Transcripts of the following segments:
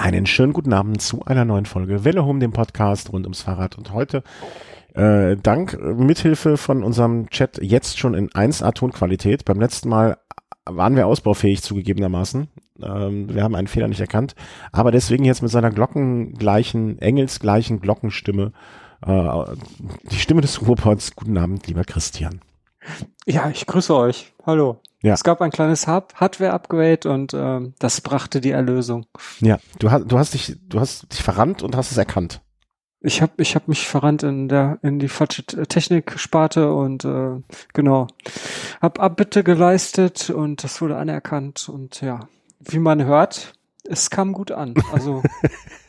Einen schönen guten Abend zu einer neuen Folge Welle Home, dem Podcast rund ums Fahrrad. Und heute, äh, dank äh, Mithilfe von unserem Chat, jetzt schon in 1A Tonqualität. Beim letzten Mal waren wir ausbaufähig zugegebenermaßen. Ähm, wir haben einen Fehler nicht erkannt. Aber deswegen jetzt mit seiner glockengleichen, engelsgleichen Glockenstimme, äh, die Stimme des Ruhrpots. Guten Abend, lieber Christian. Ja, ich grüße euch. Hallo. Ja. Es gab ein kleines Hardware-Upgrade und ähm, das brachte die Erlösung. Ja, du hast, du hast dich, du hast dich verrannt und hast es erkannt. Ich habe ich hab mich verrannt in der in die falsche Techniksparte und äh, genau hab Abbitte geleistet und das wurde anerkannt und ja, wie man hört, es kam gut an. Also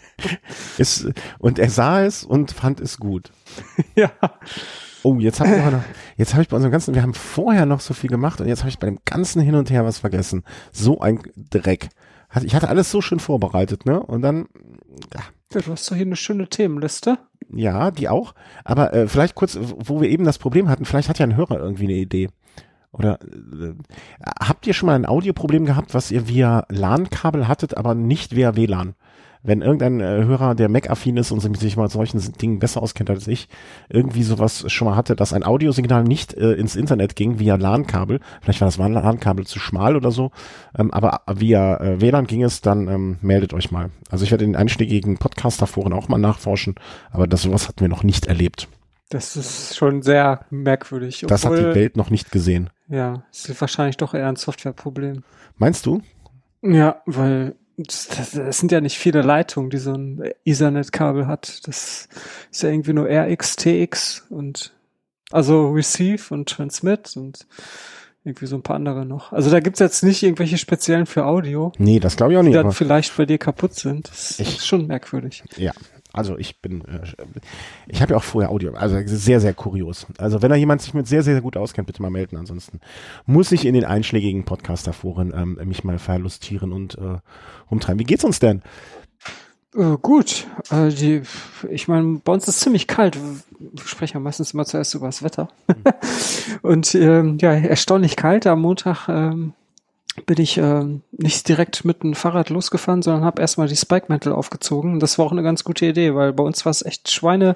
es, und er sah es und fand es gut. ja. Oh, jetzt habe ich noch, jetzt habe ich bei unserem ganzen, wir haben vorher noch so viel gemacht und jetzt habe ich bei dem ganzen Hin und Her was vergessen. So ein Dreck. Ich hatte alles so schön vorbereitet, ne? Und dann, ja. ja du hast doch hier eine schöne Themenliste. Ja, die auch. Aber äh, vielleicht kurz, wo wir eben das Problem hatten, vielleicht hat ja ein Hörer irgendwie eine Idee. Oder äh, habt ihr schon mal ein Audioproblem gehabt, was ihr via LAN-Kabel hattet, aber nicht via WLAN? Wenn irgendein äh, Hörer, der Mac-affin ist und sich mal solchen Dingen besser auskennt als ich, irgendwie sowas schon mal hatte, dass ein Audiosignal nicht äh, ins Internet ging via LAN-Kabel, vielleicht war das LAN-Kabel zu schmal oder so, ähm, aber via äh, WLAN ging es, dann ähm, meldet euch mal. Also ich werde in den einschlägigen Podcast-Foren auch mal nachforschen, aber das sowas hatten wir noch nicht erlebt. Das ist schon sehr merkwürdig. Das hat die Welt noch nicht gesehen. Ja, ist wahrscheinlich doch eher ein Softwareproblem. Meinst du? Ja, weil das, sind ja nicht viele Leitungen, die so ein Ethernet-Kabel hat. Das ist ja irgendwie nur RX, TX und also Receive und Transmit und irgendwie so ein paar andere noch. Also da gibt's jetzt nicht irgendwelche speziellen für Audio. Nee, das glaube ich auch nicht. Die dann vielleicht bei dir kaputt sind. Das ist schon merkwürdig. Ja, also ich bin, äh, ich habe ja auch vorher Audio, also sehr, sehr kurios. Also wenn da jemand sich mit sehr, sehr gut auskennt, bitte mal melden. Ansonsten muss ich in den einschlägigen Podcaster-Foren ähm, mich mal verlustieren und äh, umtreiben. Wie geht's uns denn? Äh, gut, äh, die, ich meine, bei uns ist es ziemlich kalt. Wir sprechen ja meistens immer zuerst über das Wetter. Mhm. und ähm, ja, erstaunlich kalt. Am Montag ähm, bin ich äh, nicht direkt mit dem Fahrrad losgefahren, sondern habe erstmal die Spike Metal aufgezogen. Das war auch eine ganz gute Idee, weil bei uns war es echt Schweine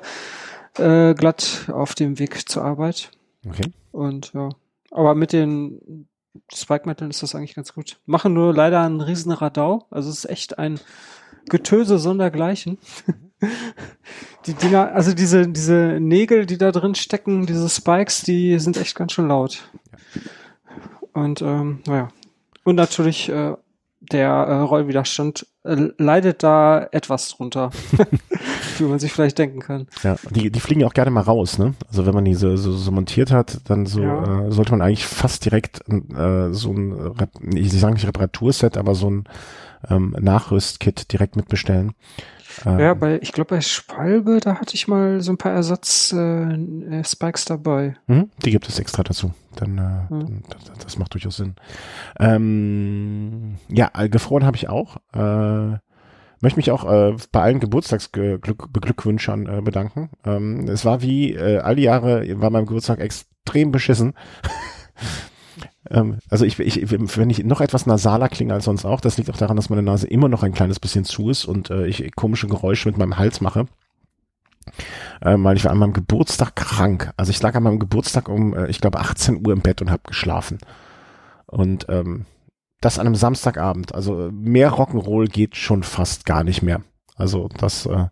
äh, glatt auf dem Weg zur Arbeit. Okay. Und ja, aber mit den Spike Metal ist das eigentlich ganz gut. Machen nur leider einen riesen Radau. Also es ist echt ein Getöse sondergleichen. die Dinger, also diese, diese Nägel, die da drin stecken, diese Spikes, die sind echt ganz schön laut. Und ähm, naja, und natürlich äh, der äh, Rollwiderstand äh, leidet da etwas drunter, wie man sich vielleicht denken kann. Ja, die, die fliegen auch gerne mal raus, ne? Also wenn man diese so, so montiert hat, dann so ja. äh, sollte man eigentlich fast direkt äh, so ein, ich sage nicht Reparaturset, aber so ein ähm, Nachrüstkit direkt mitbestellen. Ähm, ja, bei, ich glaube bei Spalbe, da hatte ich mal so ein paar Ersatz-Spikes äh, dabei. Mhm, die gibt es extra dazu. Dann, äh, mhm. das, das, macht durchaus Sinn. Ähm, ja, äh, gefroren habe ich auch. Äh, möchte mich auch äh, bei allen Geburtstagsbeglückwünschern äh, bedanken. Ähm, es war wie äh, all die Jahre, war mein Geburtstag extrem beschissen. Ähm, also ich, ich, wenn ich noch etwas nasaler klinge als sonst auch, das liegt auch daran, dass meine Nase immer noch ein kleines bisschen zu ist und äh, ich komische Geräusche mit meinem Hals mache. Ähm, weil ich war an meinem Geburtstag krank. Also ich lag an meinem Geburtstag um, äh, ich glaube, 18 Uhr im Bett und habe geschlafen. Und ähm, das an einem Samstagabend. Also mehr Rock'n'Roll geht schon fast gar nicht mehr. Also das äh,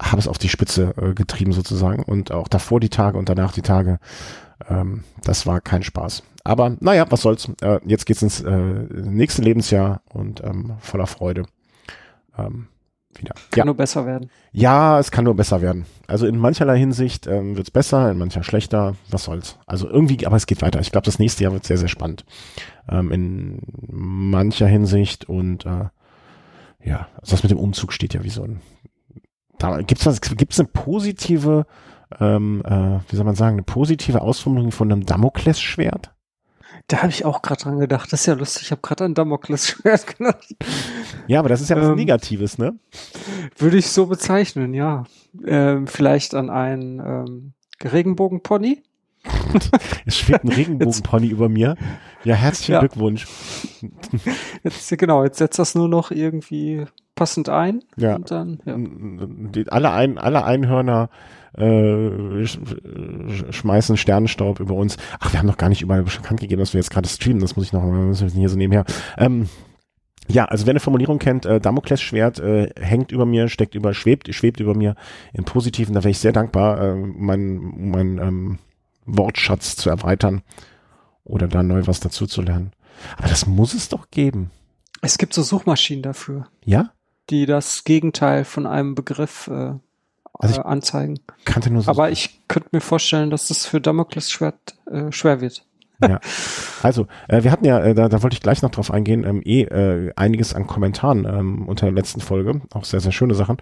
habe es auf die Spitze äh, getrieben sozusagen. Und auch davor die Tage und danach die Tage. Ähm, das war kein Spaß. Aber naja, was soll's. Äh, jetzt geht's ins äh, nächste Lebensjahr und ähm, voller Freude. Ähm, wieder. Kann ja. nur besser werden. Ja, es kann nur besser werden. Also in mancherlei Hinsicht ähm, wird's besser, in mancher schlechter. Was soll's. Also irgendwie, aber es geht weiter. Ich glaube, das nächste Jahr wird sehr, sehr spannend. Ähm, in mancher Hinsicht und äh, ja, also das mit dem Umzug steht ja wie so ein. Da gibt's was, gibt's eine positive, ähm, äh, wie soll man sagen, eine positive Ausformung von einem Damoklesschwert? Da habe ich auch gerade dran gedacht. Das ist ja lustig. Ich habe gerade an Damoklesschwert gedacht. Ja, aber das ist ja was ähm, Negatives, ne? Würde ich so bezeichnen, ja. Ähm, vielleicht an einen ähm, Regenbogenpony. es schwebt ein Regenbogenpony über mir. Ja, herzlichen ja. Glückwunsch. Jetzt, genau, jetzt setzt das nur noch irgendwie passend ein. Ja. Und dann, ja. Die, alle, ein, alle Einhörner äh, schmeißen Sternenstaub über uns. Ach, wir haben noch gar nicht überall bekannt gegeben, dass wir jetzt gerade streamen. Das muss ich noch mal hier so nebenher. Ähm, ja, also wer eine Formulierung kennt, äh, Damoklesschwert äh, hängt über mir, steckt über, schwebt, schwebt über mir in Positiven. Da wäre ich sehr dankbar, äh, mein, mein ähm, Wortschatz zu erweitern oder da neu was dazu zu lernen. Aber das muss es doch geben. Es gibt so Suchmaschinen dafür. Ja? Die das Gegenteil von einem Begriff äh, also äh, anzeigen. Kannte nur so Aber ich könnte mir vorstellen, dass das für Damoklesschwert äh, schwer wird. Ja. Also, äh, wir hatten ja, äh, da, da wollte ich gleich noch drauf eingehen, ähm, eh äh, einiges an Kommentaren ähm, unter der letzten Folge, auch sehr, sehr schöne Sachen.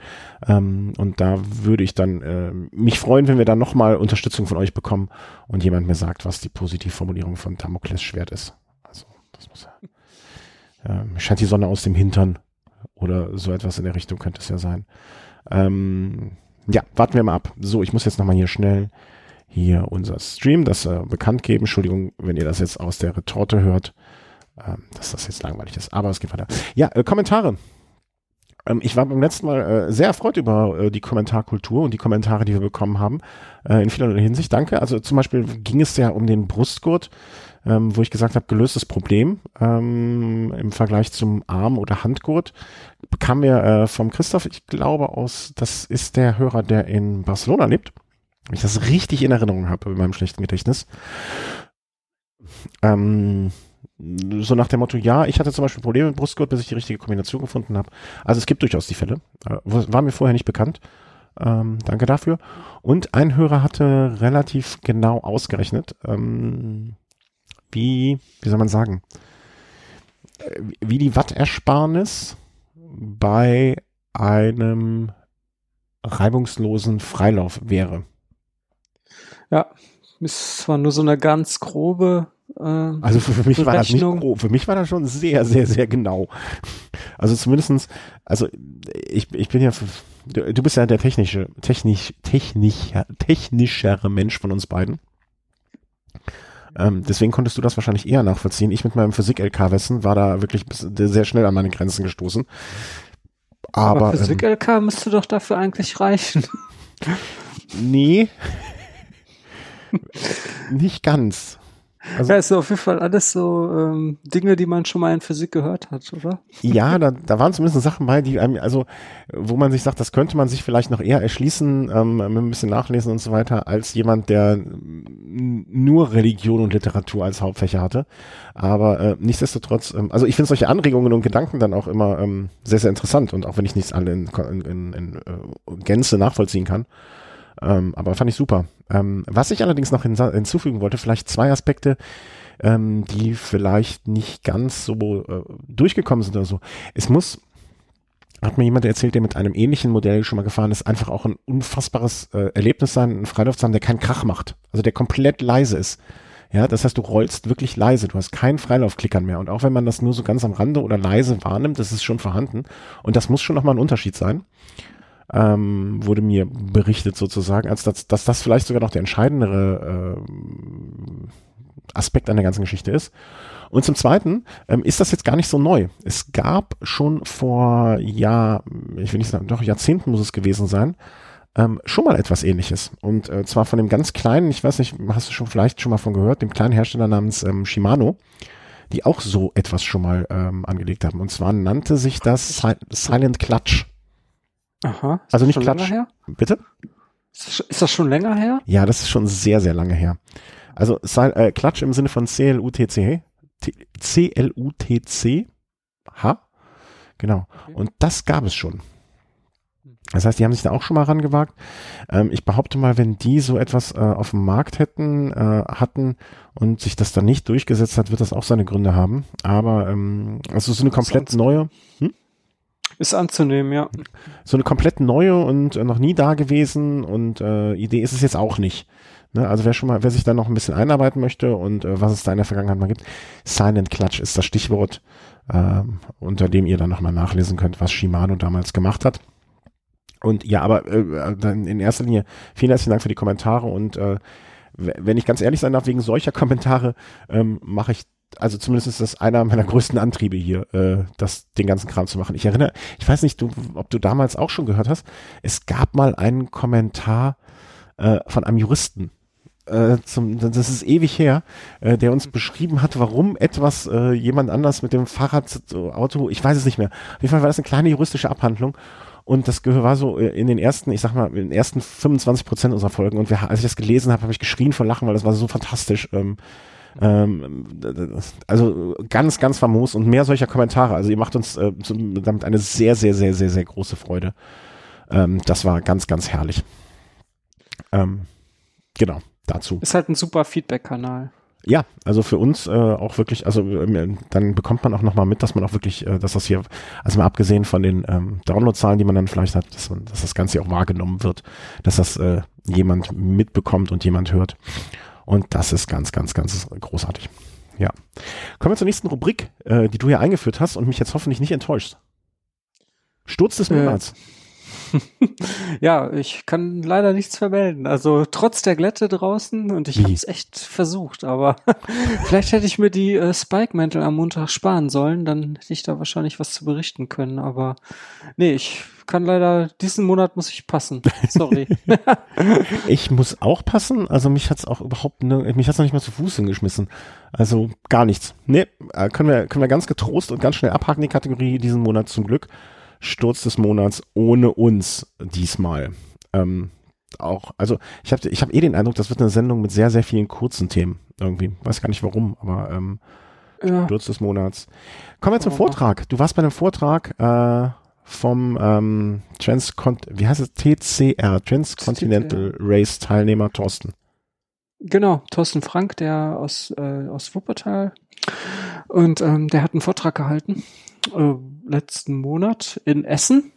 Ähm, und da würde ich dann äh, mich freuen, wenn wir da nochmal Unterstützung von euch bekommen und jemand mir sagt, was die Positivformulierung von Damokles Schwert ist. Also, das muss ja. Äh, scheint die Sonne aus dem Hintern oder so etwas in der Richtung könnte es ja sein. Ähm, ja, warten wir mal ab. So, ich muss jetzt nochmal hier schnell hier unser Stream, das äh, bekannt geben. Entschuldigung, wenn ihr das jetzt aus der Retorte hört, ähm, dass das jetzt langweilig ist. Aber es geht weiter. Ja, äh, Kommentare. Ähm, ich war beim letzten Mal äh, sehr erfreut über äh, die Kommentarkultur und die Kommentare, die wir bekommen haben. Äh, in vielerlei Hinsicht. Danke. Also zum Beispiel ging es ja um den Brustgurt. Ähm, wo ich gesagt habe, gelöstes Problem ähm, im Vergleich zum Arm- oder Handgurt. Bekam mir äh, vom Christoph, ich glaube aus, das ist der Hörer, der in Barcelona lebt wenn ich das richtig in Erinnerung habe in meinem schlechten Gedächtnis. Ähm, so nach dem Motto, ja, ich hatte zum Beispiel Probleme mit Brustgurt, bis ich die richtige Kombination gefunden habe. Also es gibt durchaus die Fälle. Äh, war mir vorher nicht bekannt. Ähm, danke dafür. Und ein Hörer hatte relativ genau ausgerechnet, ähm, wie, wie soll man sagen, wie die Wattersparnis bei einem reibungslosen Freilauf wäre. Ja, es war nur so eine ganz grobe. Äh, also für, für mich war das nicht grob, für mich war das schon sehr, sehr, sehr genau. Also zumindestens, also ich, ich bin ja, du, du bist ja der technische, technisch, technisch, technischere Mensch von uns beiden. Ähm, deswegen konntest du das wahrscheinlich eher nachvollziehen. Ich mit meinem Physik-LK-Wissen war da wirklich sehr schnell an meine Grenzen gestoßen. Aber, Aber Physik-LK ähm, müsste doch dafür eigentlich reichen. Nee, nicht ganz. Also, ja, ist auf jeden Fall alles so ähm, Dinge, die man schon mal in Physik gehört hat, oder? Ja, da, da waren zumindest Sachen bei, die einem, also wo man sich sagt, das könnte man sich vielleicht noch eher erschließen, ähm, mit ein bisschen nachlesen und so weiter, als jemand, der nur Religion und Literatur als Hauptfächer hatte. Aber äh, nichtsdestotrotz, ähm, also ich finde solche Anregungen und Gedanken dann auch immer ähm, sehr, sehr interessant und auch wenn ich nicht alle in, in, in, in äh, Gänze nachvollziehen kann. Ähm, aber fand ich super. Ähm, was ich allerdings noch hinzufügen wollte, vielleicht zwei Aspekte, ähm, die vielleicht nicht ganz so äh, durchgekommen sind oder so. Es muss, hat mir jemand erzählt, der mit einem ähnlichen Modell schon mal gefahren ist, einfach auch ein unfassbares äh, Erlebnis sein, ein Freilauf sein, der keinen Krach macht. Also der komplett leise ist. Ja, das heißt, du rollst wirklich leise, du hast keinen Freilaufklickern mehr. Und auch wenn man das nur so ganz am Rande oder leise wahrnimmt, das ist schon vorhanden. Und das muss schon nochmal ein Unterschied sein ähm, wurde mir berichtet sozusagen, als dass, dass das vielleicht sogar noch der entscheidendere äh, Aspekt an der ganzen Geschichte ist. Und zum Zweiten ähm, ist das jetzt gar nicht so neu. Es gab schon vor Jahr, ich will nicht sagen, doch Jahrzehnten muss es gewesen sein, ähm, schon mal etwas ähnliches. Und äh, zwar von dem ganz kleinen, ich weiß nicht, hast du schon vielleicht schon mal von gehört, dem kleinen Hersteller namens ähm, Shimano, die auch so etwas schon mal ähm, angelegt haben. Und zwar nannte sich das Silent Clutch. Aha. Ist also nicht Klatsch. Her? Bitte? Ist das schon länger her? Ja, das ist schon sehr, sehr lange her. Also äh, Klatsch im Sinne von C-L-U-T-C. C-L-U-T-C. H. Genau. Okay. Und das gab es schon. Das heißt, die haben sich da auch schon mal rangewagt. Ähm, ich behaupte mal, wenn die so etwas äh, auf dem Markt hätten, äh, hatten und sich das dann nicht durchgesetzt hat, wird das auch seine Gründe haben. Aber ähm, also so eine komplett neue. Hm? Ist anzunehmen, ja. So eine komplett neue und äh, noch nie da gewesen und äh, Idee ist es jetzt auch nicht. Ne? Also wer schon mal, wer sich da noch ein bisschen einarbeiten möchte und äh, was es da in der Vergangenheit mal gibt, Silent Clutch ist das Stichwort, äh, unter dem ihr dann nochmal nachlesen könnt, was Shimano damals gemacht hat. Und ja, aber äh, dann in erster Linie vielen herzlichen Dank für die Kommentare und äh, wenn ich ganz ehrlich sein darf, wegen solcher Kommentare ähm, mache ich also zumindest ist das einer meiner größten Antriebe hier, äh, das den ganzen Kram zu machen. Ich erinnere, ich weiß nicht, du, ob du damals auch schon gehört hast, es gab mal einen Kommentar äh, von einem Juristen, äh, zum, das ist ewig her, äh, der uns beschrieben hat, warum etwas äh, jemand anders mit dem Fahrrad, Auto, ich weiß es nicht mehr. Auf jeden Fall war das eine kleine juristische Abhandlung und das war so äh, in den ersten, ich sag mal, in den ersten 25 Prozent unserer Folgen und wir, als ich das gelesen habe, habe ich geschrien vor Lachen, weil das war so fantastisch. Ähm, ähm, also ganz, ganz famos und mehr solcher Kommentare. Also ihr macht uns äh, damit eine sehr, sehr, sehr, sehr, sehr große Freude. Ähm, das war ganz, ganz herrlich. Ähm, genau, dazu. Ist halt ein super Feedback-Kanal. Ja, also für uns äh, auch wirklich, also äh, dann bekommt man auch nochmal mit, dass man auch wirklich, äh, dass das hier, also mal abgesehen von den ähm, Downloadzahlen, die man dann vielleicht hat, dass, man, dass das Ganze auch wahrgenommen wird, dass das äh, jemand mitbekommt und jemand hört. Und das ist ganz, ganz, ganz großartig. Ja. Kommen wir zur nächsten Rubrik, äh, die du hier eingeführt hast und mich jetzt hoffentlich nicht enttäuscht. Sturz des äh, Monats. ja, ich kann leider nichts vermelden. Also trotz der Glätte draußen und ich habe es echt versucht, aber vielleicht hätte ich mir die äh, Spike-Mäntel am Montag sparen sollen, dann hätte ich da wahrscheinlich was zu berichten können. Aber nee, ich kann leider, diesen Monat muss ich passen. Sorry. ich muss auch passen. Also mich hat's auch überhaupt, ne, mich hat's noch nicht mal zu Fuß hingeschmissen. Also gar nichts. Nee, äh, können wir, können wir ganz getrost und ganz schnell abhaken, die Kategorie diesen Monat zum Glück. Sturz des Monats ohne uns diesmal. Ähm, auch, also ich habe ich hab eh den Eindruck, das wird eine Sendung mit sehr, sehr vielen kurzen Themen irgendwie. Weiß gar nicht warum, aber ähm, ja. Sturz des Monats. Kommen wir zum Vortrag. Du warst bei einem Vortrag äh, vom ähm, Transcont wie heißt es? TCR, Transcontinental. Race Teilnehmer Thorsten. Genau, Thorsten Frank, der aus, äh, aus Wuppertal. Und ähm, der hat einen Vortrag gehalten äh, letzten Monat in Essen.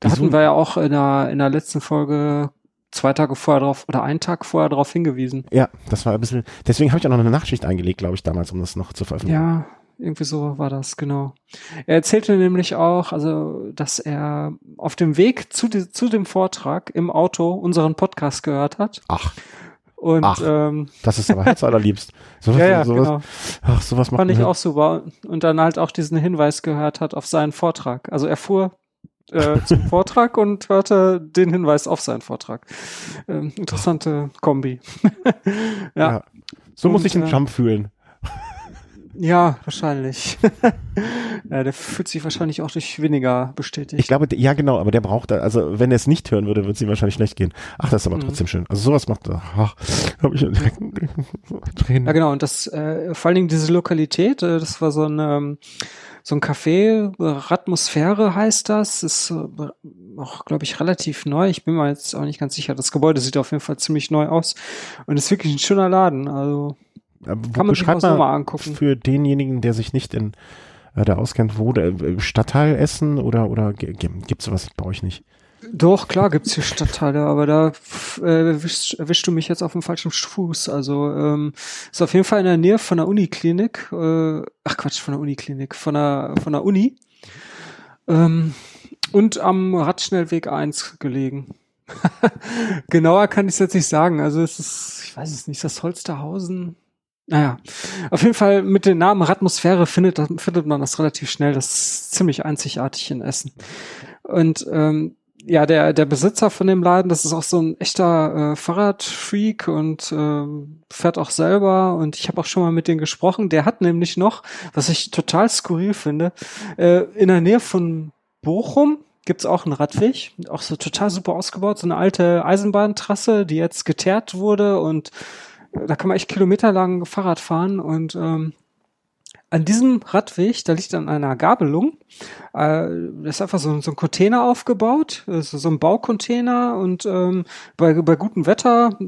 Da Wieso? hatten wir ja auch in der, in der letzten Folge zwei Tage vorher drauf oder einen Tag vorher darauf hingewiesen. Ja, das war ein bisschen, deswegen habe ich auch noch eine Nachschicht eingelegt, glaube ich, damals, um das noch zu veröffentlichen. Ja, irgendwie so war das, genau. Er erzählte nämlich auch, also, dass er auf dem Weg zu, die, zu dem Vortrag im Auto unseren Podcast gehört hat. Ach. Und Ach, ähm, das ist aber herzallerliebst. Sowas, ja, ja, sowas, genau. Ach, sowas macht Fand ich auch super. Und dann halt auch diesen Hinweis gehört hat auf seinen Vortrag. Also er fuhr äh, zum Vortrag und hörte den Hinweis auf seinen Vortrag. Ähm, interessante Kombi. ja. ja. So und, muss ich einen äh, Jump fühlen. Ja, wahrscheinlich. ja, der fühlt sich wahrscheinlich auch durch weniger bestätigt. Ich glaube, ja genau, aber der braucht, also wenn er es nicht hören würde, würde es ihm wahrscheinlich schlecht gehen. Ach, das ist aber mhm. trotzdem schön. Also sowas macht, ach, habe ich Tränen. Ja genau, und das, äh, vor allen Dingen diese Lokalität, äh, das war so ein, ähm, so ein Café, Atmosphäre heißt das, ist äh, auch, glaube ich, relativ neu. Ich bin mir jetzt auch nicht ganz sicher. Das Gebäude sieht auf jeden Fall ziemlich neu aus und ist wirklich ein schöner Laden. Also kann man sich auch so mal angucken. Für denjenigen, der sich nicht in äh, da auskennt, wo der äh, Stadtteil Essen oder oder gibt's sowas bei euch nicht? Doch, klar gibt's hier Stadtteile, aber da äh, erwischst, erwischst du mich jetzt auf dem falschen Fuß. Also ähm, ist auf jeden Fall in der Nähe von der Uniklinik. Äh, ach Quatsch, von der Uniklinik, von der von der Uni. Ähm, und am Radschnellweg 1 gelegen. Genauer kann ich es jetzt nicht sagen. Also es ist, ich weiß es nicht, das Holsterhausen? Naja, auf jeden Fall mit dem Namen Ratmosphäre findet, findet man das relativ schnell. Das ist ziemlich einzigartig in Essen. Und ähm, ja, der, der Besitzer von dem Laden, das ist auch so ein echter äh, Fahrradfreak und ähm, fährt auch selber. Und ich habe auch schon mal mit dem gesprochen. Der hat nämlich noch, was ich total skurril finde, äh, in der Nähe von Bochum gibt's auch einen Radweg, auch so total super ausgebaut, so eine alte Eisenbahntrasse, die jetzt geteert wurde und da kann man echt kilometerlang Fahrrad fahren und ähm, an diesem Radweg, da liegt an einer Gabelung, äh, ist einfach so, so ein Container aufgebaut, so, so ein Baucontainer und ähm, bei, bei gutem Wetter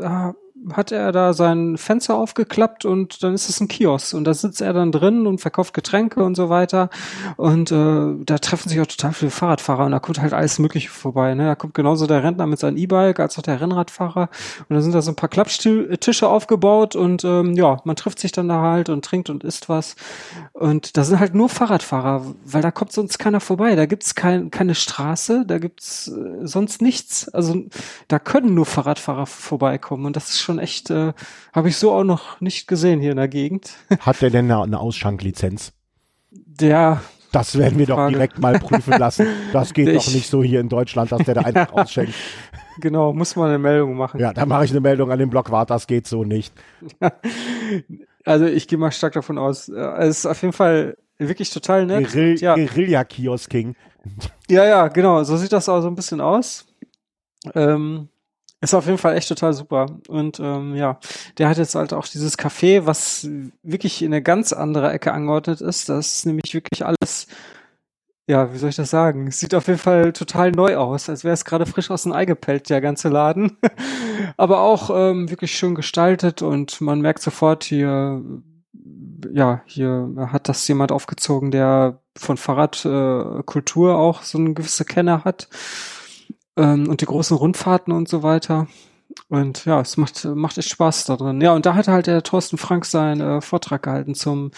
äh, hat er da sein Fenster aufgeklappt und dann ist es ein Kiosk und da sitzt er dann drin und verkauft Getränke und so weiter und äh, da treffen sich auch total viele Fahrradfahrer und da kommt halt alles Mögliche vorbei. Ne? Da kommt genauso der Rentner mit seinem E-Bike als auch der Rennradfahrer und da sind da so ein paar Klapptische aufgebaut und ähm, ja, man trifft sich dann da halt und trinkt und isst was und da sind halt nur Fahrradfahrer, weil da kommt sonst keiner vorbei. Da gibt's kein, keine Straße, da gibt's äh, sonst nichts. Also da können nur Fahrradfahrer vorbeikommen und das ist schon echt, äh, habe ich so auch noch nicht gesehen hier in der Gegend. Hat der denn eine, eine Ausschanklizenz? Der. Das werden wir Frage. doch direkt mal prüfen lassen. Das geht ich, doch nicht so hier in Deutschland, dass der da einfach ausschenkt. Genau, muss man eine Meldung machen. Ja, da mache ich eine Meldung an den Blockwart, das geht so nicht. also ich gehe mal stark davon aus. Äh, es ist auf jeden Fall wirklich total nett. Guerill ja. Guerilla-Kiosk-King. Ja, ja, genau, so sieht das auch so ein bisschen aus. Ähm, ist auf jeden Fall echt total super. Und ähm, ja, der hat jetzt halt auch dieses Café, was wirklich in eine ganz andere Ecke angeordnet ist. Das ist nämlich wirklich alles, ja, wie soll ich das sagen? Sieht auf jeden Fall total neu aus, als wäre es gerade frisch aus dem Ei gepellt, der ganze Laden. Aber auch ähm, wirklich schön gestaltet und man merkt sofort hier, ja, hier hat das jemand aufgezogen, der von Fahrradkultur äh, auch so eine gewisse Kenner hat ähm, und die großen Rundfahrten und so weiter. Und ja, es macht, macht echt Spaß da drin. Ja, und da hat halt der Thorsten Frank seinen äh, Vortrag gehalten zum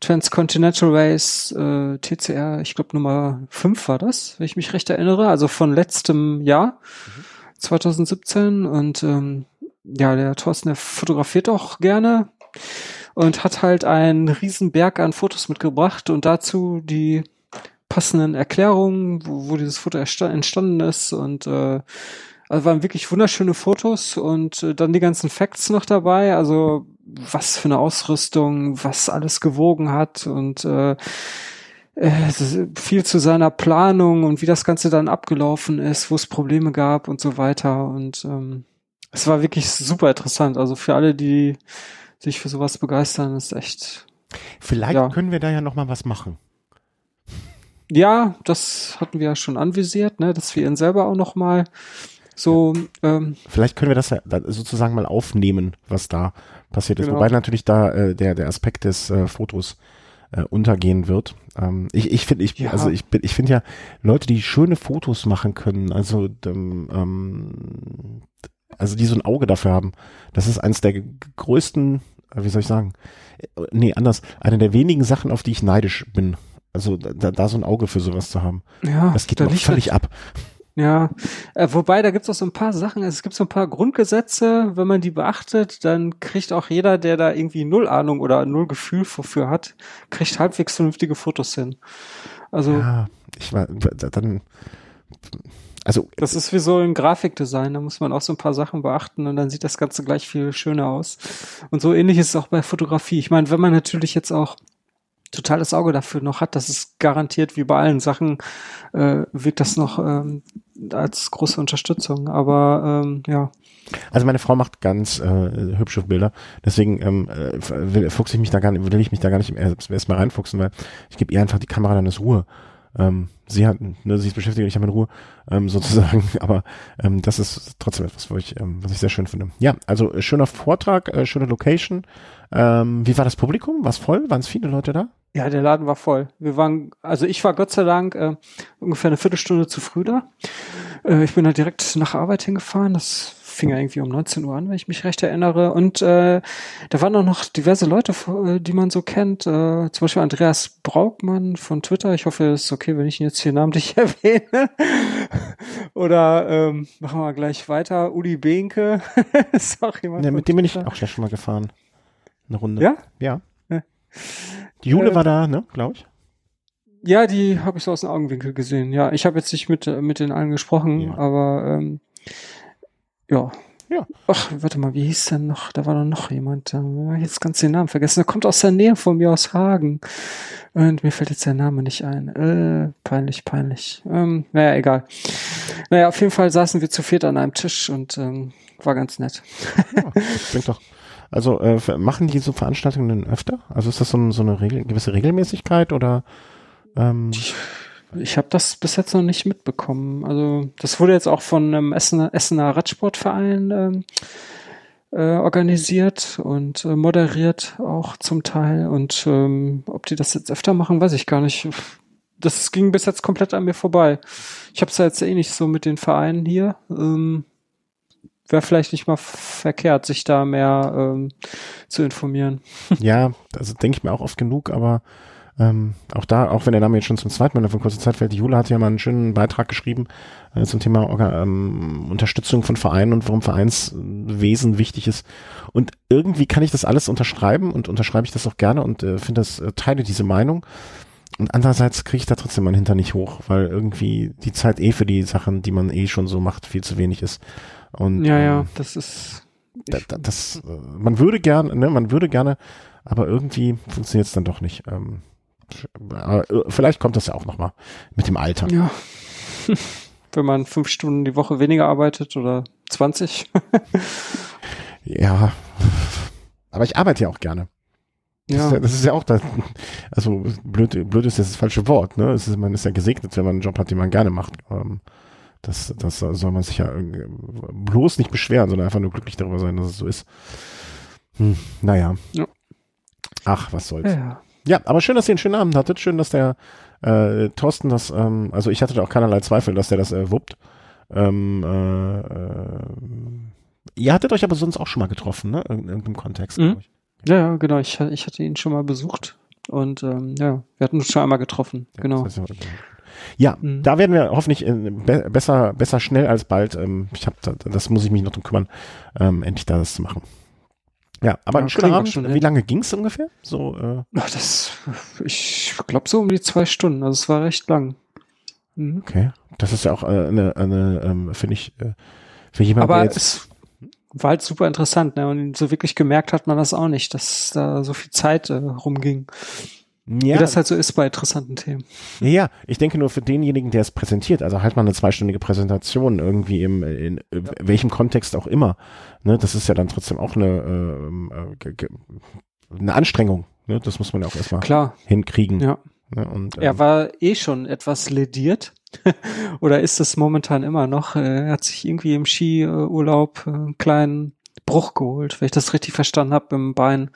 Transcontinental Race äh, TCR, ich glaube Nummer 5 war das, wenn ich mich recht erinnere, also von letztem Jahr, mhm. 2017. Und ähm, ja, der Thorsten, der fotografiert auch gerne und hat halt einen riesen Berg an Fotos mitgebracht und dazu die passenden Erklärungen, wo, wo dieses Foto entstanden ist und äh, also waren wirklich wunderschöne Fotos und äh, dann die ganzen Facts noch dabei, also was für eine Ausrüstung, was alles gewogen hat und äh, äh, viel zu seiner Planung und wie das Ganze dann abgelaufen ist, wo es Probleme gab und so weiter. Und ähm, es war wirklich super interessant. Also für alle, die sich für sowas begeistern, ist echt. Vielleicht ja. können wir da ja noch mal was machen. Ja, das hatten wir ja schon anvisiert, ne, dass wir ihn selber auch noch mal so. Ähm, Vielleicht können wir das ja sozusagen mal aufnehmen, was da passiert ist. Genau. Wobei natürlich da äh, der der Aspekt des äh, Fotos äh, untergehen wird. Ähm, ich ich finde ich ja. also ich bin ich finde ja Leute, die schöne Fotos machen können, also ähm, also die so ein Auge dafür haben. Das ist eines der größten, äh, wie soll ich sagen? Äh, nee, anders, eine der wenigen Sachen, auf die ich neidisch bin. Also da, da so ein Auge für sowas zu haben. Ja, das geht da noch völlig ab. Ja, äh, wobei da gibt's auch so ein paar Sachen, es gibt so ein paar Grundgesetze, wenn man die beachtet, dann kriegt auch jeder, der da irgendwie null Ahnung oder null Gefühl für hat, kriegt halbwegs vernünftige Fotos hin. Also ja, ich war dann also das ist wie so im Grafikdesign, da muss man auch so ein paar Sachen beachten und dann sieht das Ganze gleich viel schöner aus. Und so ähnlich ist es auch bei Fotografie. Ich meine, wenn man natürlich jetzt auch totales Auge dafür noch hat, das ist garantiert wie bei allen Sachen, äh, wirkt das noch ähm, als große Unterstützung. Aber ähm, ja. Also meine Frau macht ganz äh, hübsche Bilder, deswegen ähm, äh, will, fuchse ich mich da gar nicht, will ich mich da gar nicht erstmal reinfuchsen, weil ich gebe ihr einfach die Kamera dann ist Ruhe. Ähm, sie hat, ne, sie ist beschäftigt, ich habe in Ruhe, ähm, sozusagen. Aber ähm, das ist trotzdem etwas, wo ich, ähm, was ich sehr schön finde. Ja, also äh, schöner Vortrag, äh, schöne Location. Ähm, wie war das Publikum? War es voll? Waren es viele Leute da? Ja, der Laden war voll. Wir waren, also ich war Gott sei Dank äh, ungefähr eine Viertelstunde zu früh da. Äh, ich bin halt direkt nach Arbeit hingefahren. Das fing ja irgendwie um 19 Uhr an, wenn ich mich recht erinnere. Und äh, da waren auch noch diverse Leute, äh, die man so kennt. Äh, zum Beispiel Andreas Braukmann von Twitter. Ich hoffe, es ist okay, wenn ich ihn jetzt hier namentlich erwähne. Oder ähm, machen wir gleich weiter. Uli Behnke ist auch jemand. Ja, mit dem bin ich auch schon mal gefahren. Eine Runde. Ja? Ja. Die Jule äh, war da, ne, glaube ich. Ja, die habe ich so aus dem Augenwinkel gesehen. Ja, ich habe jetzt nicht mit, mit den allen gesprochen, ja. aber ähm, ja. Ja. Ach, warte mal, wie hieß denn noch? Da war doch noch jemand. Da jetzt ganz den Namen vergessen. Der kommt aus der Nähe von mir aus Hagen. Und mir fällt jetzt der Name nicht ein. Äh, peinlich, peinlich. Ähm, naja, egal. Naja, auf jeden Fall saßen wir zu viert an einem Tisch und ähm, war ganz nett. Ja, klingt doch. Also äh, machen die so Veranstaltungen öfter? Also ist das so, so eine Regel, gewisse Regelmäßigkeit oder? Ähm ich habe das bis jetzt noch nicht mitbekommen. Also das wurde jetzt auch von einem Essener, Essener Radsportverein ähm, äh, organisiert und äh, moderiert auch zum Teil. Und ähm, ob die das jetzt öfter machen, weiß ich gar nicht. Das ging bis jetzt komplett an mir vorbei. Ich habe es ja jetzt eh nicht so mit den Vereinen hier. Ähm, Wäre vielleicht nicht mal verkehrt, sich da mehr ähm, zu informieren. Ja, also denke ich mir auch oft genug, aber Ähm, auch da, auch wenn der Name jetzt schon zum zweiten Mal von kurzer Zeit fällt, die Jule hat ja mal einen schönen Beitrag geschrieben äh, zum Thema ähm, Unterstützung von Vereinen und warum Vereinswesen wichtig ist. Und irgendwie kann ich das alles unterschreiben und unterschreibe ich das auch gerne und äh, finde das, äh, teile diese Meinung. Und andererseits kriege ich da trotzdem mein Hinter nicht hoch, weil irgendwie die Zeit eh für die Sachen, die man eh schon so macht, viel zu wenig ist. Und, ja, ja, ähm, das ist. da, da, das, äh, man würde gerne, ne, man würde gerne, aber irgendwie funktioniert es dann doch nicht. Ähm, äh, vielleicht kommt das ja auch nochmal mit dem Alter. Ja. Wenn man fünf Stunden die Woche weniger arbeitet oder 20. Ja, aber ich arbeite ja auch gerne. Das, ja. ist ja, das ist ja auch das, also blöd, blöd ist jetzt das falsche Wort, ne? Ist, man ist ja gesegnet, wenn man einen Job hat, den man gerne macht. Ähm, das, das soll man sich ja irgendwie bloß nicht beschweren, sondern einfach nur glücklich darüber sein, dass es so ist. Hm, naja. Ja. Ach, was soll's. ja. Ja, aber schön, dass ihr einen schönen Abend hattet. Schön, dass der äh, Thorsten das, ähm, also ich hatte da auch keinerlei Zweifel, dass der das äh, wuppt. Ähm, äh, ihr hattet euch aber sonst auch schon mal getroffen, ne? In irgendeinem Kontext. Mhm. Ja, ja, genau. Ich, ich hatte ihn schon mal besucht und ähm, ja, wir hatten uns schon einmal getroffen. Ja, genau. das heißt ja, Mhm. da werden wir hoffentlich äh, be besser, besser schnell als bald. Ähm, ich habe, da, das muss ich mich noch drum kümmern, ähm, endlich da das zu machen. Ja, aber Ja, ein Abend. schon Wie lange ging's ungefähr? So, äh, Ach, das, ich glaube so um die zwei Stunden. Also es war recht lang. Mhm. okay. Das ist ja auch äh, eine, eine ähm, finde ich, äh, für jemanden, Aber der jetzt es war halt super interessant, ne? Und so wirklich gemerkt hat man das auch nicht, dass da so viel Zeit äh, rumging. Ja, Wie das halt so ist bei interessanten Themen. Ja, ja, ich denke nur für denjenigen, der es präsentiert, also halt mal eine zweistündige Präsentation irgendwie im, in, in welchem Kontext auch immer, ne, das ist ja dann trotzdem auch eine, ähm, äh, eine Anstrengung, ne, das muss man ja auch erstmal Klar, hinkriegen. ja. Ne, und, ähm, Er war eh schon etwas lediert. Oder ist es momentan immer noch? Äh, Er hat sich irgendwie im Skiurlaub äh, einen kleinen Bruch geholt, wenn ich das richtig verstanden habe, im Bein.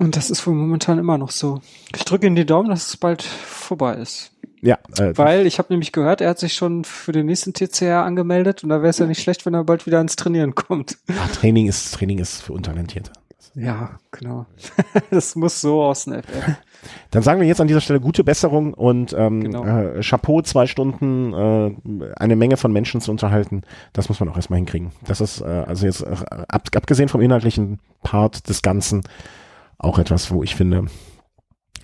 Und das ist wohl momentan immer noch so. Ich drücke in die Daumen, dass es bald vorbei ist. ja, äh, Weil ich habe nämlich gehört, er hat sich schon für den nächsten TCR angemeldet und da wäre es ja nicht schlecht, wenn er bald wieder ins Trainieren kommt. ja, Training ist Training ist für Untalentierte. Ja, genau. das muss so FF. Dann sagen wir jetzt an dieser Stelle gute Besserung und ähm, Genau. äh, Chapeau, zwei Stunden äh, eine Menge von Menschen zu unterhalten, das muss man auch erstmal hinkriegen. Das ist äh, also jetzt äh, ab, abgesehen vom inhaltlichen Part des Ganzen auch etwas, wo ich finde,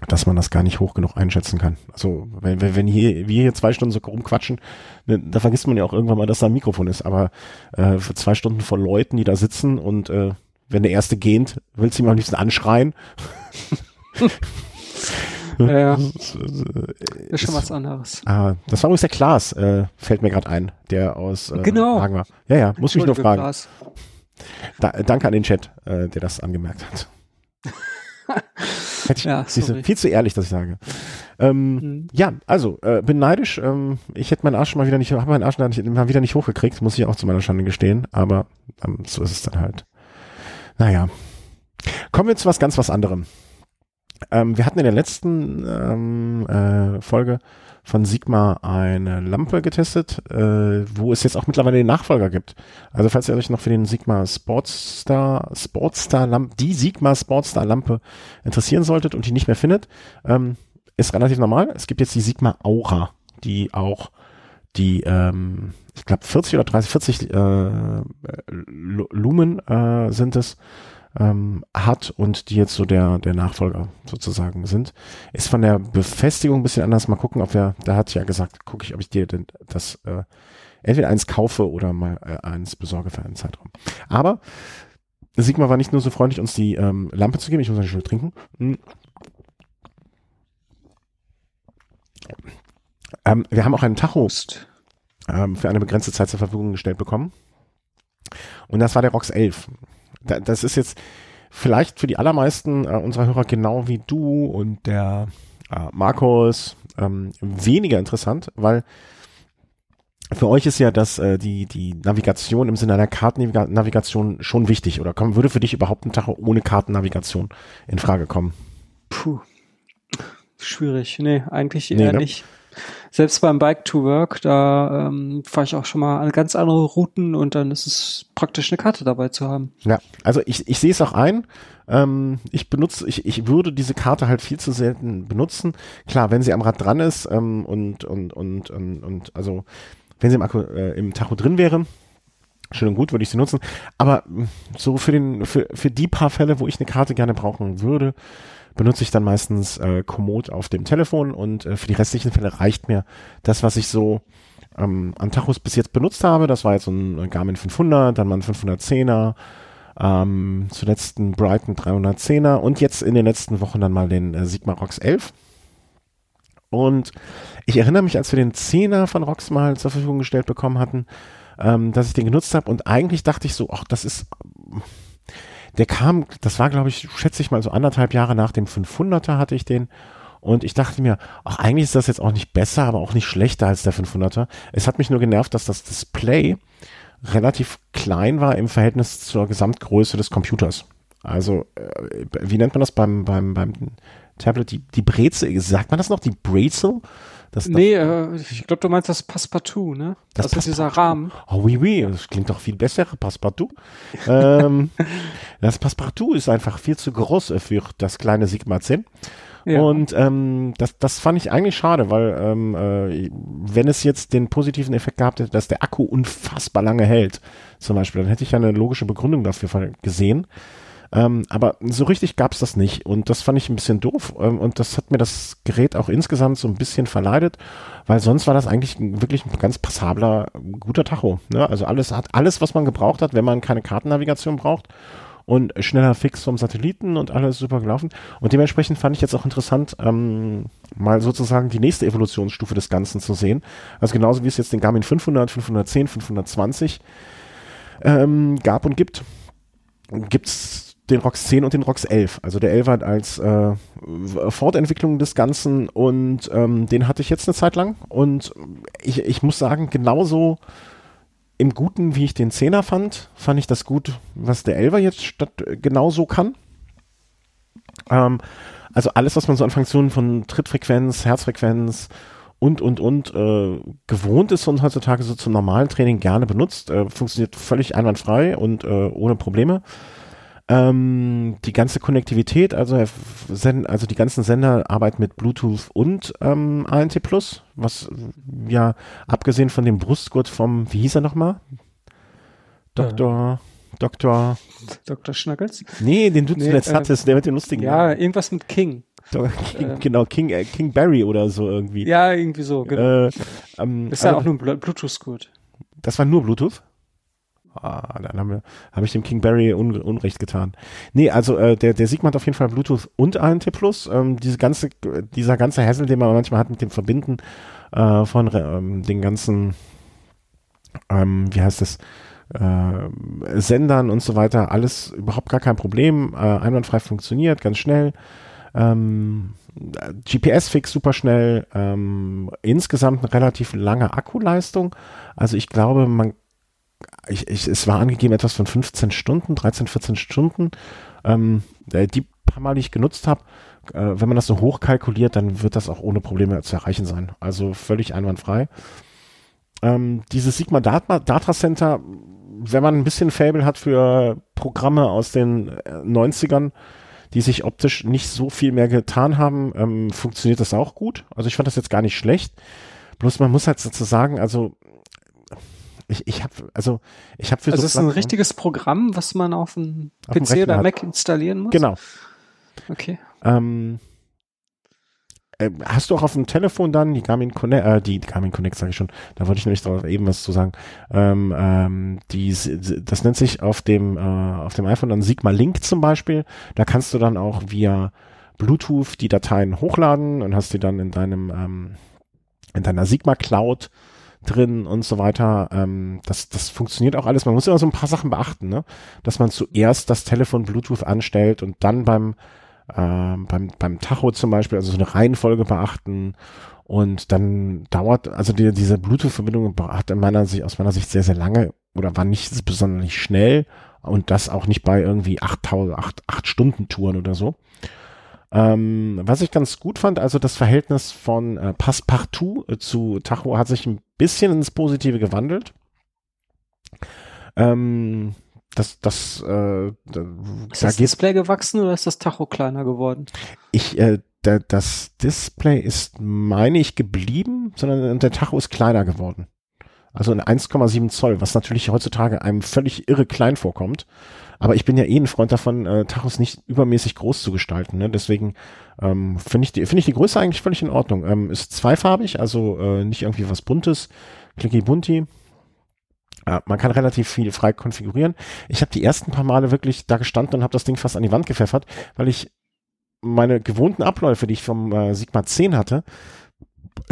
dass man das gar nicht hoch genug einschätzen kann. Also wenn, wenn hier, wir hier zwei Stunden so rumquatschen, ne, da vergisst man ja auch irgendwann mal, dass da ein Mikrofon ist. Aber äh, für zwei Stunden vor Leuten, die da sitzen und äh, wenn der erste gähnt, willst du ihm am liebsten anschreien. Ja, ja. Das, Ist schon was anderes. Ah, das war übrigens der Klaas, äh, fällt mir gerade ein, der aus äh, Genau. Hagen war. Ja, ja, muss mich nur fragen. Da, danke an den Chat, äh, der das angemerkt hat. Hätte ich, Ja, siehst du, sorry. viel zu ehrlich, dass ich sage. Ähm, Mhm. Ja, also, äh, bin neidisch. Ähm, ich hätte meinen Arsch mal wieder nicht, habe meinen Arsch nicht- mal wieder nicht hochgekriegt, muss ich auch zu meiner Schande gestehen, aber ähm, so ist es dann halt. Naja. Kommen wir zu was ganz was anderem. Ähm, wir hatten in der letzten ähm, äh, Folge von Sigma eine Lampe getestet, äh, wo es jetzt auch mittlerweile den Nachfolger gibt. Also falls ihr euch noch für den Sigma Sportstar, Sportstar Lampe, die Sigma Sportstar Lampe interessieren solltet und die nicht mehr findet, ähm, ist relativ normal. Es gibt jetzt die Sigma Aura, die auch die, ähm, ich glaube 40 oder 30, 40 äh, Lu- Lumen äh, sind es, ähm, hat und die jetzt so der, der Nachfolger sozusagen sind. Ist von der Befestigung ein bisschen anders. Mal gucken, ob wir, da hat ja gesagt, gucke ich, ob ich dir denn das äh, entweder eins kaufe oder mal äh, eins besorge für einen Zeitraum. Aber Sigma war nicht nur so freundlich, uns die ähm, Lampe zu geben. Ich muss eine Schule trinken. Hm. Ähm, wir haben auch einen Tacho Prost. ähm, für eine begrenzte Zeit zur Verfügung gestellt bekommen. Und das war der ROX 11. Da, das ist jetzt vielleicht für die allermeisten äh, unserer Hörer genau wie du und der äh, Markus ähm, weniger interessant, weil für euch ist ja das äh, die die Navigation im Sinne einer Kartennavigation schon wichtig oder komm, würde für dich überhaupt ein Tacho ohne Kartennavigation in Frage kommen? Puh. Schwierig. Nee, eigentlich Nee, eher ne? nicht. Selbst beim Bike to Work, da ähm, fahre ich auch schon mal an ganz andere Routen und dann ist es praktisch eine Karte dabei zu haben. Ja, also ich, ich sehe es auch ein. Ähm, ich benutze, ich, ich würde diese Karte halt viel zu selten benutzen. Klar, wenn sie am Rad dran ist ähm, und, und, und, und, und also wenn sie im, Akku, äh, im Tacho drin wäre, schön und gut, würde ich sie nutzen. Aber so für den, für, für die paar Fälle, wo ich eine Karte gerne brauchen würde, benutze ich dann meistens äh, Komoot auf dem Telefon und äh, für die restlichen Fälle reicht mir das, was ich so ähm, an Tachos bis jetzt benutzt habe. Das war jetzt so ein Garmin 500, dann mal ein 510er, ähm, zuletzt ein Brighton 310er und jetzt in den letzten Wochen dann mal den äh, Sigma Rox 11. Und ich erinnere mich, als wir den 10er von Rox mal zur Verfügung gestellt bekommen hatten, ähm, dass ich den genutzt habe und eigentlich dachte ich so, ach, das ist der kam, das war glaube ich, schätze ich mal so anderthalb Jahre nach dem 500er hatte ich den und ich dachte mir, ach eigentlich ist das jetzt auch nicht besser, aber auch nicht schlechter als der 500er. Es hat mich nur genervt, dass das Display relativ klein war im Verhältnis zur Gesamtgröße des Computers. Also, äh, wie nennt man das beim, beim, beim Tablet? Die, die Brezel, sagt man das noch? Die Brezel? Das, nee, äh, ich glaube, du meinst das Passepartout, ne? Das, das ist dieser Rahmen. Oh, oui, oui, das klingt doch viel besser, Passepartout. ähm, das Passepartout ist einfach viel zu groß für das kleine Sigma 10. Ja. Und ähm, das, das fand ich eigentlich schade, weil ähm, äh, wenn es jetzt den positiven Effekt gehabt hätte, dass der Akku unfassbar lange hält, zum Beispiel, dann hätte ich ja eine logische Begründung dafür gesehen. Ähm, aber so richtig gab es das nicht und das fand ich ein bisschen doof ähm, und das hat mir das Gerät auch insgesamt so ein bisschen verleidet, weil sonst war das eigentlich wirklich ein ganz passabler, guter Tacho. Ne? Also alles hat alles, was man gebraucht hat, wenn man keine Kartennavigation braucht und schneller fix vom Satelliten und alles super gelaufen. Und dementsprechend fand ich jetzt auch interessant, ähm, mal sozusagen die nächste Evolutionsstufe des Ganzen zu sehen. Also genauso wie es jetzt den Garmin 500, 510, 520 ähm, gab und gibt, gibt's den ROX 10 und den ROX 11. Also der 11 hat als äh, Fortentwicklung des Ganzen und ähm, den hatte ich jetzt eine Zeit lang und ich, ich muss sagen, genauso im Guten, wie ich den 10er fand, fand ich das gut, was der 11er jetzt statt, genauso kann. Ähm, also alles, was man so an Funktionen von Trittfrequenz, Herzfrequenz und, und, und äh, gewohnt ist und heutzutage so zum normalen Training gerne benutzt, äh, funktioniert völlig einwandfrei und äh, ohne Probleme. Ähm, die ganze Konnektivität, also, also die ganzen Sender arbeiten mit Bluetooth und ähm, ANT Plus, was ja abgesehen von dem Brustgurt vom, wie hieß er nochmal? Doktor. Doktor. Dr. Schnackels? Nee, den du nee, zuletzt äh, hattest, der mit dem lustigen. Ja, Namen. irgendwas mit King. King äh, genau, King, äh, King Barry oder so irgendwie. Ja, irgendwie so, genau. Äh, ähm, ist ja also, auch nur ein Bluetooth-Gurt. Das war nur Bluetooth? Ah, dann habe ich dem King Barry un, Unrecht getan. Nee, also äh, der, der Sigma hat auf jeden Fall Bluetooth und ANT Plus. Ähm, diese ganze, dieser ganze Hassel, den man manchmal hat mit dem Verbinden äh, von ähm, den ganzen, ähm, wie heißt das, äh, Sendern und so weiter, alles überhaupt gar kein Problem. Äh, einwandfrei funktioniert, ganz schnell. Ähm, GPS-Fix super schnell, ähm, insgesamt eine relativ lange Akkuleistung. Also ich glaube, man ich, ich, es war angegeben etwas von 15 Stunden, 13, 14 Stunden. Ähm, äh, die paar Mal, die ich genutzt habe, äh, wenn man das so hoch kalkuliert, dann wird das auch ohne Probleme zu erreichen sein. Also völlig einwandfrei. Ähm, dieses Sigma Data, Data Center, wenn man ein bisschen Fable hat für Programme aus den 90ern, äh, die sich optisch nicht so viel mehr getan haben, ähm, funktioniert das auch gut. Also ich fand das jetzt gar nicht schlecht. Bloß man muss halt sozusagen, also ich, ich habe also ich habe für also so ist ein richtiges Programm, was man auf dem PC oder Mac installieren muss. Genau. Okay. Ähm, äh, hast du auch auf dem Telefon dann die Garmin Connect, äh, die, die Garmin Connect sage ich schon, da wollte ich nämlich drauf eben was zu sagen. Ähm, ähm, die, das nennt sich auf dem äh, auf dem iPhone dann Sigma Link zum Beispiel. Da kannst du dann auch via Bluetooth die Dateien hochladen und hast die dann in deinem ähm, in deiner Sigma Cloud drin und so weiter. Ähm, das, das funktioniert auch alles. Man muss immer so ein paar Sachen beachten, ne? Dass man zuerst das Telefon Bluetooth anstellt und dann beim, ähm, beim, beim Tacho zum Beispiel, also so eine Reihenfolge beachten. Und dann dauert, also die, diese Bluetooth-Verbindung hat in meiner Sicht, aus meiner Sicht sehr, sehr lange oder war nicht besonders schnell und das auch nicht bei irgendwie 8000, 8, 8 Stunden Touren oder so. Ähm, was ich ganz gut fand, also das Verhältnis von äh, Passepartout äh, zu Tacho hat sich ein bisschen ins Positive gewandelt. Ähm, das, das, äh, ist da das Display gewachsen oder ist das Tacho kleiner geworden? Ich, äh, da, das Display ist, meine ich, geblieben, sondern der Tacho ist kleiner geworden. Also in 1,7 Zoll, was natürlich heutzutage einem völlig irre klein vorkommt. Aber ich bin ja eh ein Freund davon, äh, Tachos nicht übermäßig groß zu gestalten. Ne? Deswegen ähm, finde ich, die ich die Größe eigentlich völlig in Ordnung. Ähm, ist zweifarbig, also äh, nicht irgendwie was Buntes, clicky bunti. Ja, man kann relativ viel frei konfigurieren. Ich habe die ersten paar Male wirklich da gestanden und habe das Ding fast an die Wand gepfeffert, weil ich meine gewohnten Abläufe, die ich vom äh, Sigma 10 hatte,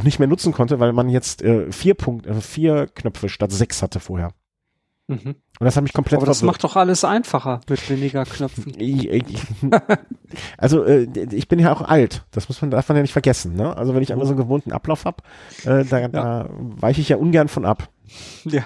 nicht mehr nutzen konnte, weil man jetzt äh, vier Punkt, äh, vier Knöpfe statt sechs hatte vorher. Mhm. Und das hat mich komplett. Aber das macht doch alles einfacher mit weniger Knöpfen. also äh, ich bin ja auch alt. Das muss man darf man ja nicht vergessen. Ne? Also wenn ich einmal so einen gewohnten Ablauf habe, äh, da, ja. da weiche ich ja ungern von ab. Ja,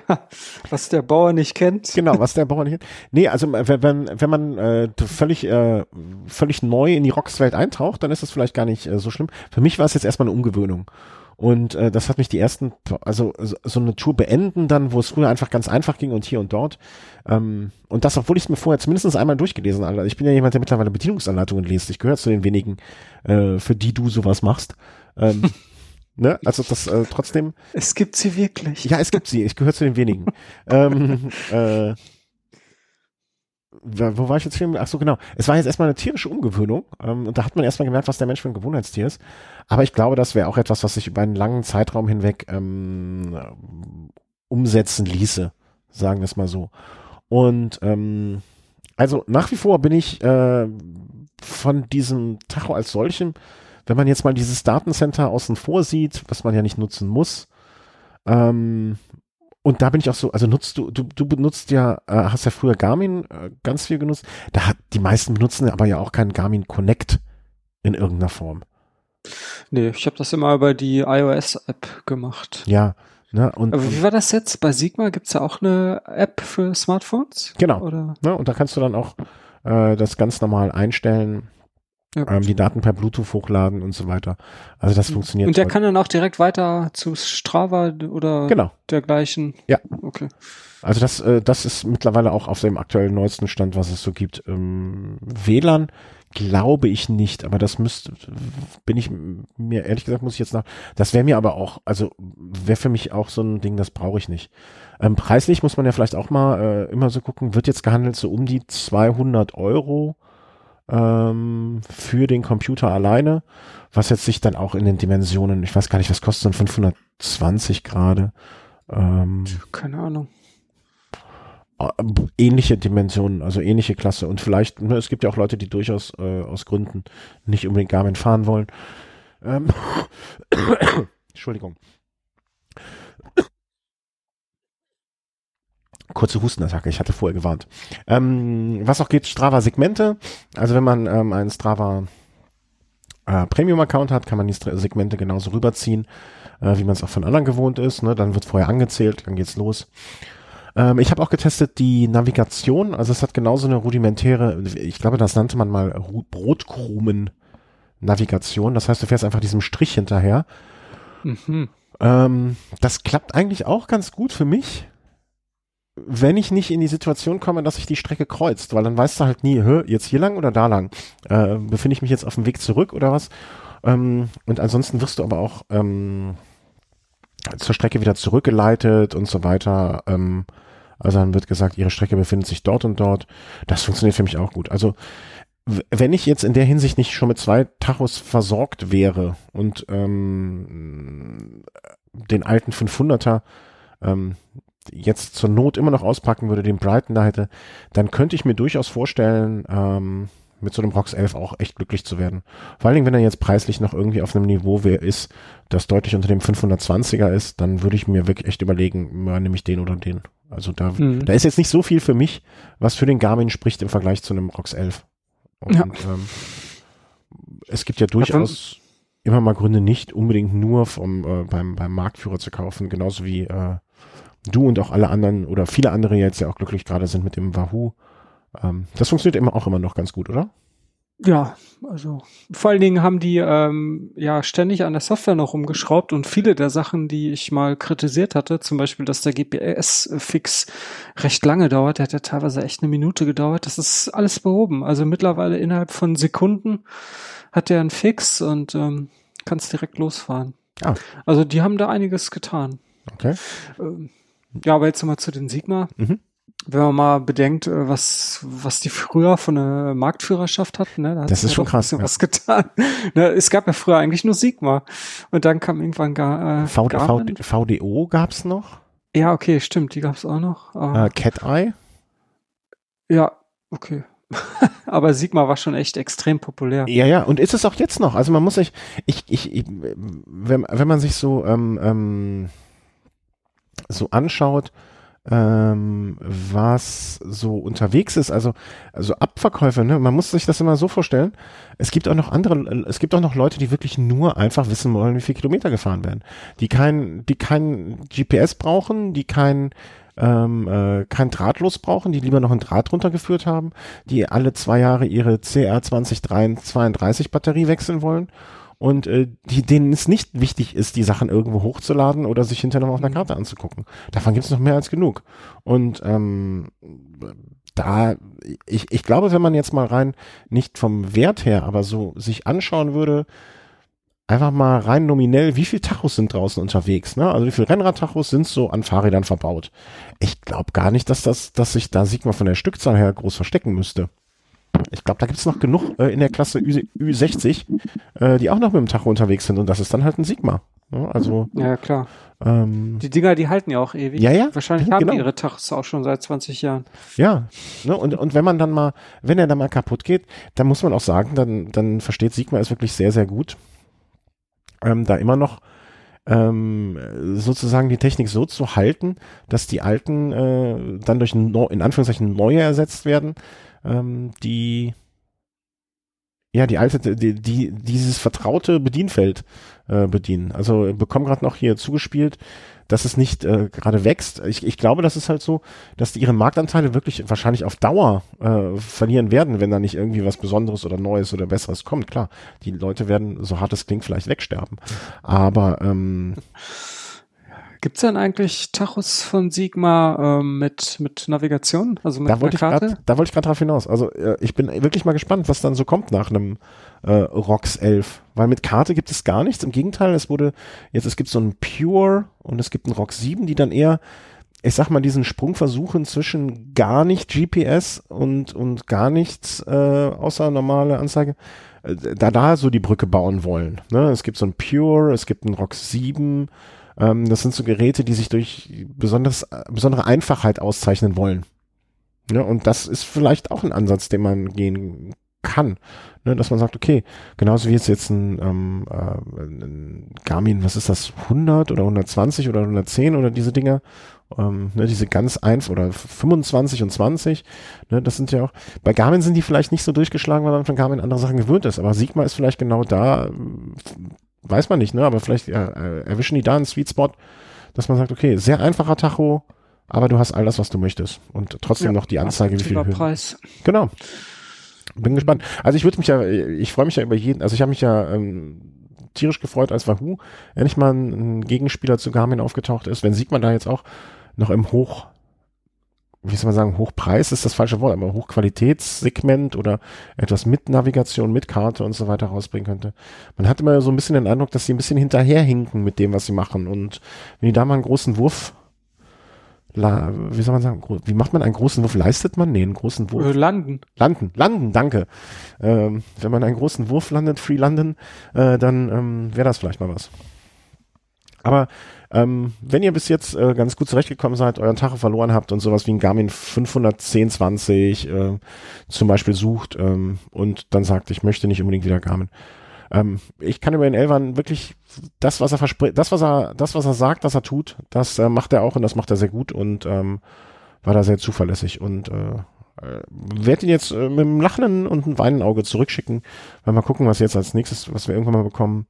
was der Bauer nicht kennt. Genau, was der Bauer nicht kennt. Nee, also wenn, wenn, wenn man äh, völlig, äh, völlig neu in die Rockswelt eintaucht, dann ist das vielleicht gar nicht äh, so schlimm. Für mich war es jetzt erstmal eine Umgewöhnung. Und äh, das hat mich die ersten, also so eine Tour beenden dann, wo es früher einfach ganz einfach ging und hier und dort. Ähm, und das, obwohl ich es mir vorher zumindest einmal durchgelesen habe. Ich bin ja jemand, der mittlerweile Bedienungsanleitungen liest. Ich gehöre zu den wenigen, äh, für die du sowas machst. Ähm, ne? Also das äh, trotzdem. Es gibt sie wirklich. Ja, es gibt sie. Ich gehöre zu den wenigen. ähm, äh, wo war ich jetzt hier? Ach so, genau. Es war jetzt erstmal eine tierische Umgewöhnung ähm, und da hat man erstmal gemerkt, was der Mensch für ein Gewohnheitstier ist. Aber ich glaube, das wäre auch etwas, was sich über einen langen Zeitraum hinweg ähm, umsetzen ließe, sagen wir es mal so. Und ähm, also nach wie vor bin ich äh, von diesem Tacho als solchem, wenn man jetzt mal dieses Datencenter außen vor sieht, was man ja nicht nutzen muss, ähm, und da bin ich auch so, also nutzt du, du, du benutzt ja, äh, hast ja früher Garmin äh, ganz viel genutzt. Da hat die meisten benutzen aber ja auch keinen Garmin Connect in irgendeiner Form. Nee, ich habe das immer über die iOS-App gemacht. Ja. Ne, und, aber wie war das jetzt? Bei Sigma gibt's ja auch eine App für Smartphones? Genau. Oder? Ne, und da kannst du dann auch äh, das ganz normal einstellen, ja, ähm, die Daten per Bluetooth hochladen und so weiter. Also das funktioniert. Und der kann dann auch direkt weiter zu Strava oder genau. dergleichen. Ja. Okay. Also das, äh, das ist mittlerweile auch auf dem aktuellen neuesten Stand, was es so gibt. Ähm, WLAN glaube ich nicht, aber das müsste, bin ich mir ehrlich gesagt muss ich jetzt nach. Das wäre mir aber auch, also wäre für mich auch so ein Ding, das brauche ich nicht. Ähm, preislich muss man ja vielleicht auch mal äh, immer so gucken, wird jetzt gehandelt so um die 200 Euro ähm, für den Computer alleine, was jetzt sich dann auch in den Dimensionen, ich weiß gar nicht, was kostet so ein 520 gerade. Ähm, Keine Ahnung. Äh, ähnliche Dimensionen, also ähnliche Klasse und vielleicht, ne, es gibt ja auch Leute, die durchaus äh, aus Gründen nicht unbedingt Garmin fahren wollen. Ähm, Entschuldigung. Kurze Hustenattacke, ich hatte vorher gewarnt. Ähm, was auch geht, Strava-Segmente. Also wenn man ähm, einen Strava äh, Premium-Account hat, kann man die Segmente genauso rüberziehen, äh, wie man es auch von anderen gewohnt ist. Ne? Dann wird vorher angezählt, dann geht's los. Ähm, ich habe auch getestet die Navigation. Also es hat genauso eine rudimentäre, ich glaube, das nannte man mal Brotkrumen-Navigation. Das heißt, du fährst einfach diesem Strich hinterher. Mhm. Ähm, das klappt eigentlich auch ganz gut für mich wenn ich nicht in die Situation komme, dass sich die Strecke kreuzt, weil dann weißt du halt nie, hä, jetzt hier lang oder da lang. Äh, befinde ich mich jetzt auf dem Weg zurück oder was? Ähm, und ansonsten wirst du aber auch ähm, zur Strecke wieder zurückgeleitet und so weiter. Ähm, also dann wird gesagt, ihre Strecke befindet sich dort und dort. Das funktioniert für mich auch gut. Also wenn ich jetzt in der Hinsicht nicht schon mit zwei Tachos versorgt wäre und ähm, den alten 500er ähm, jetzt zur Not immer noch auspacken würde, den Brighton da hätte, dann könnte ich mir durchaus vorstellen, ähm, mit so einem Rox 11 auch echt glücklich zu werden. Vor allen Dingen, wenn er jetzt preislich noch irgendwie auf einem Niveau ist, das deutlich unter dem 520er ist, dann würde ich mir wirklich echt überlegen, nehme ich den oder den. Also da, mhm. da ist jetzt nicht so viel für mich, was für den Garmin spricht im Vergleich zu einem Rox 11. Und ja. ähm, es gibt ja durchaus immer mal Gründe, nicht unbedingt nur vom, äh, beim, beim Marktführer zu kaufen, genauso wie äh, du und auch alle anderen oder viele andere jetzt ja auch glücklich gerade sind mit dem Wahoo. Ähm, das funktioniert immer auch immer noch ganz gut, oder? Ja, also vor allen Dingen haben die ähm, ja ständig an der Software noch rumgeschraubt und viele der Sachen, die ich mal kritisiert hatte, zum Beispiel, dass der GPS-Fix recht lange dauert, der hat ja teilweise echt eine Minute gedauert, das ist alles behoben. Also mittlerweile innerhalb von Sekunden hat der einen Fix und ähm, kannst direkt losfahren. Ah. Also die haben da einiges getan. Okay. Ähm, ja, aber jetzt nochmal zu den Sigma. Mhm. Wenn man mal bedenkt, äh, was, was die früher von der Marktführerschaft hatten, ne, da hat Das ist ja schon krass, ja. was getan. Ne, es gab ja früher eigentlich nur Sigma. Und dann kam irgendwann gar, äh, V Garmin. V VDO gab's noch. Ja, okay, stimmt, die gab's auch noch. Äh, Cat Eye. ja, okay. aber Sigma war schon echt extrem populär. Ja, ja, und ist es auch jetzt noch. Also man muss sich, ich, ich, ich wenn, wenn man sich so, ähm, ähm, so anschaut, ähm, was so unterwegs ist, also, also Abverkäufe, ne? man muss sich das immer so vorstellen, es gibt auch noch andere, es gibt auch noch Leute, die wirklich nur einfach wissen wollen, wie viele Kilometer gefahren werden, die kein, die kein GPS brauchen, die kein, ähm, äh, kein Drahtlos brauchen, die lieber noch ein Draht runtergeführt haben, die alle zwei Jahre ihre CR 2032 Batterie wechseln wollen und äh, die, denen es nicht wichtig ist, die Sachen irgendwo hochzuladen oder sich hinterher noch auf einer Karte anzugucken. Davon gibt es noch mehr als genug. Und ähm, da, ich, ich glaube, wenn man jetzt mal rein, nicht vom Wert her, aber so sich anschauen würde, einfach mal rein nominell, wie viel Tachos sind draußen unterwegs, ne? Also wie viele Rennradtachos sind so an Fahrrädern verbaut? Ich glaube gar nicht, dass das, dass sich da Sigma von der Stückzahl her groß verstecken müsste. Ich glaube, da gibt's noch genug äh, in der Klasse Ü, Ü60, äh, die auch noch mit dem Tacho unterwegs sind und das ist dann halt ein Sigma. Ne? Also Ja, klar. ähm, Die Dinger, die halten ja auch ewig. Ja, ja, Wahrscheinlich haben genau. die ihre Tachos auch schon seit 20 Jahren. Ja, ne, und, und wenn man dann mal, wenn er dann mal kaputt geht, dann muss man auch sagen, dann, dann versteht Sigma es wirklich sehr, sehr gut, ähm, da immer noch ähm, sozusagen die Technik so zu halten, dass die alten äh, dann durch no, in Anführungszeichen neue ersetzt werden, ähm, die ja die alte, die, die dieses vertraute Bedienfeld äh, bedienen. Also bekommen gerade noch hier zugespielt, dass es nicht äh, gerade wächst. Ich, ich glaube, das ist halt so, dass die ihre Marktanteile wirklich wahrscheinlich auf Dauer äh, verlieren werden, wenn da nicht irgendwie was Besonderes oder Neues oder Besseres kommt. Klar, die Leute werden, so hart es klingt, vielleicht wegsterben. Aber ähm, Gibt's denn eigentlich Tachos von Sigma ähm, mit, mit Navigation? Also mit da wollte ich Karte? gerade, da wollte ich gerade drauf hinaus. Also äh, ich bin wirklich mal gespannt, was dann so kommt nach einem äh, ROX 11, weil mit Karte gibt es gar nichts. Im Gegenteil, es wurde jetzt es gibt so ein Pure und es gibt einen ROX 7, die dann eher ich sag mal, diesen Sprung versuchen zwischen gar nicht GPS und, und gar nichts äh, außer normale Anzeige, äh, da da so die Brücke bauen wollen. Ne? Es gibt so ein Pure, es gibt einen ROX 7, ähm, das sind so Geräte, die sich durch besonders, besondere Einfachheit auszeichnen wollen. Ja, und das ist vielleicht auch ein Ansatz, den man gehen kann. Ne, dass man sagt, okay, genauso wie jetzt jetzt ein, ähm, äh, ein Garmin, was ist das, 100 oder 120 oder 110 oder diese Dinger, ähm, ne, diese ganz einfach oder 25 und 20, ne, das sind ja auch, bei Garmin sind die vielleicht nicht so durchgeschlagen, weil man von Garmin andere Sachen gewöhnt ist, aber Sigma ist vielleicht genau da, weiß man nicht, ne, aber vielleicht äh, erwischen die da einen Sweet Spot, dass man sagt, okay, sehr einfacher Tacho, aber du hast all das, was du möchtest und trotzdem Ja, noch die Anzeige, wie viel Höhen. Preis. Genau. Bin gespannt. Also ich würde mich ja, ich freue mich ja über jeden, also ich habe mich ja ähm, tierisch gefreut, als Wahoo endlich mal ein, ein Gegenspieler zu Garmin aufgetaucht ist. Wenn sieht man da jetzt auch noch im Hoch, wie soll man sagen, Hochpreis ist das falsche Wort, aber Hochqualitätssegment oder etwas mit Navigation, mit Karte und so weiter rausbringen könnte. Man hat immer so ein bisschen den Eindruck, dass sie ein bisschen hinterherhinken mit dem, was sie machen. Und wenn die da mal einen großen Wurf wie soll man sagen, wie macht man einen großen Wurf? Leistet man? Nee, einen großen Wurf. Äh, landen. Landen, landen, danke. Ähm, wenn man einen großen Wurf landet, Free London, äh, dann ähm, wäre das vielleicht mal was. Aber ähm, wenn ihr bis jetzt äh, ganz gut zurechtgekommen seid, euren Tacho verloren habt und sowas wie ein Garmin 51020 äh, zum Beispiel sucht ähm, und dann sagt, ich möchte nicht unbedingt wieder Garmin. Ähm, ich kann über den Elvan wirklich das, was er verspricht, das, was er, das, was er sagt, dass er tut, das äh, macht er auch und das macht er sehr gut und ähm, war da sehr zuverlässig und äh, äh, werde ihn jetzt äh, mit einem lachenden und einem weinenden Auge zurückschicken. Weil mal gucken, was jetzt als nächstes, was wir irgendwann mal bekommen.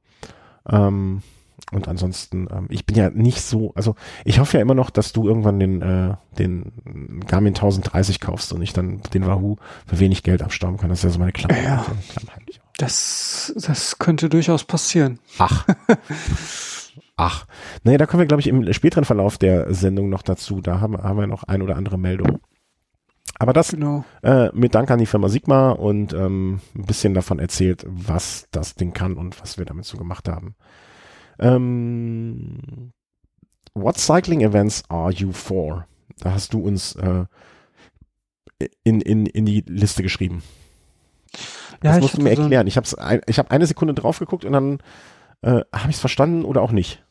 Ähm, und ansonsten, ähm, ich bin ja nicht so, also ich hoffe ja immer noch, dass du irgendwann den, äh, den Garmin 1030 kaufst und ich dann den Wahoo für wenig Geld abstauben kann. Das ist ja so meine Klappe. Ja. Das, das könnte durchaus passieren. Ach. Ach. Naja, da kommen wir, glaube ich, im späteren Verlauf der Sendung noch dazu. Da haben, haben wir noch ein oder andere Meldung. Aber das genau. äh, mit Dank an die Firma Sigma und ähm, ein bisschen davon erzählt, was das Ding kann und was wir damit so gemacht haben. Ähm, what cycling events are you for? Da hast du uns äh, in, in, in die Liste geschrieben. Ja, das musst du mir erklären. ich habe ich hab eine Sekunde drauf geguckt und dann äh, habe ich es verstanden oder auch nicht.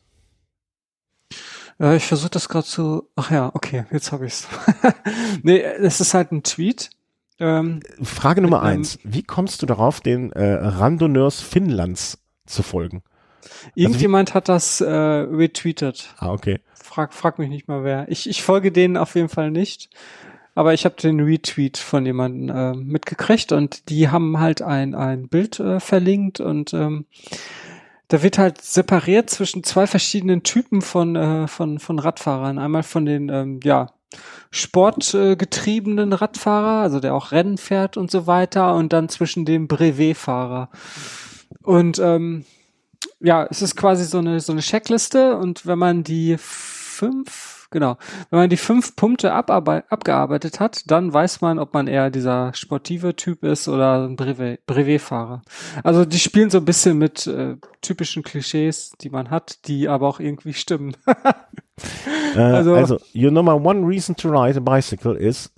Ja, ich versuche das gerade zu. Ach ja, okay, jetzt habe ich's. nee, es ist halt ein Tweet. Ähm, Frage Nummer eins: Wie kommst du darauf, den äh, Randonneurs Finnlands zu folgen? Irgendjemand also hat das äh, retweetet. Ah, okay. Frag, frag mich nicht mal wer. Ich, ich folge denen auf jeden Fall nicht. Aber ich habe den Retweet von jemandem äh, mitgekriegt und die haben halt ein, ein Bild äh, verlinkt und ähm, da wird halt separiert zwischen zwei verschiedenen Typen von, äh, von, von Radfahrern. Einmal von den, ähm, ja, sportgetriebenen Radfahrer, also der auch Rennen fährt und so weiter, und dann zwischen dem Brevetfahrer. Und ähm, ja, es ist quasi so eine, so eine Checkliste und wenn man die fünf, genau, wenn man die fünf Punkte abgearbeitet hat, dann weiß man, ob man eher dieser sportive Typ ist oder ein Brevet, Brevetfahrer. Also die spielen so ein bisschen mit äh, typischen Klischees, die man hat, die aber auch irgendwie stimmen. äh, also, also, your number one reason to ride a bicycle is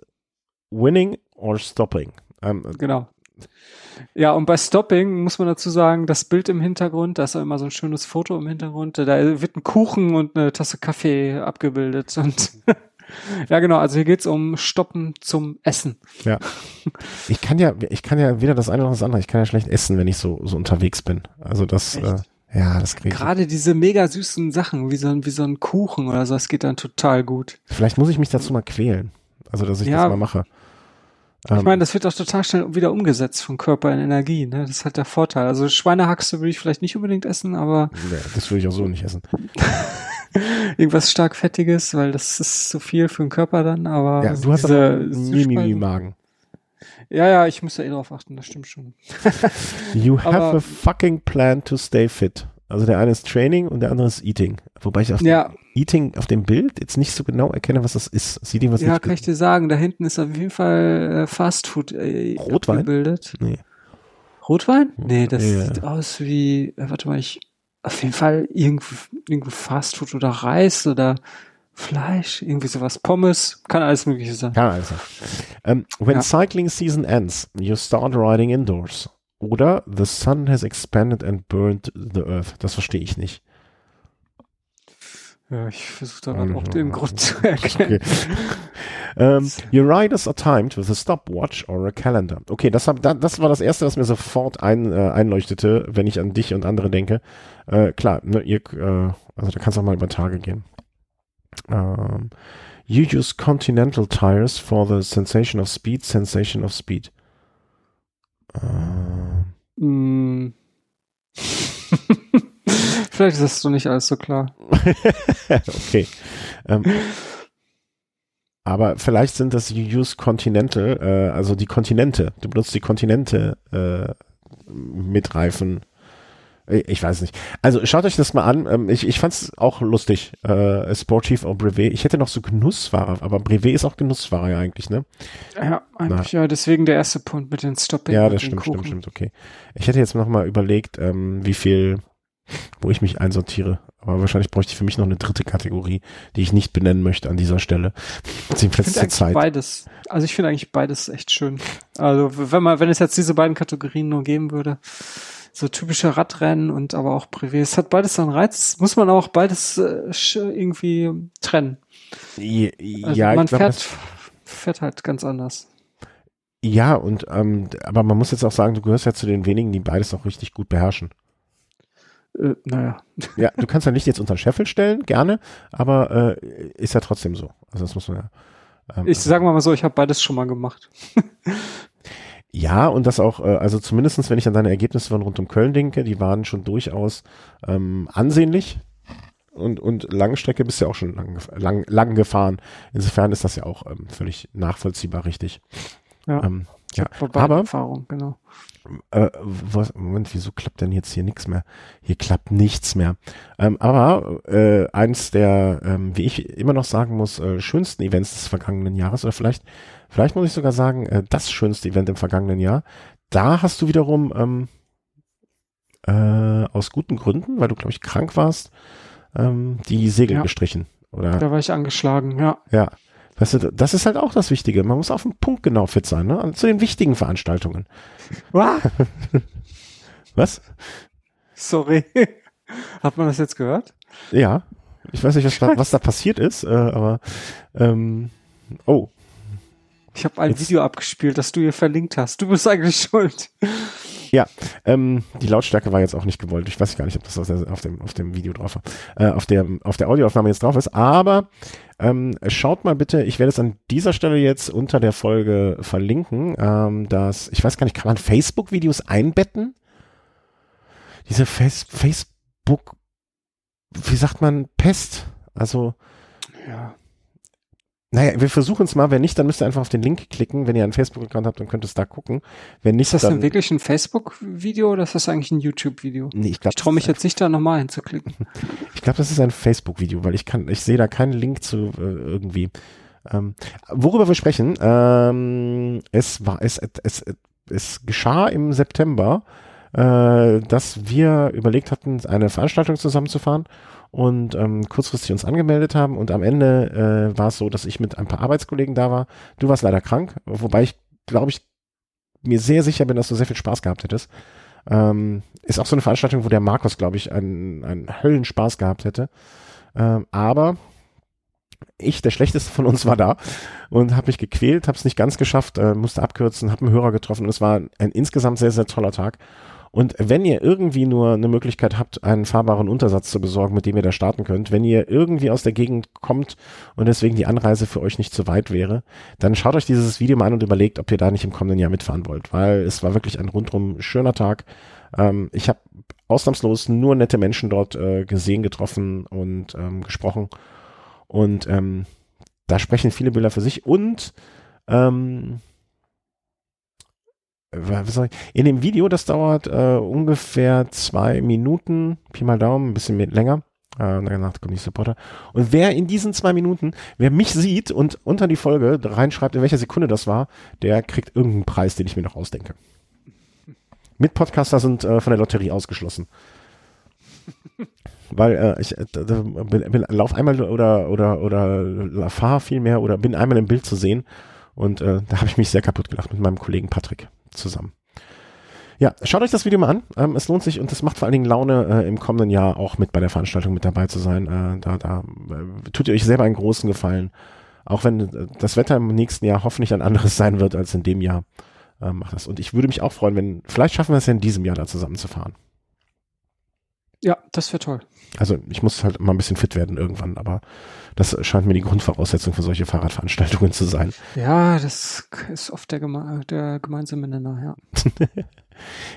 winning or stopping. Um, genau. Ja, und bei Stopping muss man dazu sagen, das Bild im Hintergrund, da ist auch immer so ein schönes Foto im Hintergrund, da wird ein Kuchen und eine Tasse Kaffee abgebildet und ja genau, also hier geht's um Stoppen zum Essen. Ja. Ich kann ja, ich kann ja weder das eine noch das andere, ich kann ja schlecht essen, wenn ich so, so unterwegs bin. Also das, äh, ja, das kriege ich. Gerade diese mega süßen Sachen, wie so, ein wie so ein Kuchen oder so, das geht dann total gut. Vielleicht muss ich mich dazu mal quälen. Also, dass ich ja, das mal mache. Ich ähm, meine, das wird auch total schnell wieder umgesetzt vom Körper in Energie. Ne? Das ist halt der Vorteil. Also Schweinehaxe würde ich vielleicht nicht unbedingt essen, aber. Nee, das würde ich auch so nicht essen. Irgendwas stark Fettiges, weil das ist zu viel für den Körper dann, aber. Ja, du hast diese, Mimimi Magen. Ja, ja, ich muss da eh drauf achten, das stimmt schon. you have aber, a fucking plan to stay fit. Also der eine ist Training und der andere ist Eating. Wobei ich auf ja. Eating auf dem Bild jetzt nicht so genau erkenne, was das ist. Sieht ihm was Ja, kann ich dir sagen. Da hinten ist auf jeden Fall äh, Fastfood äh, Rotwein? abgebildet. Nee. Rotwein? Nee, das ja. sieht aus wie, äh, warte mal, ich, auf jeden Fall irgendwo, irgendwo Fastfood oder Reis oder Fleisch, irgendwie sowas, Pommes, kann alles mögliche sein. Kann alles sein. Um, when ja. cycling season ends, you start riding indoors. Oder The sun has expanded and burned the earth. Das verstehe ich nicht. Ja, ich versuche da gerade auch den Grund zu erkennen. Okay. um, your riders are timed with a stopwatch or a calendar. Okay, das, hab, das war das Erste, was mir sofort ein, äh, einleuchtete, wenn ich an dich und andere denke. Äh, klar, ne, ihr, äh, also da kannst du auch mal über Tage gehen. Um, you use continental tires for the sensation of speed, sensation of speed. Äh. Mm. Vielleicht ist das so nicht alles so klar. okay. Ähm, aber vielleicht sind das you use Continental, äh, also die Kontinente. Du benutzt die Kontinente äh, mit Reifen ich weiß nicht. Also schaut euch das mal an. Ähm, ich, ich fand es auch lustig. Äh, Sportif und Brevet. Ich hätte noch so Genussfahrer, aber Brevet ist auch Genussfahrer ja eigentlich, ne? Ja, eigentlich Na. ja. Deswegen der erste Punkt mit den Stopping. Ja, das stimmt, stimmt, stimmt. Okay. Ich hätte jetzt noch mal überlegt, ähm, wie viel, wo ich mich einsortiere. Aber wahrscheinlich bräuchte ich für mich noch eine dritte Kategorie, die ich nicht benennen möchte an dieser Stelle. Jedenfalls zur Zeit. Beides. Also ich finde eigentlich beides echt schön. Also wenn man, wenn es jetzt diese beiden Kategorien nur geben würde so typische Radrennen und aber auch Privé. Es hat beides seinen Reiz, muss man auch beides äh, irgendwie trennen. Ja, also man glaub, fährt, fährt halt ganz anders. Ja, und ähm, aber man muss jetzt auch sagen, du gehörst ja zu den wenigen, die beides auch richtig gut beherrschen. Äh, naja. Ja, du kannst ja nicht jetzt unter Scheffel stellen, gerne, aber äh, ist ja trotzdem so. Also das muss man ja. Ähm, ich sage mal so, ich habe beides schon mal gemacht. Ja, und das auch, äh, also zumindestens, wenn ich an deine Ergebnisse von rund um Köln denke, die waren schon durchaus ähm, ansehnlich. Und, und Langstrecke bist du ja auch schon lang, lang, lang gefahren. Insofern ist das ja auch ähm, völlig nachvollziehbar richtig. Ja, Ähm, ja. aber Erfahrung, genau. äh, was, Moment, wieso klappt denn jetzt hier nichts mehr? Hier klappt nichts mehr. Ähm, aber äh, eins der, ähm, wie ich immer noch sagen muss, äh, schönsten Events des vergangenen Jahres, oder vielleicht, vielleicht muss ich sogar sagen, äh, das schönste Event im vergangenen Jahr, da hast du wiederum ähm, äh, aus guten Gründen, weil du, glaube ich, krank warst, ähm, die Segel Ja. gestrichen. Oder Da war ich angeschlagen, ja. ja. Weißt du, das ist halt auch das Wichtige. Man muss auf den Punkt genau fit sein, ne? Zu den wichtigen Veranstaltungen. Was? Sorry. Hat man das jetzt gehört? Ja, ich weiß nicht, was da, was da passiert ist, äh, aber ähm, oh, Ich habe ein Jetzt- Video abgespielt, das du hier verlinkt hast. Du bist eigentlich schuld. ähm, die Lautstärke war jetzt auch nicht gewollt. Ich weiß gar nicht, ob das auf dem auf dem Video drauf war, äh, auf der auf der Audioaufnahme jetzt drauf ist. Aber ähm, schaut mal bitte. Ich werde es an dieser Stelle jetzt unter der Folge verlinken. Ähm, dass ich weiß gar nicht, kann man Facebook-Videos einbetten? Diese Face Facebook, wie sagt man Pest? Also Ja. Naja, wir versuchen es mal. Wenn nicht, dann müsst ihr einfach auf den Link klicken. Wenn ihr einen Facebook-Account habt, dann könnt ihr es da gucken. Wenn nicht, Ist das dann. wirklich ein Facebook-Video oder ist das eigentlich ein YouTube-Video? nee, ich glaube, Ich traue mich jetzt nicht, da nochmal hinzuklicken. ich glaube, das ist ein Facebook-Video, weil ich kann, ich sehe da keinen Link zu äh, irgendwie. Ähm, worüber wir sprechen, ähm, es war, es, es, es geschah im September, äh, dass wir überlegt hatten, eine Veranstaltung zusammenzufahren und ähm, kurzfristig uns angemeldet haben und am Ende äh, war es so, dass ich mit ein paar Arbeitskollegen da war. Du warst leider krank, wobei ich glaube ich mir sehr sicher bin, dass du sehr viel Spaß gehabt hättest. Ähm, ist auch so eine Veranstaltung, wo der Markus, glaube ich, einen, einen Höllenspaß gehabt hätte. Ähm, aber ich, der schlechteste von uns, war da und habe mich gequält, habe es nicht ganz geschafft, äh, musste abkürzen, habe einen Hörer getroffen und es war ein insgesamt sehr, sehr toller Tag. Und wenn ihr irgendwie nur eine Möglichkeit habt, einen fahrbaren Untersatz zu besorgen, mit dem ihr da starten könnt, wenn ihr irgendwie aus der Gegend kommt und deswegen die Anreise für euch nicht zu weit wäre, dann schaut euch dieses Video mal an und überlegt, ob ihr da nicht im kommenden Jahr mitfahren wollt, weil es war wirklich ein rundrum schöner Tag. Ähm, ich habe ausnahmslos nur nette Menschen dort äh, gesehen, getroffen und ähm, gesprochen. Und ähm, da sprechen viele Bilder für sich. Und ähm, wa- was soll ich? In dem Video, das dauert äh, ungefähr zwei Minuten, Pi mal Daumen, ein bisschen länger. Äh, danach kommt die Supporter. Und wer in diesen zwei Minuten, wer mich sieht und unter die Folge reinschreibt, in welcher Sekunde das war, der kriegt irgendeinen Preis, den ich mir noch ausdenke. Mitpodcaster sind äh, von der Lotterie ausgeschlossen. Weil äh, ich äh, bin, bin, lauf einmal oder oder oder fahr viel mehr oder bin einmal im Bild zu sehen und äh, da habe ich mich sehr kaputt gelacht mit meinem Kollegen Patrick zusammen. Ja, schaut euch das Video mal an. Ähm, es lohnt sich und es macht vor allen Dingen Laune, äh, im kommenden Jahr auch mit bei der Veranstaltung mit dabei zu sein. Äh, da da äh, tut ihr euch selber einen großen Gefallen. Auch wenn äh, das Wetter im nächsten Jahr hoffentlich ein anderes sein wird als in dem Jahr. Äh, macht das. Und ich würde mich auch freuen, wenn, vielleicht schaffen wir es ja in diesem Jahr da zusammen zu fahren. Ja, das wäre toll. Also ich muss halt mal ein bisschen fit werden irgendwann, aber das scheint mir die Grundvoraussetzung für solche Fahrradveranstaltungen zu sein. Ja, das ist oft der, geme der gemeinsame Nenner, ja.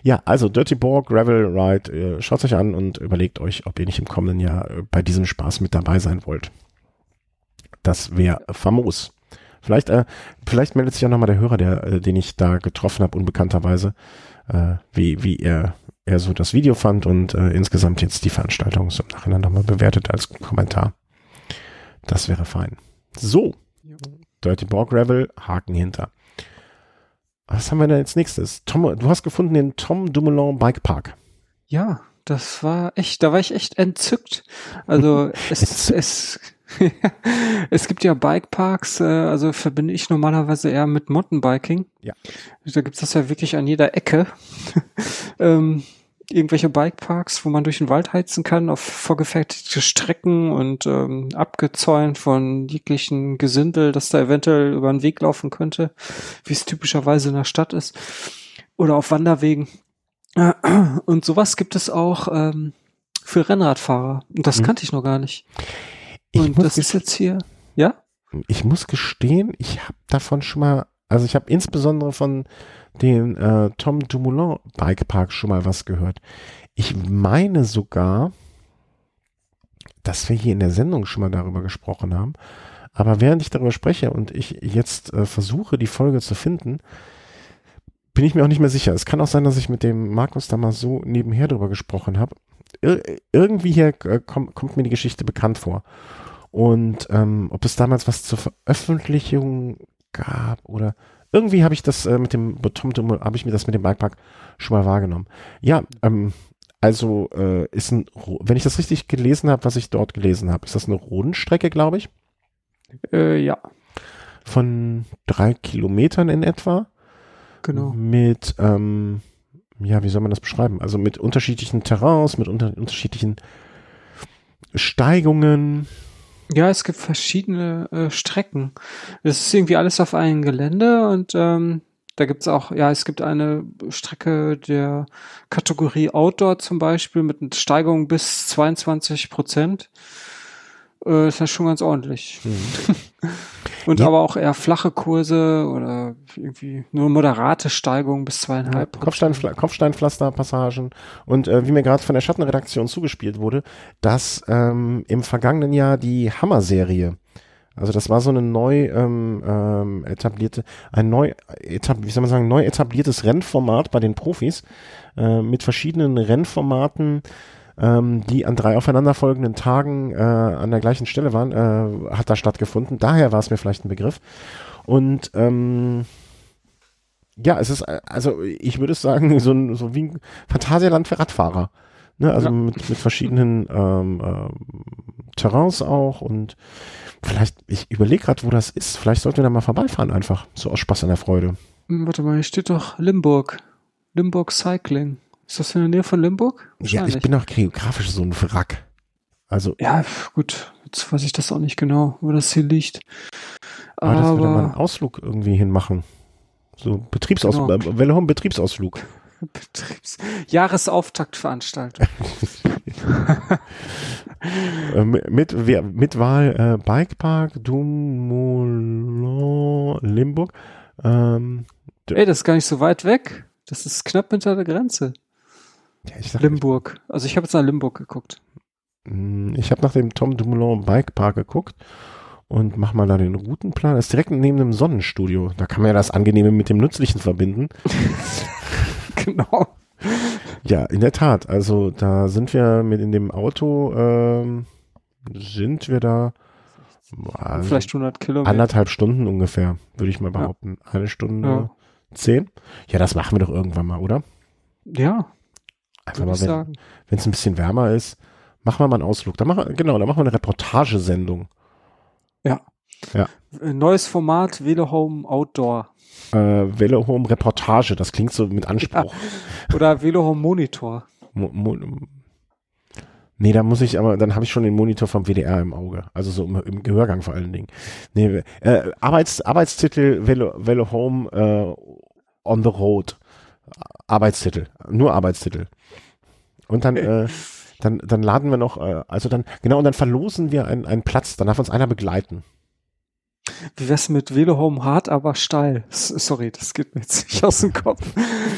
Ja, also Dirty Borg Gravel Ride, äh, schaut euch an und überlegt euch, ob ihr nicht im kommenden Jahr äh, bei diesem Spaß mit dabei sein wollt. Das wäre famos. Vielleicht, äh, vielleicht meldet sich auch nochmal der Hörer, der, äh, den ich da getroffen habe, unbekannterweise, äh, wie, wie er, er so das Video fand und äh, insgesamt jetzt die Veranstaltung so im Nachhinein nochmal bewertet als Kommentar. Das wäre fein. So. Dirty Borg Gravel, Haken hinter. Was haben wir denn als nächstes? Tom, du hast gefunden den Tom Dumoulin Bike Park. Ja, das war echt, da war ich echt entzückt. Also es, es, es gibt ja Bikeparks, äh, also verbinde ich normalerweise eher mit Mountainbiking. Ja. Da gibt's das ja wirklich an jeder Ecke. ähm, irgendwelche Bikeparks, wo man durch den Wald heizen kann, auf vorgefertigte Strecken und ähm, abgezäunt von jeglichen Gesindel, das da eventuell über den Weg laufen könnte, wie es typischerweise in der Stadt ist. Oder auf Wanderwegen. Und sowas gibt es auch ähm, für Rennradfahrer. Und das Mhm. kannte ich noch gar nicht. Ich Und das ist jetzt hier, ja? Ich muss gestehen, ich habe davon schon mal, also ich habe insbesondere von den äh, Tom Dumoulin Bikepark schon mal was gehört. Ich meine sogar, dass wir hier in der Sendung schon mal darüber gesprochen haben. Aber während ich darüber spreche und ich jetzt äh, versuche, die Folge zu finden, bin ich mir auch nicht mehr sicher. Es kann auch sein, dass ich mit dem Markus da mal so nebenher drüber gesprochen habe. Ir irgendwie hier äh, kommt, kommt mir die Geschichte bekannt vor. Und ähm, ob es damals was zur Veröffentlichung gab oder irgendwie habe ich das äh, mit dem Tom habe ich mir das mit dem Bikepark schon mal wahrgenommen. Ja, ähm, also äh, ist ein, wenn ich das richtig gelesen habe, was ich dort gelesen habe, ist das eine Rundstrecke, glaube ich? Äh, ja. Von drei Kilometern in etwa. Genau. Mit, ähm, ja, wie soll man das beschreiben? Also mit unterschiedlichen Terrains, mit unter unterschiedlichen Steigungen. Ja, es gibt verschiedene äh, Strecken. Es ist irgendwie alles auf einem Gelände und ähm, da gibt's auch, ja, es gibt eine Strecke der Kategorie Outdoor zum Beispiel mit einer Steigung bis 22 Prozent. Äh, ist ja schon ganz ordentlich. Mhm. Und ja. aber auch eher flache Kurse oder irgendwie nur moderate Steigung bis zweieinhalb. Kopfstein, Kopfsteinpflasterpassagen. Und äh, wie mir gerade von der Schattenredaktion zugespielt wurde, dass ähm, im vergangenen Jahr die Hammer-Serie, also das war so eine neu ähm, ähm, etablierte, ein neu etab wie soll man sagen, neu etabliertes Rennformat bei den Profis äh, mit verschiedenen Rennformaten ähm, die an drei aufeinanderfolgenden Tagen äh, an der gleichen Stelle waren, äh, hat da stattgefunden. Daher war es mir vielleicht ein Begriff. Und ähm, ja, es ist, also ich würde sagen, so, ein, so wie ein Phantasialand für Radfahrer. Ne, also ja. mit, mit verschiedenen ähm, ähm, Terrains auch und vielleicht, ich überlege gerade, wo das ist. Vielleicht sollten wir da mal vorbeifahren einfach. So aus Spaß an der Freude. Warte mal, hier steht doch Limburg. Limburg Cycling. Ist das in der Nähe von Limburg? Ja, ich bin auch geografisch so ein Wrack. Also. Ja, gut. Jetzt weiß ich das auch nicht genau, wo das hier liegt. Aber, aber das würde man einen Ausflug irgendwie hinmachen. So Betriebsausflug, genau. äh, Wellhorn Betriebsausflug. Betriebs Jahresauftaktveranstaltung. äh, mit, mit Wahl äh, Bikepark, Dumoulin, Limburg. Ähm, Ey, das ist gar nicht so weit weg. Das ist knapp hinter der Grenze. Ja, ich Limburg. Also ich habe jetzt nach Limburg geguckt. Hm, ich habe nach dem Tom Dumoulin Bike Park geguckt und mach mal da den Routenplan. Das ist direkt neben dem Sonnenstudio. Da kann man ja das Angenehme mit dem Nützlichen verbinden. genau. Ja, in der Tat. Also da sind wir mit in dem Auto, ähm, sind wir da also vielleicht 100 Kilometer. Anderthalb Stunden ungefähr, würde ich mal behaupten. Ja. Eine Stunde ja. zehn. Ja, das machen wir doch irgendwann mal, oder? Ja, Einfach mal, wenn es ein bisschen wärmer ist, machen wir mal einen Ausflug. Da machen, genau, da machen wir eine Reportagesendung. Ja. Ja. Neues Format, Velo Home Outdoor. Äh, Velo Home Reportage, das klingt so mit Anspruch. Ja. Oder Velo Home Monitor. Mo Mo nee, da muss ich aber, dann habe ich schon den Monitor vom WDR im Auge. Also so im, im Gehörgang vor allen Dingen. Nee, äh, Arbeits, Arbeitstitel Velo, Velo Home äh, on the Road. Arbeitstitel. Nur Arbeitstitel. Und dann, äh, dann, dann laden wir noch, äh, also dann, genau, und dann verlosen wir einen, einen Platz, dann darf uns einer begleiten. Wie wär's mit Velohome hart, aber steil? sorry, das geht mir jetzt nicht aus dem Kopf.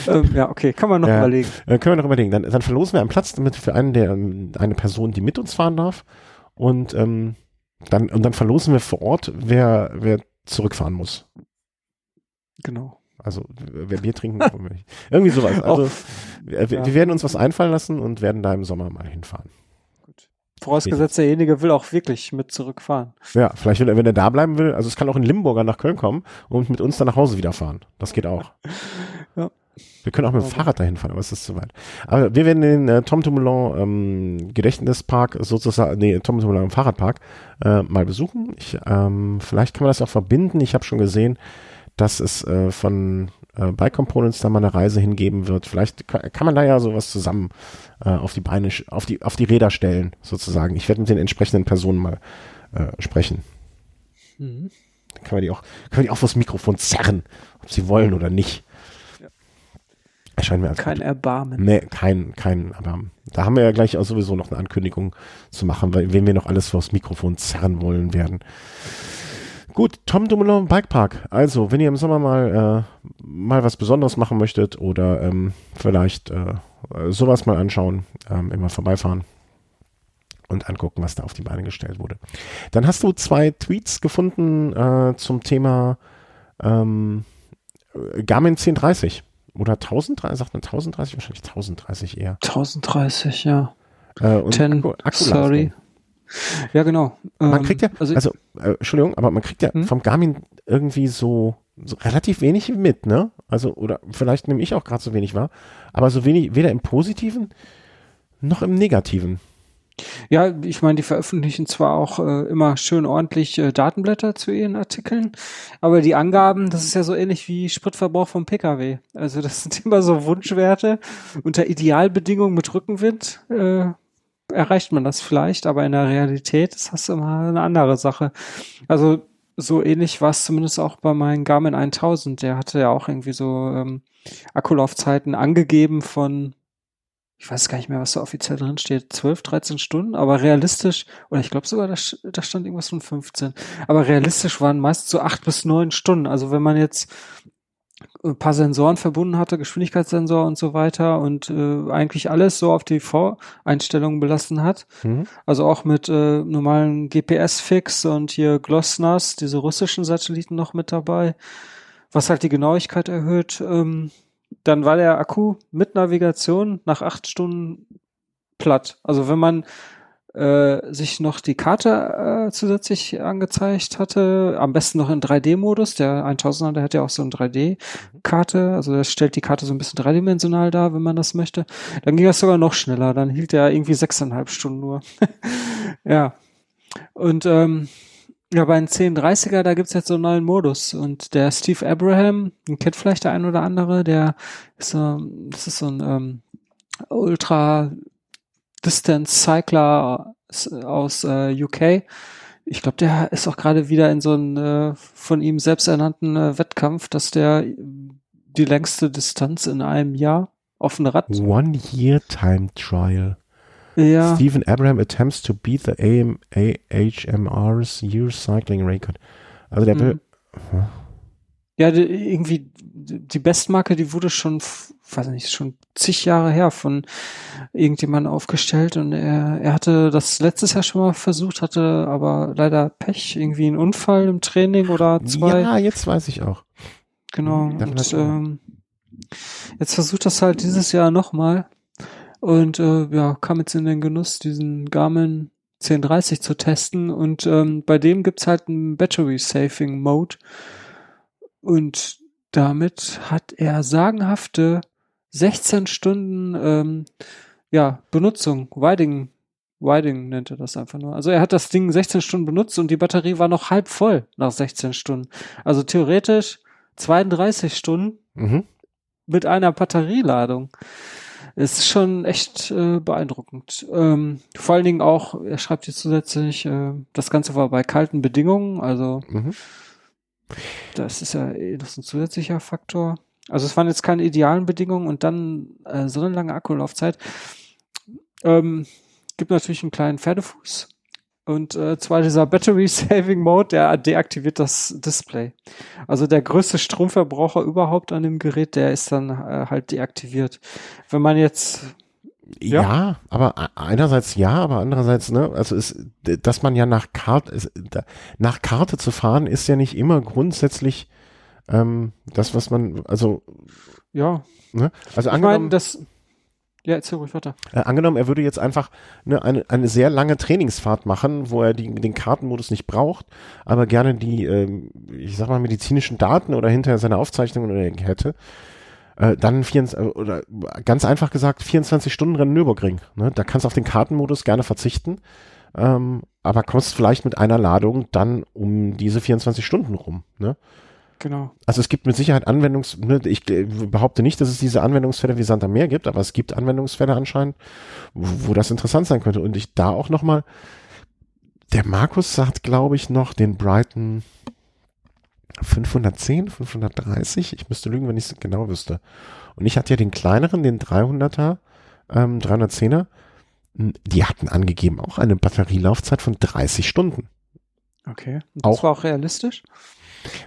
ähm, ja, okay, kann man noch ja, überlegen. Äh, können wir noch überlegen. Dann, dann verlosen wir einen Platz damit für einen der, eine Person, die mit uns fahren darf. Und, ähm, dann, und dann verlosen wir vor Ort, wer, wer zurückfahren muss. Genau. Also wer Bier trinken, irgendwie sowas. Also wir, ja. wir, werden uns was einfallen lassen und werden da im Sommer mal hinfahren. Gut. Vorausgesetzt, derjenige will auch wirklich mit zurückfahren. Ja, vielleicht will er, wenn er da bleiben will, also es kann auch in Limburger nach Köln kommen und mit uns dann nach Hause wieder fahren. Das geht auch. ja. Wir können auch mit dem Fahrrad dahin fahren, aber es ist zu weit. Aber wir werden den äh, Tom Dumoulin ähm, Gedächtnispark sozusagen, nee, Tom Dumoulin Fahrradpark äh, mal besuchen. Ich, ähm, vielleicht kann man das auch verbinden. Ich habe schon gesehen, dass es äh, von äh, Bike Components da mal eine Reise hingeben wird. Vielleicht kann, kann man da ja sowas zusammen äh, auf die Beine, auf die, auf die Räder stellen, sozusagen. Ich werde mit den entsprechenden Personen mal äh, sprechen. Mhm. Dann können wir die auch, können wir die auch vors Mikrofon zerren, ob sie wollen oder nicht. Ja. Erscheint mir als kein gut. Erbarmen. Nee, kein, kein Erbarmen. Da haben wir ja gleich auch sowieso noch eine Ankündigung zu machen, weil wen wir noch alles vors Mikrofon zerren wollen werden. Gut, Tom Dumoulin Bikepark. Also, wenn ihr im Sommer mal, äh, mal was Besonderes machen möchtet oder ähm, vielleicht äh, sowas mal anschauen, ähm, immer vorbeifahren und angucken, was da auf die Beine gestellt wurde. Dann hast du zwei Tweets gefunden äh, zum Thema ähm, Garmin 1030 oder 1030, sagt man 1030, wahrscheinlich 1030 eher. 1030, ja. Äh, und 10, Akku, sorry. Ja, genau. Man Ähm, kriegt ja, also, also, äh, Entschuldigung, aber man kriegt ja Hm? vom Garmin irgendwie so, so relativ wenig mit, ne? Also, oder vielleicht nehme ich auch gerade so wenig wahr, aber so wenig, weder im Positiven noch im Negativen. Ja, ich meine, die veröffentlichen zwar auch äh, immer schön ordentlich äh, Datenblätter zu ihren Artikeln, aber die Angaben, das ist ja so ähnlich wie Spritverbrauch vom Pkw. Also das sind immer so Wunschwerte. Unter Idealbedingungen mit Rückenwind äh, erreicht man das vielleicht, aber in der Realität ist das immer eine andere Sache. Also so ähnlich war es zumindest auch bei meinem Garmin 1000. Der hatte ja auch irgendwie so ähm, Akkulaufzeiten angegeben von ich weiß gar nicht mehr, was da offiziell drin steht, 12, 13 Stunden, aber realistisch, oder ich glaube sogar, da, da stand irgendwas von 15, aber realistisch waren meist so acht bis neun Stunden. Also wenn man jetzt ein paar Sensoren verbunden hatte, Geschwindigkeitssensor und so weiter und äh, eigentlich alles so auf die Voreinstellungen belassen hat, Mhm. also auch mit äh, normalen GPS-Fix und hier GLONASS, diese russischen Satelliten noch mit dabei, was halt die Genauigkeit erhöht. Ähm, dann war der Akku mit Navigation nach acht Stunden platt. Also wenn man äh, sich noch die Karte äh, zusätzlich angezeigt hatte, am besten noch in 3D-Modus. Der 1000er, der hat ja auch so eine 3D-Karte, also der stellt die Karte so ein bisschen dreidimensional dar, wenn man das möchte. Dann ging das sogar noch schneller. Dann hielt er irgendwie sechseinhalb Stunden nur. ja. Und ähm, ja, bei den 1030er, da gibt's jetzt so einen neuen Modus. Und der Steve Abraham, den kennt vielleicht der ein oder andere, der ist so, das ist so ein ähm, Ultra Distance Cycler aus, äh, UK. Ich glaube, der ist auch gerade wieder in so einem äh, von ihm selbst ernannten äh, Wettkampf, dass der die längste Distanz in einem Jahr auf ein Rad. One Year Time Trial. Ja, Stephen Abraham attempts to beat the AMA HMR's Year Cycling Record. Also der will, ja, die, irgendwie die Bestmarke, die wurde schon, weiß nicht, schon zig Jahre her von irgendjemandem aufgestellt und er, er hatte das letztes Jahr schon mal versucht, hatte aber leider Pech, irgendwie einen Unfall im Training oder zwei. ja, jetzt weiß ich auch. Genau. Und ähm, jetzt versucht das halt dieses Jahr nochmal und äh, ja, kam jetzt in den Genuss, diesen Garmin 1030 zu testen und ähm, bei dem gibt's halt einen Battery Saving Mode und damit hat er sagenhafte 16 Stunden ähm, ja, Benutzung, Riding, Riding nennt er das einfach nur. Also er hat das Ding 16 Stunden benutzt und die Batterie war noch halb voll nach 16 Stunden. Also theoretisch 32 Stunden Mhm. mit einer Batterieladung. Ist schon echt äh, beeindruckend. Ähm, vor allen Dingen auch, er schreibt hier zusätzlich, äh, das Ganze war bei kalten Bedingungen, also Mhm. Das ist ja eh das ist ein zusätzlicher Faktor. Also es waren jetzt keine idealen Bedingungen und dann äh, so eine lange Akkulaufzeit. Ähm, gibt natürlich einen kleinen Pferdefuß. Und äh, zwar dieser Battery Saving Mode, der deaktiviert das Display. Also der größte Stromverbraucher überhaupt an dem Gerät, der ist dann äh, halt deaktiviert. Wenn man jetzt Ja, Ja. aber a- einerseits ja, aber andererseits, ne, also ist, dass man ja nach Karte, ist, nach Karte zu fahren, ist ja nicht immer grundsätzlich ähm, das, was man, also, ja, ne, also ich angenommen, meine, das ja, erzähl ruhig weiter. äh, angenommen, er würde jetzt einfach ne, eine, eine sehr lange Trainingsfahrt machen, wo er die, den Kartenmodus nicht braucht, aber gerne die, ähm, ich sag mal, medizinischen Daten oder hinterher seine Aufzeichnungen oder hätte, äh, dann 24, oder ganz einfach gesagt 24 Stunden Rennen Nürburgring. Ne? Da kannst du auf den Kartenmodus gerne verzichten, ähm, aber kommst vielleicht mit einer Ladung dann um diese 24 Stunden rum. Ne? Genau. Also es gibt mit Sicherheit Anwendungs, ne, ich äh, behaupte nicht, dass es diese Anwendungsfälle wie Sand am Meer gibt, aber es gibt Anwendungsfälle anscheinend, wo, wo das interessant sein könnte. Und ich da auch nochmal, der Markus sagt, glaube ich, noch den Brighton 510, 530, ich müsste lügen, wenn ich es genau wüsste. Und ich hatte ja den kleineren, den 300er, ähm, 310er, die hatten angegeben auch eine Batterielaufzeit von 30 Stunden. Okay. Das Auch- war auch realistisch?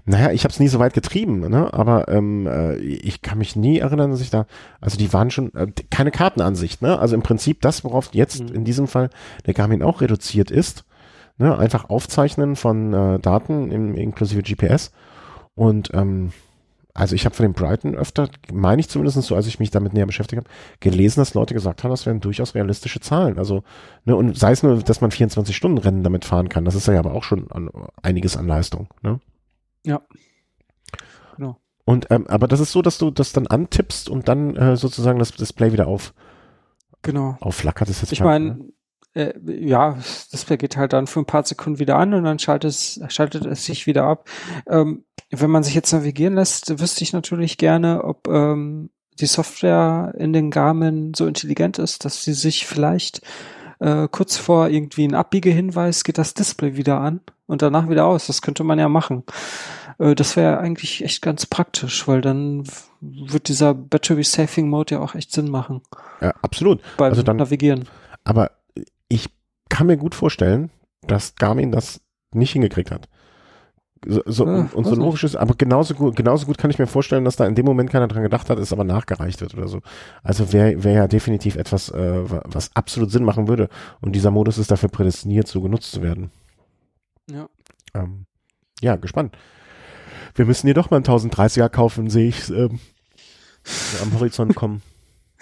Naja, ich habe es nie so weit getrieben, ne? aber ähm, äh, ich kann mich nie erinnern, dass ich da, also die waren schon äh, keine Kartenansicht, ne? Also im Prinzip das, worauf jetzt Mhm. in diesem Fall der Garmin auch reduziert ist, ne? Einfach Aufzeichnen von äh, Daten im, inklusive GPS und ähm, also ich habe von dem Brighton öfter, meine ich zumindest so, als ich mich damit näher beschäftigt habe, gelesen, dass Leute gesagt haben, das wären durchaus realistische Zahlen. Also, ne, und sei es nur, dass man 24-Stunden-Rennen damit fahren kann, das ist ja aber auch schon an, einiges an Leistung, ne? Ja. Genau. Und ähm, aber das ist so, dass du das dann antippst und dann äh, sozusagen das Display wieder auf Genau. aufflackert. Ist jetzt Ich meine, äh, ja, das Display geht halt dann für ein paar Sekunden wieder an und dann schaltet es, schaltet es sich wieder ab. Ähm, wenn man sich jetzt navigieren lässt, wüsste ich natürlich gerne, ob ähm, die Software in den Garmin so intelligent ist, dass sie sich vielleicht äh, kurz vor irgendwie ein Abbiegehinweis geht das Display wieder an und danach wieder aus. Das könnte man ja machen. Äh, das wäre eigentlich echt ganz praktisch, weil dann wird dieser Battery Saving Mode ja auch echt Sinn machen Ja, absolut. beim Also dann- Navigieren. Aber kann mir gut vorstellen, dass Garmin das nicht hingekriegt hat. So, so, Ja, und so logisch ist, aber genauso gut, genauso gut kann ich mir vorstellen, dass da in dem Moment keiner dran gedacht hat, es aber nachgereicht wird oder so. Also wäre wär ja definitiv etwas, äh, wa- was absolut Sinn machen würde. Und dieser Modus ist dafür prädestiniert, so genutzt zu werden. Ja. Ähm, ja, gespannt. Wir müssen hier doch mal einen 1030er kaufen, sehe ich ähm, am Horizont kommen.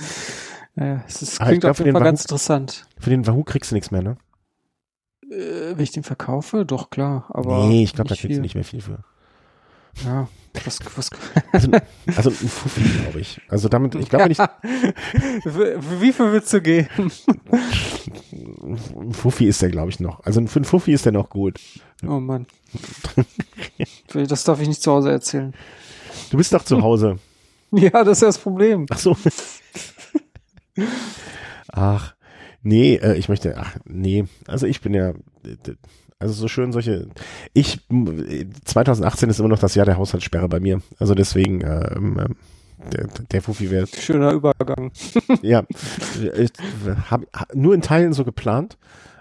Ja, es ist, Ah, klingt glaub, auf jeden den Fall ganz Wahoo- interessant. Für den Wahoo kriegst du nichts mehr, ne? Äh, wenn ich den verkaufe, doch klar. Aber nee, ich glaube, da nicht kriegst du nicht mehr viel für. Ja, was, was, Also, also ein Fuffi, glaube ich. Also damit, ich glaube, Für Wie viel willst du gehen? ein Fuffi ist der, glaube ich, noch. Also für ein Fuffi ist der noch gut. Oh Mann. Das darf ich nicht zu Hause erzählen. Du bist doch zu Hause. Ja, das ist ja das Problem. Ach so. Ach, nee, äh, ich möchte, ach, nee. Also ich bin ja, also so schön solche, ich, m- 2018 ist immer noch das Jahr der Haushaltssperre bei mir. Also deswegen, ähm, ähm, der, der Fuffi wäre Schöner Übergang. ja, ich hab, ha- nur in Teilen so geplant.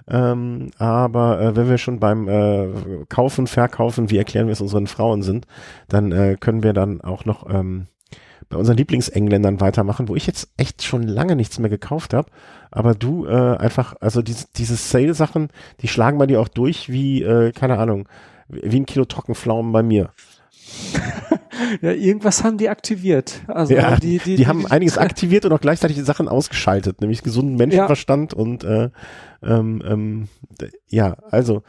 Ähm, aber äh, wenn wir schon beim äh, Kaufen, Verkaufen, wie erklären wir es unseren Frauen sind, dann äh, können wir dann auch noch ähm, bei unseren Lieblingsengländern weitermachen, wo ich jetzt echt schon lange nichts mehr gekauft habe. Aber du äh, einfach, also diese, diese Sale-Sachen, die schlagen bei dir auch durch wie, äh, keine Ahnung, wie ein Kilo Trockenpflaumen bei mir. Ja, irgendwas haben die aktiviert. Also Ja, die, die, Die, haben einiges aktiviert und auch gleichzeitig Sachen ausgeschaltet, nämlich gesunden Menschenverstand und äh, ähm, ähm, ja, also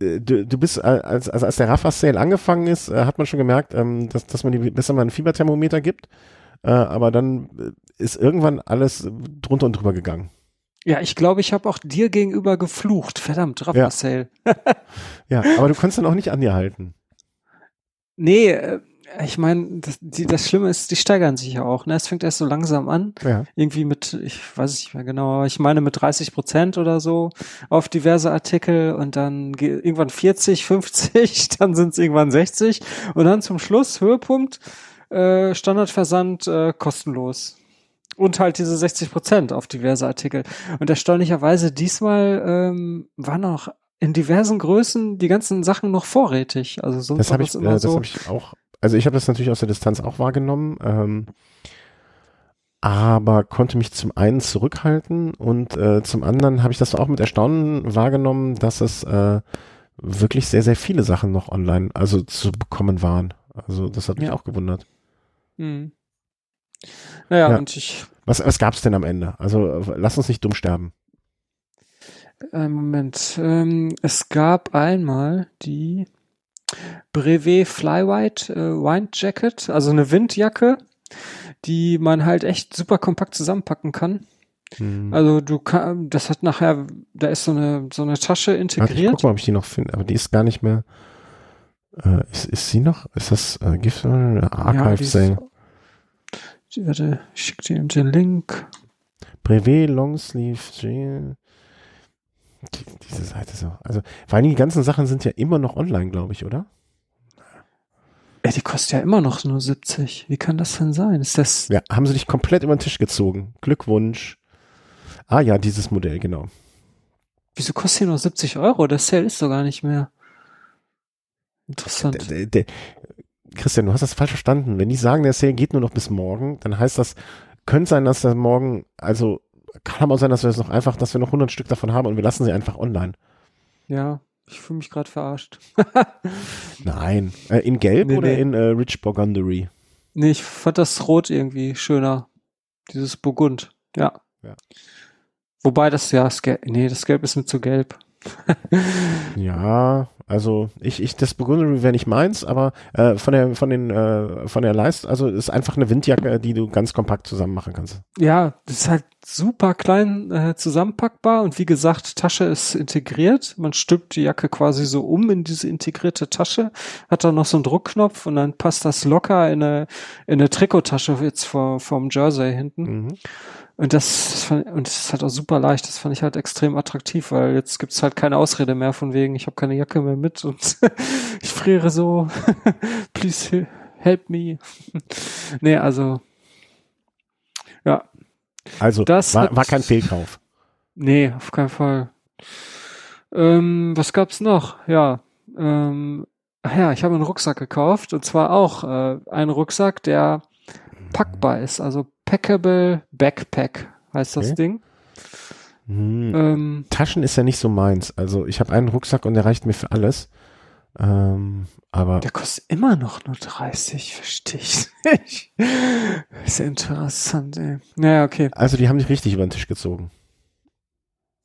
du, du bist, äh, als, als, als der Rafa Sale angefangen ist, äh, hat man schon gemerkt, ähm, dass, dass man die besser mal ein Fieberthermometer gibt, äh, aber dann äh, ist irgendwann alles drunter und drüber gegangen. Ja, ich glaube, ich habe auch dir gegenüber geflucht. Verdammt, Ja. Raphael. Ja, aber du konntest dann auch nicht an dir halten. Nee, ich meine, das, die, das Schlimme ist, die steigern sich ja auch. Ne? Es fängt erst so langsam an. Ja. irgendwie mit, ich weiß es nicht mehr genau, aber ich meine mit 30 Prozent oder so auf diverse Artikel und dann ge- irgendwann 40, 50, dann sind es irgendwann 60 und dann zum Schluss Höhepunkt äh, Standardversand äh, kostenlos. Und halt diese 60 Prozent auf diverse Artikel. Und erstaunlicherweise diesmal ähm, waren auch in diversen Größen die ganzen Sachen noch vorrätig. Also sonst Das habe ich, das äh, das so. habe ich auch. Also ich habe das natürlich aus der Distanz auch wahrgenommen, ähm, aber konnte mich zum einen zurückhalten und äh, zum anderen habe ich das auch mit Erstaunen wahrgenommen, dass es äh, wirklich sehr sehr viele Sachen noch online, also zu bekommen waren. Also das hat mich Ja. auch gewundert. Hm. Naja, Ja. und ich Was, was gab's denn am Ende? Also lass uns nicht dumm sterben. Äh, Moment. Ähm, es gab einmal die Brevet Flywhite äh, Wind Jacket, also eine Windjacke, die man halt echt super kompakt zusammenpacken kann. Hm. Also du kann, das hat nachher, da ist so eine so eine Tasche Warte, ich integriert. guck mal, ob ich die noch finde, aber die ist gar nicht mehr. Äh, ist, ist sie noch? Ist das äh, Gift oder Archive Sale? Warte, ich schick dir den Link. Brevet, Longsleeve. Die, diese Seite so. Also, vor allem die ganzen Sachen sind ja immer noch online, glaube ich, oder? Ey, die kostet ja immer noch nur 70. Wie kann das denn sein? Ist das Ja, haben sie dich komplett über den Tisch gezogen. Glückwunsch. Ah ja, dieses Modell, genau. Wieso kostet die nur 70 Euro? Der Sale ist doch gar nicht mehr. Interessant. Der, der, Christian, du hast das falsch verstanden. Wenn die sagen, der Sale geht nur noch bis morgen, dann heißt das, könnte sein, dass der morgen, also kann aber sein, dass wir es noch einfach, dass wir noch 100 Stück davon haben und wir lassen sie einfach online. Ja, ich fühle mich gerade verarscht. Nein. Äh, in Gelb Nee, oder nee. in äh, Rich Burgundy? nee, ich fand das Rot irgendwie schöner. Dieses Burgund. Ja. Ja. Wobei das ja, das Gelb, nee, das Gelb ist mir zu gelb. Ja, also ich, ich, das Burgundy wäre nicht meins, aber äh, von der, von den, äh, von der Leist, also ist einfach eine Windjacke, die du ganz kompakt zusammen machen kannst. Ja, das ist halt super klein äh, zusammenpackbar und wie gesagt, Tasche ist integriert. Man stülpt die Jacke quasi so um in diese integrierte Tasche, hat dann noch so einen Druckknopf und dann passt das locker in eine, in eine Trikottasche jetzt vor, vom Jersey hinten. Mhm. Und das, das fand, und das ist halt auch super leicht. Das fand ich halt extrem attraktiv, weil jetzt gibt's halt keine Ausrede mehr von wegen, ich habe keine Jacke mehr mit und ich friere so. Please he- help me. nee, also ja, Also Das war, hat- war kein Fehlkauf. nee, auf keinen Fall. Ähm, was gab's noch? Ja, ähm, ja, ich habe einen Rucksack gekauft und zwar auch äh, einen Rucksack, der packbar ist, also packable Backpack heißt das Okay. Ding. Hm. Ähm, Taschen ist ja nicht so meins. Also ich habe einen Rucksack und der reicht mir für alles. Ähm, aber Der kostet immer noch nur 30, verstehe ich nicht. Ist interessant, ey. Naja, okay. also die haben dich richtig über den Tisch gezogen.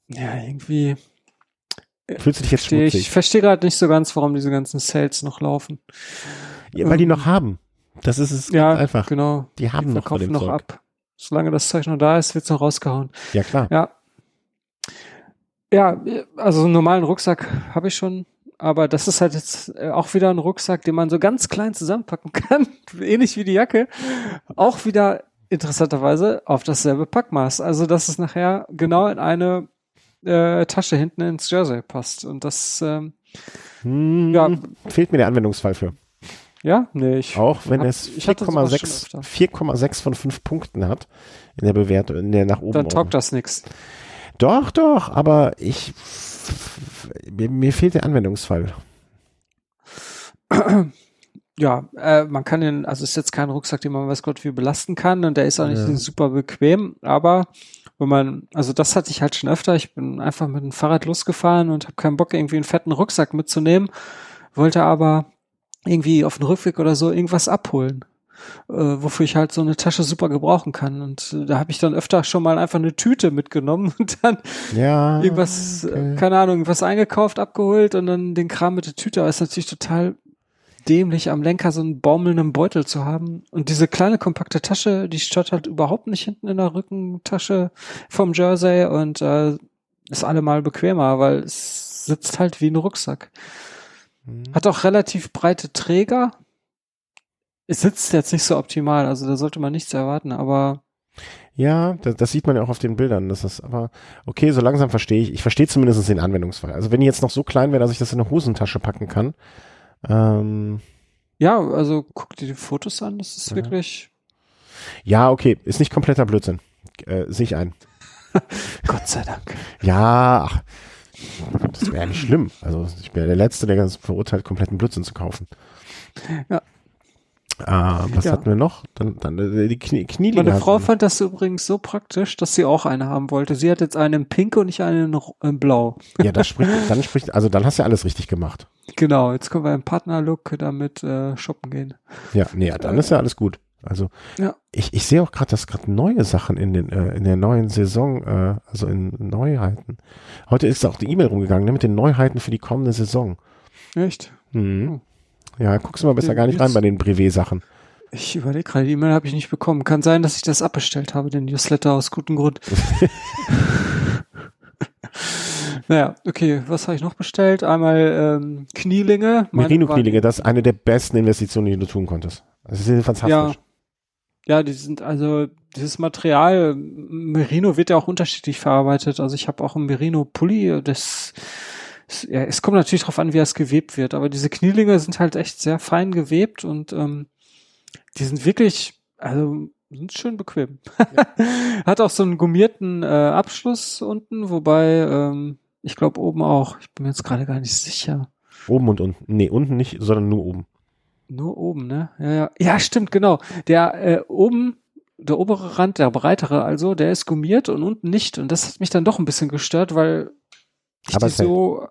Ja, irgendwie Fühlst du dich jetzt verstehe ich, schmutzig? verstehe gerade nicht so ganz, warum diese ganzen Sales noch laufen. Ja, weil die ähm, noch haben. Das ist es Ja, einfach. genau. Die haben Die noch von verkaufen dem noch Zeug. ab. Solange das Zeug noch da ist, wird's noch rausgehauen. Ja klar. Ja. Ja, also einen normalen Rucksack habe ich schon, aber das ist halt jetzt äh, auch wieder ein Rucksack, den man so ganz klein zusammenpacken kann, ähnlich wie die Jacke. Auch wieder interessanterweise auf dasselbe Packmaß. Also dass es nachher genau in eine äh, Tasche hinten ins Jersey passt. Und das, ähm, Hm, Ja. Fehlt mir der Anwendungsfall für. ja, nee, ich. Auch wenn Hab- es ich hatte sowas schon 4,6 öfter. 4,6 von 5 Punkten hat in der Bewertung, in der nach oben. dann taugt das nix. Doch, doch, aber ich mir, mir fehlt der Anwendungsfall. Ja, äh, man kann den, also ist jetzt kein Rucksack, den man weiß Gott wie belasten kann und der ist auch nicht Ja. super bequem, aber wenn man, also das hatte ich halt schon öfter, ich bin einfach mit dem Fahrrad losgefahren und habe keinen Bock, irgendwie einen fetten Rucksack mitzunehmen, wollte aber irgendwie auf dem Rückweg oder so irgendwas abholen, äh, wofür ich halt so eine Tasche super gebrauchen kann und äh, da habe ich dann öfter schon mal einfach eine Tüte mitgenommen und dann Ja. irgendwas, okay. äh, keine Ahnung, was eingekauft, abgeholt und dann den Kram mit der Tüte. Aber ist natürlich total dämlich, am Lenker so einen baumelnden Beutel zu haben. Und diese kleine kompakte Tasche, die stört halt überhaupt nicht hinten in der Rückentasche vom Jersey und äh, ist allemal bequemer, weil es sitzt halt wie ein Rucksack. Hm. Hat auch relativ breite Träger. Es sitzt jetzt nicht so optimal, also da sollte man nichts erwarten, aber Ja, das, das sieht man ja auch auf den Bildern. Das ist aber okay, so langsam verstehe ich. Ich verstehe zumindest den Anwendungsfall. Also wenn die jetzt noch so klein wäre, dass ich das in eine Hosentasche packen kann. Ähm, ja, also guck dir die Fotos an, das ist Ja. wirklich ja, okay, ist nicht kompletter Blödsinn. Äh, Sehe ich ein. Gott sei Dank. Ja, ach, das wäre ja nicht schlimm. Also ich bin ja der Letzte, der ganz verurteilt, kompletten Blödsinn zu kaufen. Ja. Ah, was Ja. hatten wir noch? Dann, dann äh, die Knie, Knielinge. Meine Frau fand das übrigens so praktisch, dass sie auch eine haben wollte. Sie hat jetzt eine in Pink und ich eine in in Blau. Ja, das spricht, dann spricht, also dann hast du ja alles richtig gemacht. Genau, jetzt können wir im Partnerlook damit äh, shoppen gehen. Ja, nee, ja, dann ist ja alles gut. Also Ja. ich, ich sehe auch gerade, dass gerade neue Sachen in den äh, in der neuen Saison, äh, also in Neuheiten. Heute ist auch die E-Mail rumgegangen, ne, mit den Neuheiten für die kommende Saison. Echt? Mhm. Ja, guckst du mal besser Ja, gar nicht rein bei den Brevet-Sachen. Ich überlege gerade, die E-Mail habe ich nicht bekommen. Kann sein, dass ich das abbestellt habe, den Newsletter aus gutem Grund. naja, okay, was habe ich noch bestellt? Einmal ähm, Knielinge. Merino-Knielinge, das ist eine der besten Investitionen, die du tun konntest. Das ist Ja, fantastisch. ja, die sind also dieses Material Merino wird ja auch unterschiedlich verarbeitet. Also ich habe auch ein Merino Pulli. Das es- ja, es kommt natürlich darauf an, wie es gewebt wird. Aber diese Knielinge sind halt echt sehr fein gewebt und ähm, die sind wirklich, also sind schön bequem. Hat auch so einen gummierten äh, Abschluss unten, wobei ähm, Ich glaube oben auch. Ich bin mir jetzt gerade gar nicht sicher. Oben und unten. Nee, unten nicht, sondern nur oben. Nur oben, ne? Ja, ja. Ja, stimmt, genau. Der äh, oben, der obere Rand, der breitere also, der ist gummiert und unten nicht. Und das hat mich dann doch ein bisschen gestört, weil ich Aber die so.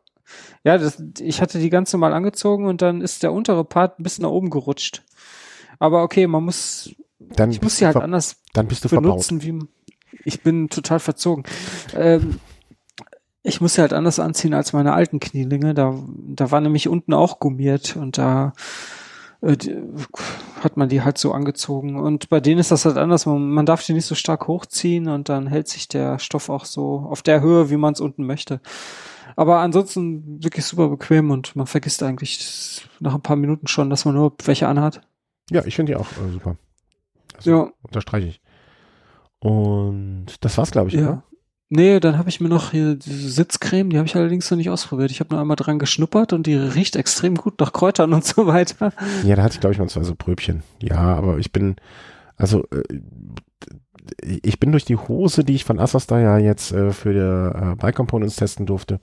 Ja, das, ich hatte die ganz normal angezogen und dann ist der untere Part ein bisschen nach oben gerutscht. Aber okay, man muss, Dann ich muss sie halt anders Dann bist du verbaut. benutzen, wie ich bin total verzogen. Ähm, ich muss sie halt anders anziehen als meine alten Knielinge. Da, da war nämlich unten auch gummiert und da äh, die, hat man die halt so angezogen. Und bei denen ist das halt anders. Man, man darf die nicht so stark hochziehen und dann hält sich der Stoff auch so auf der Höhe, wie man es unten möchte. Aber ansonsten wirklich super bequem und man vergisst eigentlich nach ein paar Minuten schon, dass man nur welche anhat. Ja, ich finde die auch äh, super. Also, Ja. Unterstreiche ich. Und das war's, glaube ich, Ja. oder? Nee, dann habe ich mir noch hier diese Sitzcreme, die habe ich allerdings noch nicht ausprobiert. Ich habe nur einmal dran geschnuppert und die riecht extrem gut nach Kräutern und so weiter. Ja, da hatte ich, glaube ich, mal zwei so Pröbchen. Ja, aber ich bin, also, äh, ich bin durch die Hose, die ich von Asos da ja jetzt äh, für die äh, Bike Components testen durfte,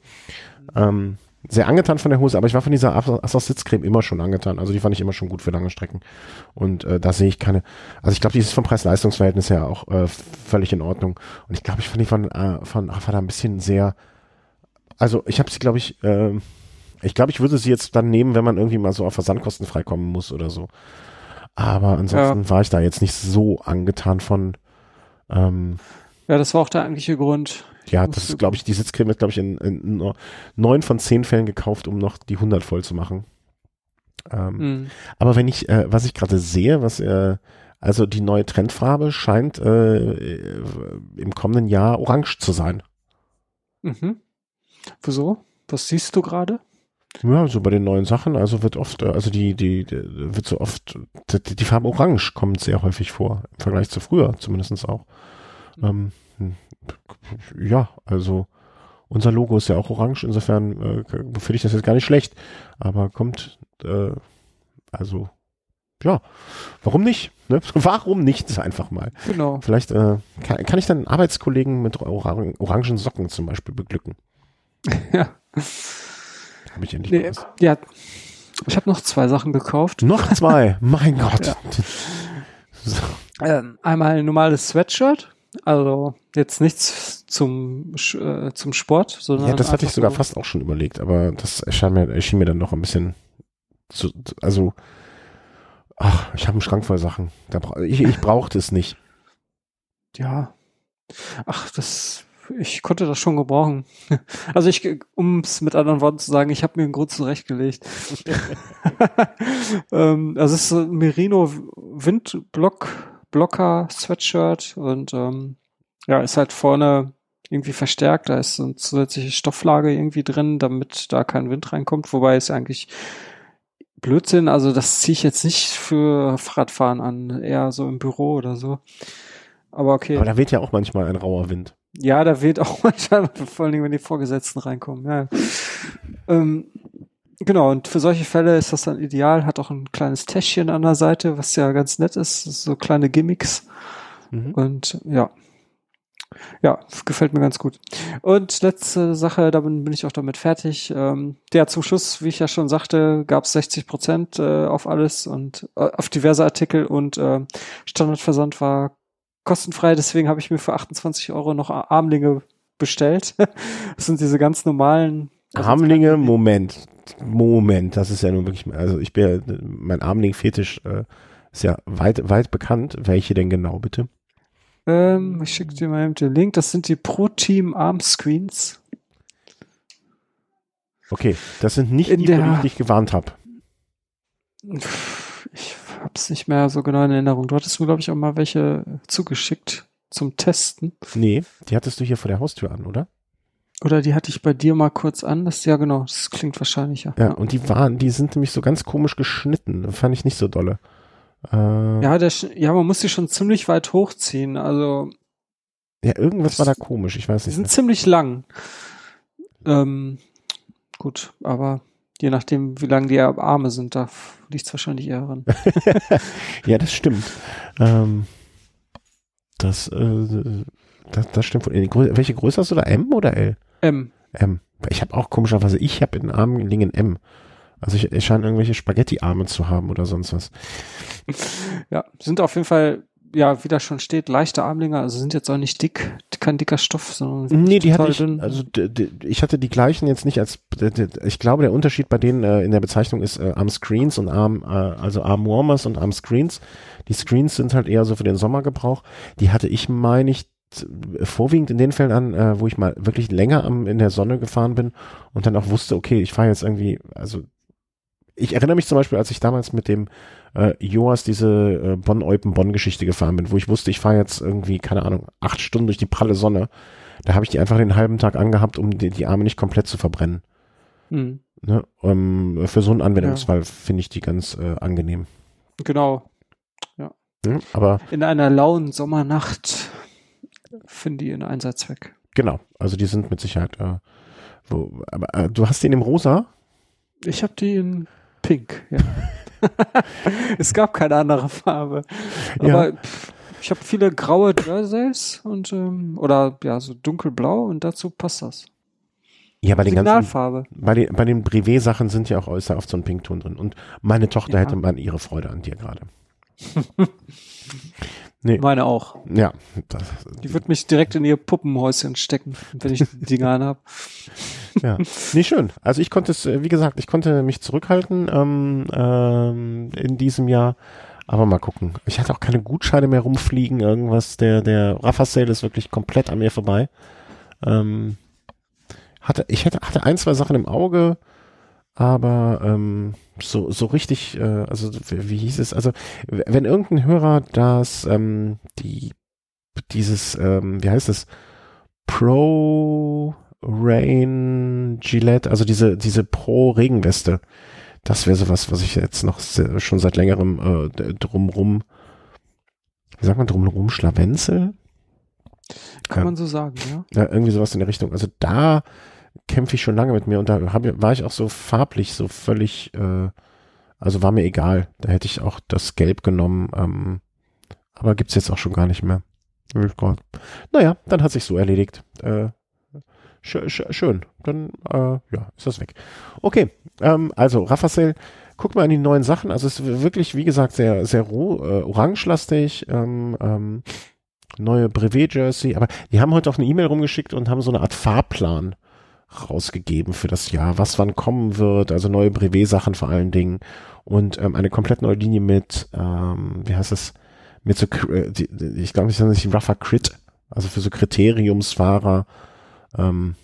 ähm, sehr angetan von der Hose, aber ich war von dieser Asos Sitzcreme immer schon angetan. Also die fand ich immer schon gut für lange Strecken. Und äh, da sehe ich keine, also ich glaube, die ist vom Preis-Leistungs-Verhältnis her auch äh, völlig in Ordnung. Und ich glaube, ich fand die von, äh, von Rafa da ein bisschen sehr, also ich habe sie, glaube ich, äh, ich glaube, ich würde sie jetzt dann nehmen, wenn man irgendwie mal so auf Versandkosten freikommen muss oder so. Aber ansonsten war ich da jetzt nicht so angetan von. Ähm, Ja, das war auch der eigentliche Grund. ja, das ist, glaube ich, die Sitzcreme ist, glaube ich, in, in neun von zehn Fällen gekauft, um noch die 100 voll zu machen. Ähm, Hm. Aber wenn ich, äh, was ich gerade sehe, was, äh, also die neue Trendfarbe scheint äh, äh, im kommenden Jahr orange zu sein. Mhm. Wieso? Was siehst du gerade? Ja, so bei den neuen Sachen, also wird oft, äh, also die, die, die wird so oft, die, die Farbe Orange kommt sehr häufig vor, im Vergleich zu früher zumindest auch. Ähm, hm, ja, also unser Logo ist ja auch orange, insofern äh, finde ich das jetzt gar nicht schlecht, aber kommt, äh, also, ja, warum nicht? Ne? Warum nicht einfach mal? Genau. Vielleicht äh, kann, kann ich dann Arbeitskollegen mit orang orangen Socken zum Beispiel beglücken. Ja. Habe ich endlich Nee, was. ja. Ich habe noch zwei Sachen gekauft. Noch zwei, mein Gott. Ja. So. Ähm, einmal ein normales Sweatshirt. Also jetzt nichts zum, äh, zum Sport, sondern. Ja, das hatte ich sogar so- fast auch schon überlegt, aber das erschien mir, erschien mir dann noch ein bisschen zu, also, ach, ich habe einen Schrank voll Sachen. Da ich, ich brauchte es nicht. Ja. Ach, das, ich konnte das schon gebrauchen. Also ich, um es mit anderen Worten zu sagen, ich habe mir einen Grund zurechtgelegt. ähm, also es ist ein Merino Windblock, Blocker Sweatshirt und ähm, ja, ist halt vorne irgendwie verstärkt. Da ist so eine zusätzliche Stofflage irgendwie drin, damit da kein Wind reinkommt. Wobei es eigentlich Blödsinn, also das ziehe ich jetzt nicht für Fahrradfahren an, eher so im Büro oder so. Aber okay. Aber da weht ja auch manchmal ein rauer Wind. Ja, da weht auch manchmal, vor allen Dingen, wenn die Vorgesetzten reinkommen. Ja. ähm, genau, und für solche Fälle ist das dann ideal. Hat auch ein kleines Täschchen an der Seite, was ja ganz nett ist. So kleine Gimmicks. Mhm. Und ja. Ja, gefällt mir ganz gut. Und letzte Sache, da bin, ich auch damit fertig. Ähm, ja, zum Schluss, wie ich ja schon sagte, gab es 60 Prozent äh, auf alles und äh, auf diverse Artikel und äh, Standardversand war kostenfrei. Deswegen habe ich mir für 28 Euro noch Ar- Armlinge bestellt. Das sind diese ganz normalen. Armlinge, Moment. Moment, das ist ja nun wirklich, also ich bin, ja- mein Armling-Fetisch äh, ist ja weit, weit bekannt. Welche denn genau, bitte? Ähm, ich schicke dir mal eben den Link. Das sind die Pro Team Arm Screens. Okay, das sind nicht In die, die ich dich gewarnt habe. Ich hab's nicht mehr so genau in Erinnerung. Du hattest mir, glaube ich, auch mal welche zugeschickt zum Testen. Nee, die hattest du hier vor der Haustür an, oder? Oder die hatte ich bei dir mal kurz an. Das, ja, genau. Das klingt wahrscheinlich, ja. Ja, und die waren, die sind nämlich so ganz komisch geschnitten. Fand ich nicht so dolle. Äh, Ja, der, ja, man muss die schon ziemlich weit hochziehen. Also, ja, irgendwas war da komisch, ich weiß die nicht. sind mehr. ziemlich lang. Ähm, gut, aber je nachdem, wie lang die Arme sind, da liegt's wahrscheinlich eher ran. Ja, das stimmt. Ähm, das, äh, das, das stimmt. Welche Größe hast du da? M oder L? M. M. Ich habe auch komischerweise, ich habe in den Armen ein M. Also ich, ich scheine irgendwelche Spaghetti-Arme zu haben oder sonst was. Ja, sind auf jeden Fall, ja, wie da schon steht, leichte Armlinge, also sind jetzt auch nicht dick, kein dicker Stoff, sondern Nee, die hatte ich, dünn. also ich hatte die gleichen jetzt nicht als, ich glaube, der Unterschied bei denen äh, in der Bezeichnung ist äh, Arm Screens und Arm, äh, also Arm Warmers und Arm Screens. Die Screens sind halt eher so für den Sommergebrauch. Die hatte ich, meine ich, vorwiegend in den Fällen an, äh, wo ich mal wirklich länger am, in der Sonne gefahren bin und dann auch wusste, okay, ich fahre jetzt irgendwie, also ich erinnere mich zum Beispiel, als ich damals mit dem äh, Joas diese äh, Bonn-Eupen-Bonn-Geschichte gefahren bin, wo ich wusste, ich fahre jetzt irgendwie, keine Ahnung, acht Stunden durch die pralle Sonne. Da habe ich die einfach den halben Tag angehabt, um die, die Arme nicht komplett zu verbrennen. Hm, Ne? Ähm, für so einen Anwendungsfall finde ich die ganz äh, angenehm. genau. Ne? Aber In einer lauen Sommernacht finden die ihren Einsatzzweck. genau, also die sind mit Sicherheit. Äh, wo, aber äh, du hast den im Rosa? Ich habe die in Pink, ja. es gab keine andere Farbe. Ja. Aber pff, ich habe viele graue Jerseys und ähm, oder ja, so dunkelblau und dazu passt das. Ja, bei den ganzen, Signalfarbe. bei den, bei den Privé-Sachen sind ja auch äußerst oft so ein Pinkton drin. Und meine Tochter Ja. hätte man ihre Freude an dir gerade. nee, Meine auch. ja, das, Die wird mich direkt in ihr Puppenhäuschen stecken, wenn ich die Dinger anhab. Ja, nee, schön. Also ich konnte es, äh, wie gesagt, ich konnte mich zurückhalten ähm, ähm, in diesem Jahr. Aber mal gucken. Ich hatte auch keine Gutscheine mehr rumfliegen, irgendwas. Der, der Rafa Sale ist wirklich komplett an mir vorbei. Ähm, hatte, ich hätte, hatte ein, zwei Sachen im Auge, aber ähm, so, so richtig, äh, also wie, wie hieß es? Also, wenn irgendein Hörer das, ähm, die, dieses, ähm, wie heißt es? Pro Rain Gillette, also diese, diese Pro Regenweste. Das wäre sowas, was ich jetzt noch se- schon seit längerem äh, drumrum, wie sagt man drumrum, Schlawenzel? Kann Ja. man so sagen, ja. Ja, irgendwie sowas in der Richtung. Also da kämpfe ich schon lange mit mir und da hab, war ich auch so farblich so völlig, äh, also war mir egal. Da hätte ich auch das Gelb genommen, ähm, aber gibt's jetzt auch schon gar nicht mehr. Oh. Naja, dann hat sich so erledigt. Äh, schö schö schön. Dann äh, ja, ist das weg. Okay, ähm, also Raffael, guck mal an die neuen Sachen. Also es ist wirklich, wie gesagt, sehr, sehr roh, äh, orangelastig. Ähm, ähm, neue Brevet-Jersey, aber die haben heute auch eine E-Mail rumgeschickt und haben so eine Art Fahrplan rausgegeben für das Jahr, was wann kommen wird, also neue Brevet-Sachen vor allen Dingen und ähm, eine komplett neue Linie mit, ähm, wie heißt es, mit so, äh, die, die- ich glaube, ich nenne sich Rougher Crit, also für so Kriteriumsfahrer, ähm,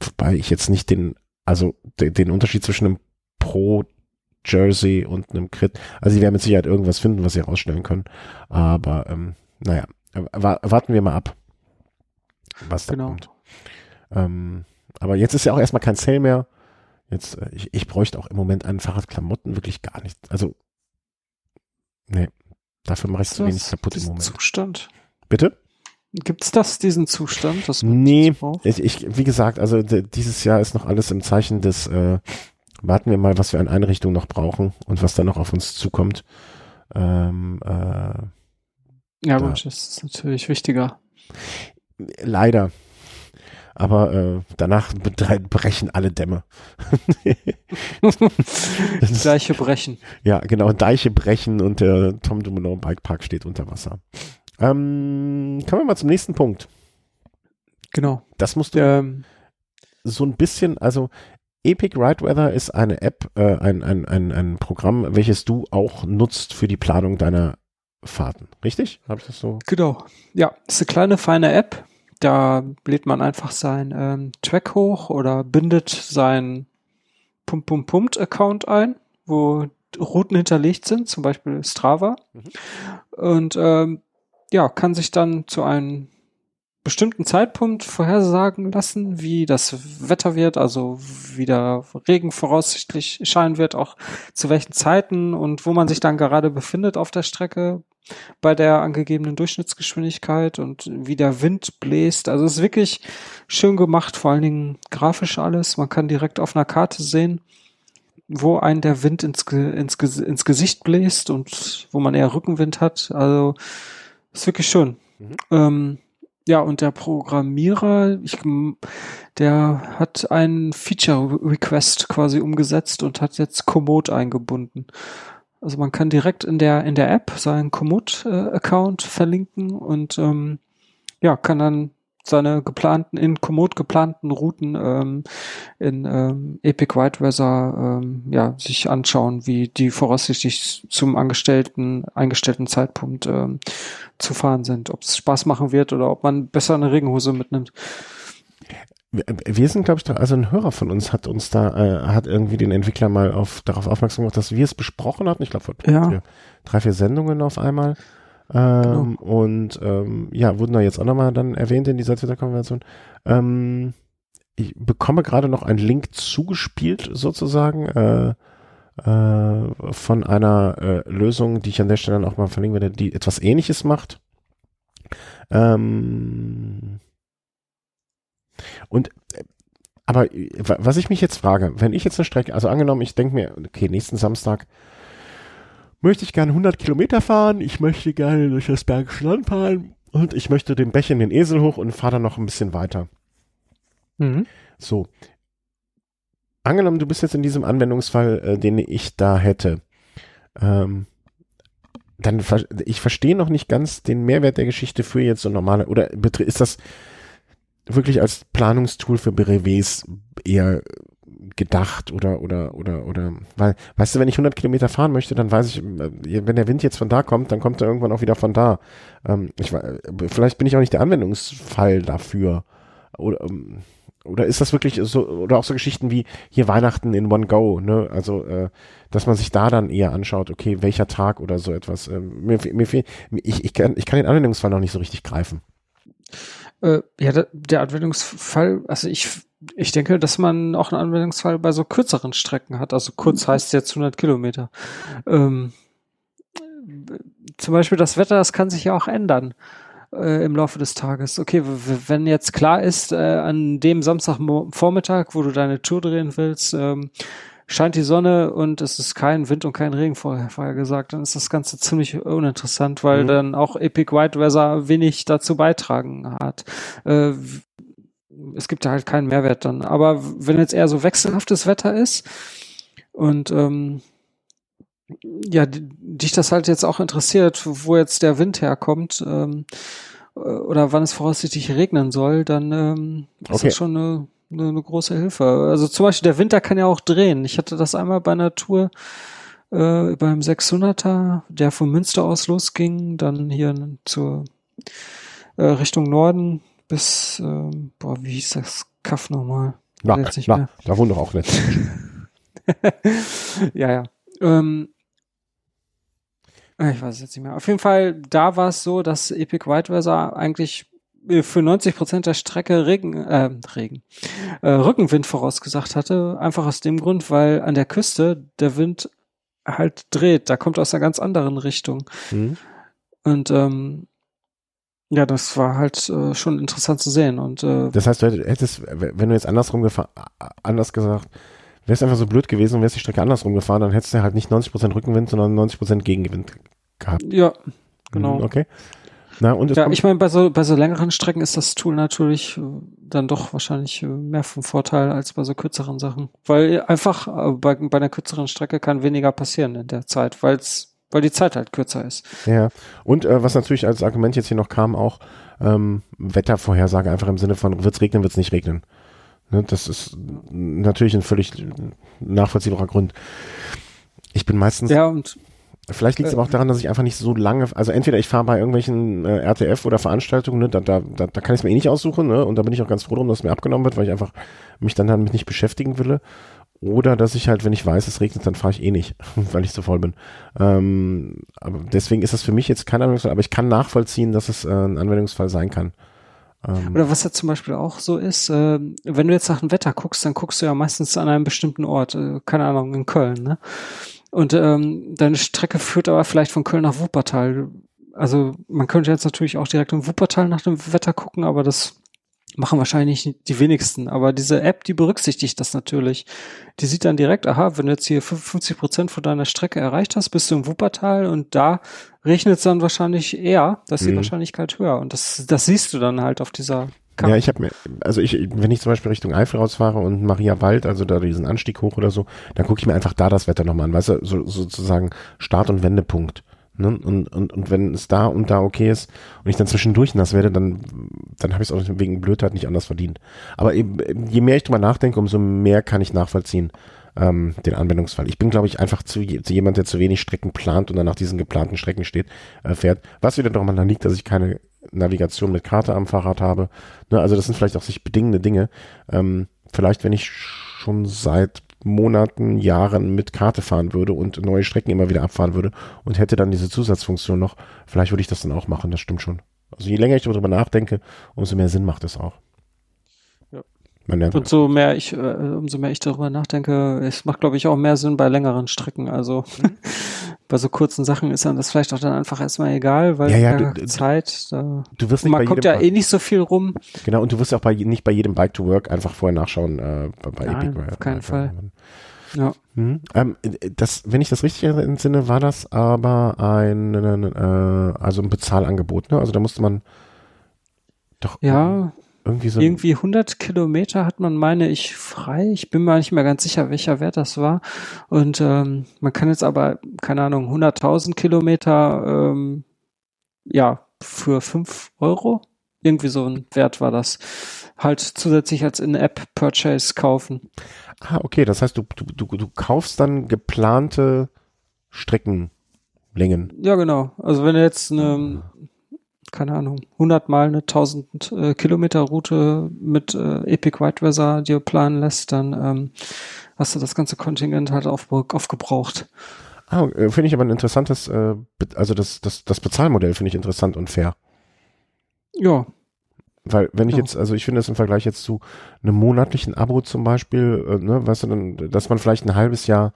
wobei ich jetzt nicht den, also de, den Unterschied zwischen einem Pro Jersey und einem Crit, also die werden mit Sicherheit irgendwas finden, was sie rausstellen können, aber ähm, naja, wa- warten wir mal ab, was da Genau. kommt. Ähm, aber jetzt ist ja auch erstmal kein Sale mehr. Jetzt, äh, ich, ich bräuchte auch im Moment an Fahrradklamotten wirklich gar nicht. Also, nee, dafür mache ich zu wenig kaputt im diesen Moment. Zustand. Bitte? Gibt's das, diesen Zustand? Nee, das braucht? ich, ich, wie gesagt, also dieses Jahr ist noch alles im Zeichen des, äh, warten wir mal, was wir an Einrichtungen noch brauchen und was da noch auf uns zukommt. Ähm, äh, Ja, da- gut, das ist natürlich wichtiger. leider. Aber äh, danach brechen alle Dämme. Gleiche Brechen. Ja, genau, Deiche brechen und der Tom Dumoulin Bike Park steht unter Wasser. Ähm, kommen wir mal zum nächsten Punkt. Genau. Das musst du Ähm, so ein bisschen, also Epic Ride Weather ist eine App, äh, ein, ein, ein, ein Programm, welches du auch nutzt für die Planung deiner Fahrten. Richtig? Habe ich das so? genau. Ja, ist eine kleine, feine App. Da lädt man einfach sein ähm, Track hoch oder bindet sein Pump Pump Pumpt Account ein, wo Routen hinterlegt sind, zum Beispiel Strava. Mhm. Und ähm, ja, kann sich dann zu einem bestimmten Zeitpunkt vorhersagen lassen, wie das Wetter wird, also wie der Regen voraussichtlich scheinen wird, auch zu welchen Zeiten und wo man sich dann gerade befindet auf der Strecke bei der angegebenen Durchschnittsgeschwindigkeit und wie der Wind bläst. Also es ist wirklich schön gemacht, vor allen Dingen grafisch alles. Man kann direkt auf einer Karte sehen, wo ein der Wind ins, ins, ins Gesicht bläst und wo man eher Rückenwind hat. Also ist wirklich schön. Mhm. Ähm, ja, und der Programmierer, ich, der hat einen Feature Request quasi umgesetzt und hat jetzt Komoot eingebunden. Also man kann direkt in der in der App seinen Komoot-Account verlinken und ähm, ja, kann dann seine geplanten, in Komoot geplanten Routen ähm, in ähm, Epic White Weather ähm, ja, sich anschauen, wie die voraussichtlich zum angestellten, eingestellten Zeitpunkt ähm, zu fahren sind. Ob es Spaß machen wird oder ob man besser eine Regenhose mitnimmt. Wir sind, glaube ich, da, also ein Hörer von uns hat uns da, äh, hat irgendwie den Entwickler mal auf, darauf aufmerksam gemacht, dass wir es besprochen hatten. Ich glaube, vor ja. drei, vier Sendungen auf einmal. Ähm, genau. Und ähm, ja, wurden da jetzt auch nochmal dann erwähnt in dieser Twitter-Konvention. Ähm, ich bekomme gerade noch einen Link zugespielt, sozusagen, äh, äh, von einer äh, Lösung, die ich an der Stelle dann auch mal verlinken werde, die etwas ähnliches macht. Ähm, und äh, aber was ich mich jetzt frage, wenn ich jetzt eine Strecke, also angenommen, ich denke mir, okay, nächsten Samstag möchte ich gerne 100 Kilometer fahren, ich möchte gerne durch das Bergische Land fahren und ich möchte den Bächen den Esel hoch und fahre dann noch ein bisschen weiter. Mhm. So. Angenommen, du bist jetzt in diesem Anwendungsfall, äh, den ich da hätte. Ähm, dann ich verstehe noch nicht ganz den Mehrwert der Geschichte für jetzt so normale oder ist das wirklich als Planungstool für Brevets eher gedacht oder oder oder oder weil weißt du wenn ich 100 Kilometer fahren möchte dann weiß ich äh, wenn der Wind jetzt von da kommt dann kommt er irgendwann auch wieder von da. Ähm, ich vielleicht bin ich auch nicht der Anwendungsfall dafür. Oder ähm, oder ist das wirklich so oder auch so Geschichten wie hier Weihnachten in One Go ne? Also äh, dass man sich da dann eher anschaut okay welcher Tag oder so etwas. Ähm, mir, mir fehlt ich, ich kann ich kann den Anwendungsfall noch nicht so richtig greifen äh, ja der Anwendungsfall also ich ich denke, dass man auch einen Anwendungsfall bei so kürzeren Strecken hat. Also kurz mhm. heißt jetzt 100 Kilometer. Ähm, zum Beispiel das Wetter, das kann sich ja auch ändern äh, im Laufe des Tages. Okay, wenn jetzt klar ist, äh, an dem Samstagvormittag, wo du deine Tour drehen willst, ähm, scheint die Sonne und es ist kein Wind und kein Regen vorher, vorher gesagt, dann ist das Ganze ziemlich uninteressant, weil mhm. dann auch Epic White Weather wenig dazu beitragen hat. Äh, es gibt ja halt keinen Mehrwert dann. Aber wenn jetzt eher so wechselhaftes Wetter ist und ähm, ja, dich das halt jetzt auch interessiert, wo jetzt der Wind herkommt ähm, äh, oder wann es voraussichtlich regnen soll, dann ähm, ist okay. das schon eine, eine, eine große Hilfe. Also zum Beispiel der Winter kann ja auch drehen. Ich hatte das einmal bei einer Tour äh, beim 600er, der von Münster aus losging, dann hier zur äh, Richtung Norden bis, ähm, boah, wie hieß das Kaff nochmal? Na, na, da wohnt doch auch nicht. ja, ja. Ähm, ich weiß es jetzt nicht mehr. Auf jeden Fall, da war es so, dass Epic White eigentlich äh, für 90 Prozent der Strecke Regen, äh, Regen, äh, Rückenwind vorausgesagt hatte. Einfach aus dem Grund, weil an der Küste der Wind halt dreht. Da kommt aus einer ganz anderen Richtung. Mhm. Und ähm, ja, das war halt äh, schon interessant zu sehen. Und äh, das heißt, du hättest, wenn du jetzt andersrum gefahren, anders gesagt, wärst einfach so blöd gewesen und wärst die Strecke andersrum gefahren, dann hättest du halt nicht 90% Rückenwind, sondern 90% Gegenwind gehabt. Ja, genau. Mhm, okay. Na, und ja, ich meine, bei so, bei so längeren Strecken ist das Tool natürlich äh, dann doch wahrscheinlich äh, mehr vom Vorteil als bei so kürzeren Sachen. Weil einfach äh, bei, bei einer kürzeren Strecke kann weniger passieren in der Zeit, weil es weil die Zeit halt kürzer ist. Ja, und äh, was natürlich als Argument jetzt hier noch kam, auch ähm, Wettervorhersage einfach im Sinne von, wird's regnen, wird's nicht regnen. Ne, das ist natürlich ein völlig nachvollziehbarer Grund. Ich bin meistens. Ja, und Vielleicht liegt es äh, aber auch daran, dass ich einfach nicht so lange, also entweder ich fahre bei irgendwelchen äh, RTF oder Veranstaltungen, ne, da, da, da, da kann ich es mir eh nicht aussuchen, ne, und da bin ich auch ganz froh drum, dass es mir abgenommen wird, weil ich einfach mich dann damit nicht beschäftigen will. Oder dass ich halt, wenn ich weiß, es regnet, dann fahre ich eh nicht, weil ich zu voll bin. Ähm, aber deswegen ist das für mich jetzt kein Anwendungsfall, aber ich kann nachvollziehen, dass es äh, ein Anwendungsfall sein kann. Ähm, Oder was ja zum Beispiel auch so ist, äh, wenn du jetzt nach dem Wetter guckst, dann guckst du ja meistens an einem bestimmten Ort, äh, keine Ahnung, in Köln, ne? Und ähm, deine Strecke führt aber vielleicht von Köln nach Wuppertal. Also man könnte jetzt natürlich auch direkt in Wuppertal nach dem Wetter gucken, aber das Machen wahrscheinlich die wenigsten, aber diese App, die berücksichtigt das natürlich. Die sieht dann direkt, aha, wenn du jetzt hier 55 Prozent von deiner Strecke erreicht hast, bist du im Wuppertal und da regnet es dann wahrscheinlich eher, da ist die Mhm. Wahrscheinlichkeit höher. Und das, das siehst du dann halt auf dieser Karte. Ja, ich habe mir, also ich, wenn ich zum Beispiel Richtung Eifel rausfahre und Maria Wald, also da diesen Anstieg hoch oder so, dann gucke ich mir einfach da das Wetter nochmal an, weißt du, so, sozusagen Start- und Wendepunkt. Ne? Und, und, und wenn es da und da okay ist und ich dann zwischendurch nass werde, dann, dann habe ich es auch wegen Blödheit nicht anders verdient. Aber je mehr ich drüber nachdenke, umso mehr kann ich nachvollziehen, ähm, den Anwendungsfall. Ich bin, glaube ich, einfach zu, zu jemand, der zu wenig Strecken plant und dann nach diesen geplanten Strecken steht, äh, fährt. Was wieder daran liegt, dass ich keine Navigation mit Karte am Fahrrad habe. Ne, also das sind vielleicht auch sich bedingende Dinge. Ähm, vielleicht, wenn ich schon seit Monaten, Jahren mit Karte fahren würde und neue Strecken immer wieder abfahren würde und hätte dann diese Zusatzfunktion noch, vielleicht würde ich das dann auch machen, das stimmt schon. Also je länger ich darüber nachdenke, umso mehr Sinn macht es auch. Ja. Man lernt, Und so mehr ich, äh, umso mehr ich darüber nachdenke, es macht, glaube ich, auch mehr Sinn bei längeren Strecken. Also Mhm. bei so kurzen Sachen ist dann das vielleicht auch dann einfach erstmal egal, weil Ja, ja, du- du- Zeit, da, du wirst nicht man bei kommt jedem, ja eh nicht so viel rum. genau, und du wirst auch bei, nicht bei jedem Bike to Work einfach vorher nachschauen, äh, bei, bei Nein, Epic. auf keinen Fall. Ja. Mhm. Ähm, das, wenn ich das richtig entsinne, war das aber ein, äh, also ein Bezahlangebot, ne? Also da musste man doch Ja, irgendwie so. irgendwie 100 Kilometer hat man, meine ich, frei. Ich bin mir nicht mehr ganz sicher, welcher Wert das war. Und ähm, man kann jetzt aber, keine Ahnung, 100.000 Kilometer, ähm, ja, für 5 Euro, irgendwie so ein Wert war das, halt zusätzlich als In-App-Purchase kaufen. Ah, okay, das heißt, du, du, du, du kaufst dann geplante Streckenlängen. Ja, genau. Also wenn du jetzt eine, keine Ahnung, 100 mal eine 1000 äh, Kilometer Route mit äh, Epic White Weather dir planen lässt, dann ähm, hast du das ganze Kontingent halt auf, aufgebraucht. Ah, äh, finde ich aber ein interessantes, äh, also das, das, das Bezahlmodell finde ich interessant und fair. Ja, Weil wenn ich Ja. jetzt, also ich finde das im Vergleich jetzt zu einem monatlichen Abo zum Beispiel, äh, ne, weißt du, dann, dass man vielleicht ein halbes Jahr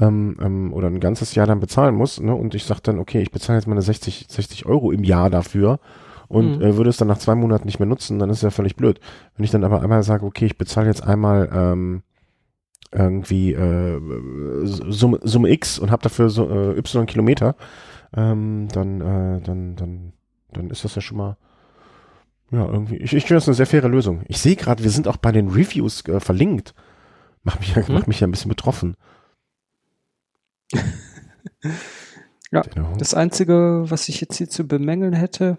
ähm, ähm, oder ein ganzes Jahr dann bezahlen muss, ne, und ich sag dann, okay, ich bezahle jetzt meine 60, 60 Euro im Jahr dafür und Mhm. äh, würde es dann nach zwei Monaten nicht mehr nutzen, dann ist ja völlig blöd. Wenn ich dann aber einmal sage, okay, ich bezahle jetzt einmal ähm, irgendwie äh, Summe, Summe X und habe dafür so, äh, Y Kilometer, ähm, dann, äh, dann, dann, dann ist das ja schon mal ja, irgendwie. Ich, ich finde das eine sehr faire Lösung. Ich sehe gerade, wir sind auch bei den Reviews äh, verlinkt. Macht mich, ja- Hm? macht mich ja ein bisschen betroffen. Ja, Genau. das Einzige, was ich jetzt hier zu bemängeln hätte,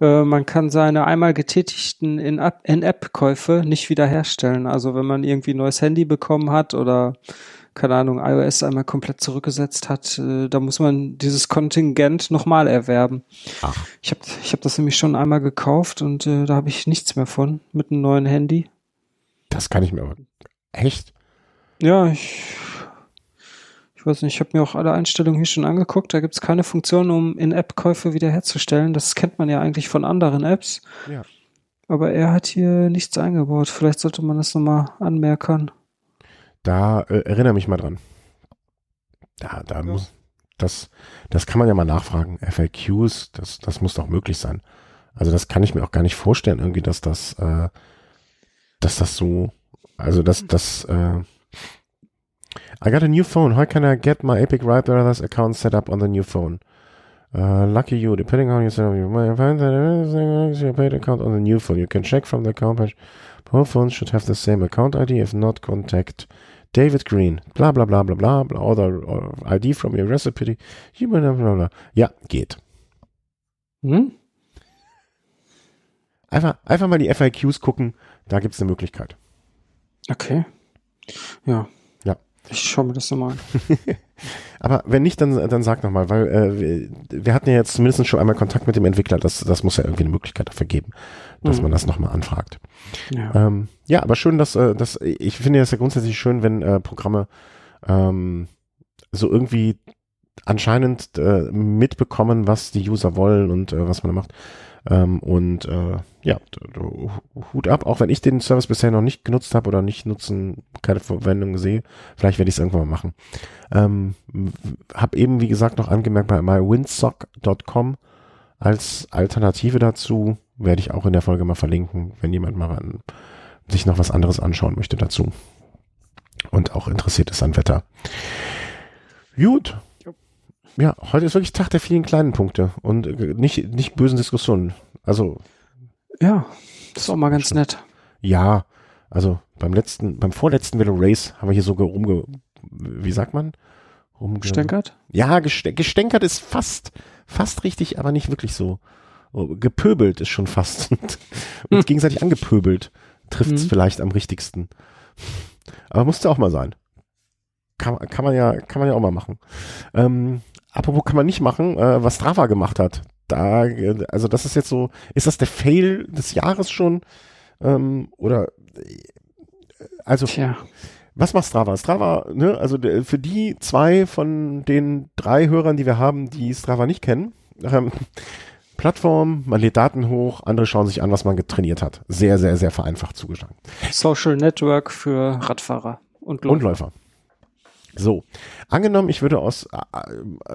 äh, man kann seine einmal getätigten In-App- In-App-Käufe nicht wiederherstellen. Also wenn man irgendwie ein neues Handy bekommen hat oder keine Ahnung, iOS einmal komplett zurückgesetzt hat, äh, da muss man dieses Kontingent nochmal erwerben. Ach. Ich habe ich hab das nämlich schon einmal gekauft und äh, da habe ich nichts mehr von mit einem neuen Handy. Das kann ich mir aber. Echt? Ja, ich weiß nicht, ich habe mir auch alle Einstellungen hier schon angeguckt. Da gibt's keine Funktion, um In-App-Käufe wiederherzustellen. Das kennt man ja eigentlich von anderen Apps. Ja. Aber er hat hier nichts eingebaut. Vielleicht sollte man das nochmal anmerken. Da äh, erinnere mich mal dran. Da, da muss. Das, das kann man ja mal nachfragen. FAQs, das, das muss doch möglich sein. Also das kann ich mir auch gar nicht vorstellen, irgendwie, dass das, äh, dass das so, also dass das, äh, I got a new phone. How can I get my Epic Ride Brothers account set up on the new phone? Uh, lucky you. Depending on how you set up your my your paid account on the new phone, you can check from the account page. Both phones should have the same account ID. If not, contact David Green. Bla bla bla bla bla bla. Or, or ID from your recipe. Bla bla bla bla. Ja, geht. Hm? Einfach, einfach mal die FAQs gucken. Da gibt's eine Möglichkeit. Okay. Ja. Ich schaue mir das nochmal an. Aber wenn nicht, dann, dann sag nochmal, weil äh, wir, wir hatten ja jetzt zumindest schon einmal Kontakt mit dem Entwickler. Das, das muss ja irgendwie eine Möglichkeit dafür geben, dass Mhm. man das nochmal anfragt. Ja. Ähm, ja, aber schön, dass, äh, dass ich finde es ja grundsätzlich schön, wenn äh, Programme ähm, so irgendwie anscheinend äh, mitbekommen, was die User wollen und äh, was man da macht. Ähm, und äh, ja, Hut ab, auch wenn ich den Service bisher noch nicht genutzt habe oder nicht nutzen, keine Verwendung sehe, vielleicht werde ich es irgendwann mal machen. Ähm, habe eben, wie gesagt, noch angemerkt bei mywindsock.com als Alternative dazu, werde ich auch in der Folge mal verlinken, wenn jemand mal an, sich noch was anderes anschauen möchte dazu. Und auch interessiert ist an Wetter. Gut. Ja, heute ist wirklich Tag der vielen kleinen Punkte und äh, nicht, nicht bösen Diskussionen. Also. Ja, das ist auch mal ganz nett. Ja, also beim letzten, beim vorletzten Velo Race haben wir hier so rumge, wie sagt man? Rumgestänkert? Ja, gestänkert ist fast, fast richtig, aber nicht wirklich so. Oh, gepöbelt ist schon fast. Und uns gegenseitig angepöbelt trifft es mhm. vielleicht am richtigsten. Aber musste auch mal sein. Kann, kann man ja, kann man ja auch mal machen. Ähm, apropos kann man nicht machen, äh, was Strava gemacht hat. Da, also das ist jetzt so, ist das der Fail des Jahres schon? Ähm, oder also Tja. was macht Strava? Strava, ne, also für die zwei von den drei Hörern, die wir haben, die Strava nicht kennen, ähm, Plattform, man lädt Daten hoch, andere schauen sich an, was man getrainiert hat. Sehr, sehr, sehr vereinfacht zugeschlagen. Social Network für Radfahrer und Läufer. Und Läufer. So, angenommen, ich würde aus, äh,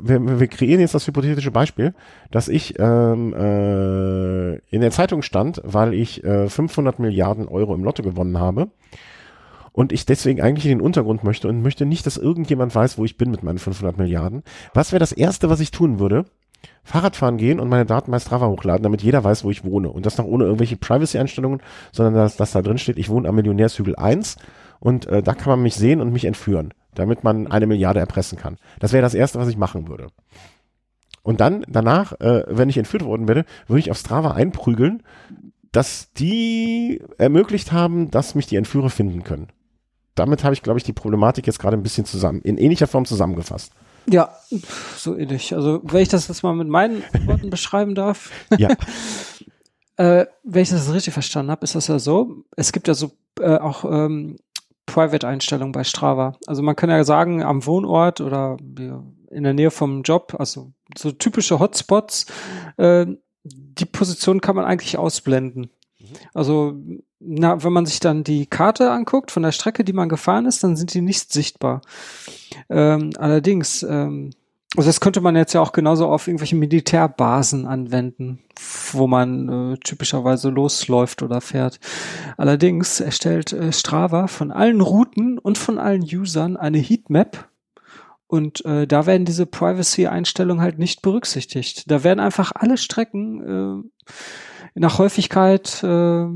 wir, wir kreieren jetzt das hypothetische Beispiel, dass ich ähm, äh, in der Zeitung stand, weil ich äh, 500 Milliarden Euro im Lotto gewonnen habe und ich deswegen eigentlich in den Untergrund möchte und möchte nicht, dass irgendjemand weiß, wo ich bin mit meinen 500 Milliarden. Was wäre das Erste, was ich tun würde? Fahrradfahren gehen und meine Daten bei Strava hochladen, damit jeder weiß, wo ich wohne. Und das noch ohne irgendwelche Privacy-Einstellungen, sondern dass, dass da drin steht, ich wohne am Millionärshügel 1 und äh, da kann man mich sehen und mich entführen damit man eine Milliarde erpressen kann. Das wäre das Erste, was ich machen würde. Und dann, danach, äh, wenn ich entführt worden wäre, würde ich auf Strava einprügeln, dass die ermöglicht haben, dass mich die Entführer finden können. Damit habe ich, glaube ich, die Problematik jetzt gerade ein bisschen zusammen, in ähnlicher Form zusammengefasst. Ja, so ähnlich. Also, wenn ich das jetzt mal mit meinen Worten beschreiben darf. Ja. äh, wenn ich das richtig verstanden habe, ist das ja so. Es gibt ja so äh, auch ähm, Private-Einstellung bei Strava. Also man kann ja sagen, am Wohnort oder in der Nähe vom Job, also so typische Hotspots, äh, die Position kann man eigentlich ausblenden. Mhm. Also na, wenn man sich dann die Karte anguckt von der Strecke, die man gefahren ist, dann sind die nicht sichtbar. Ähm, allerdings ähm, also das könnte man jetzt ja auch genauso auf irgendwelche Militärbasen anwenden, wo man äh, typischerweise losläuft oder fährt. Allerdings erstellt äh, Strava von allen Routen und von allen Usern eine Heatmap und äh, da werden diese Privacy-Einstellungen halt nicht berücksichtigt. Da werden einfach alle Strecken äh, nach Häufigkeit, äh,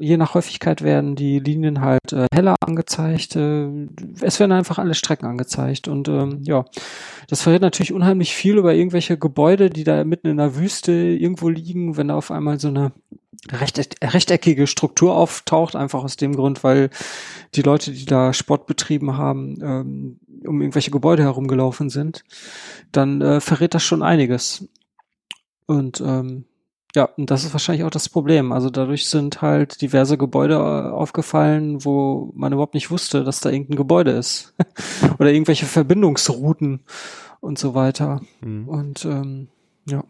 je nach Häufigkeit werden die Linien halt äh, heller angezeigt. Äh, es werden einfach alle Strecken angezeigt. Und ähm, ja, das verrät natürlich unheimlich viel über irgendwelche Gebäude, die da mitten in der Wüste irgendwo liegen, wenn da auf einmal so eine rechteckige Struktur auftaucht, einfach aus dem Grund, weil die Leute, die da Sport betrieben haben, ähm, um irgendwelche Gebäude herumgelaufen sind, dann äh, verrät das schon einiges. Und ähm, ja, und das ist wahrscheinlich auch das Problem. Also dadurch sind halt diverse Gebäude äh, aufgefallen, wo man überhaupt nicht wusste, dass da irgendein Gebäude ist. Oder irgendwelche Verbindungsrouten und so weiter. Mhm. Und ähm, ja.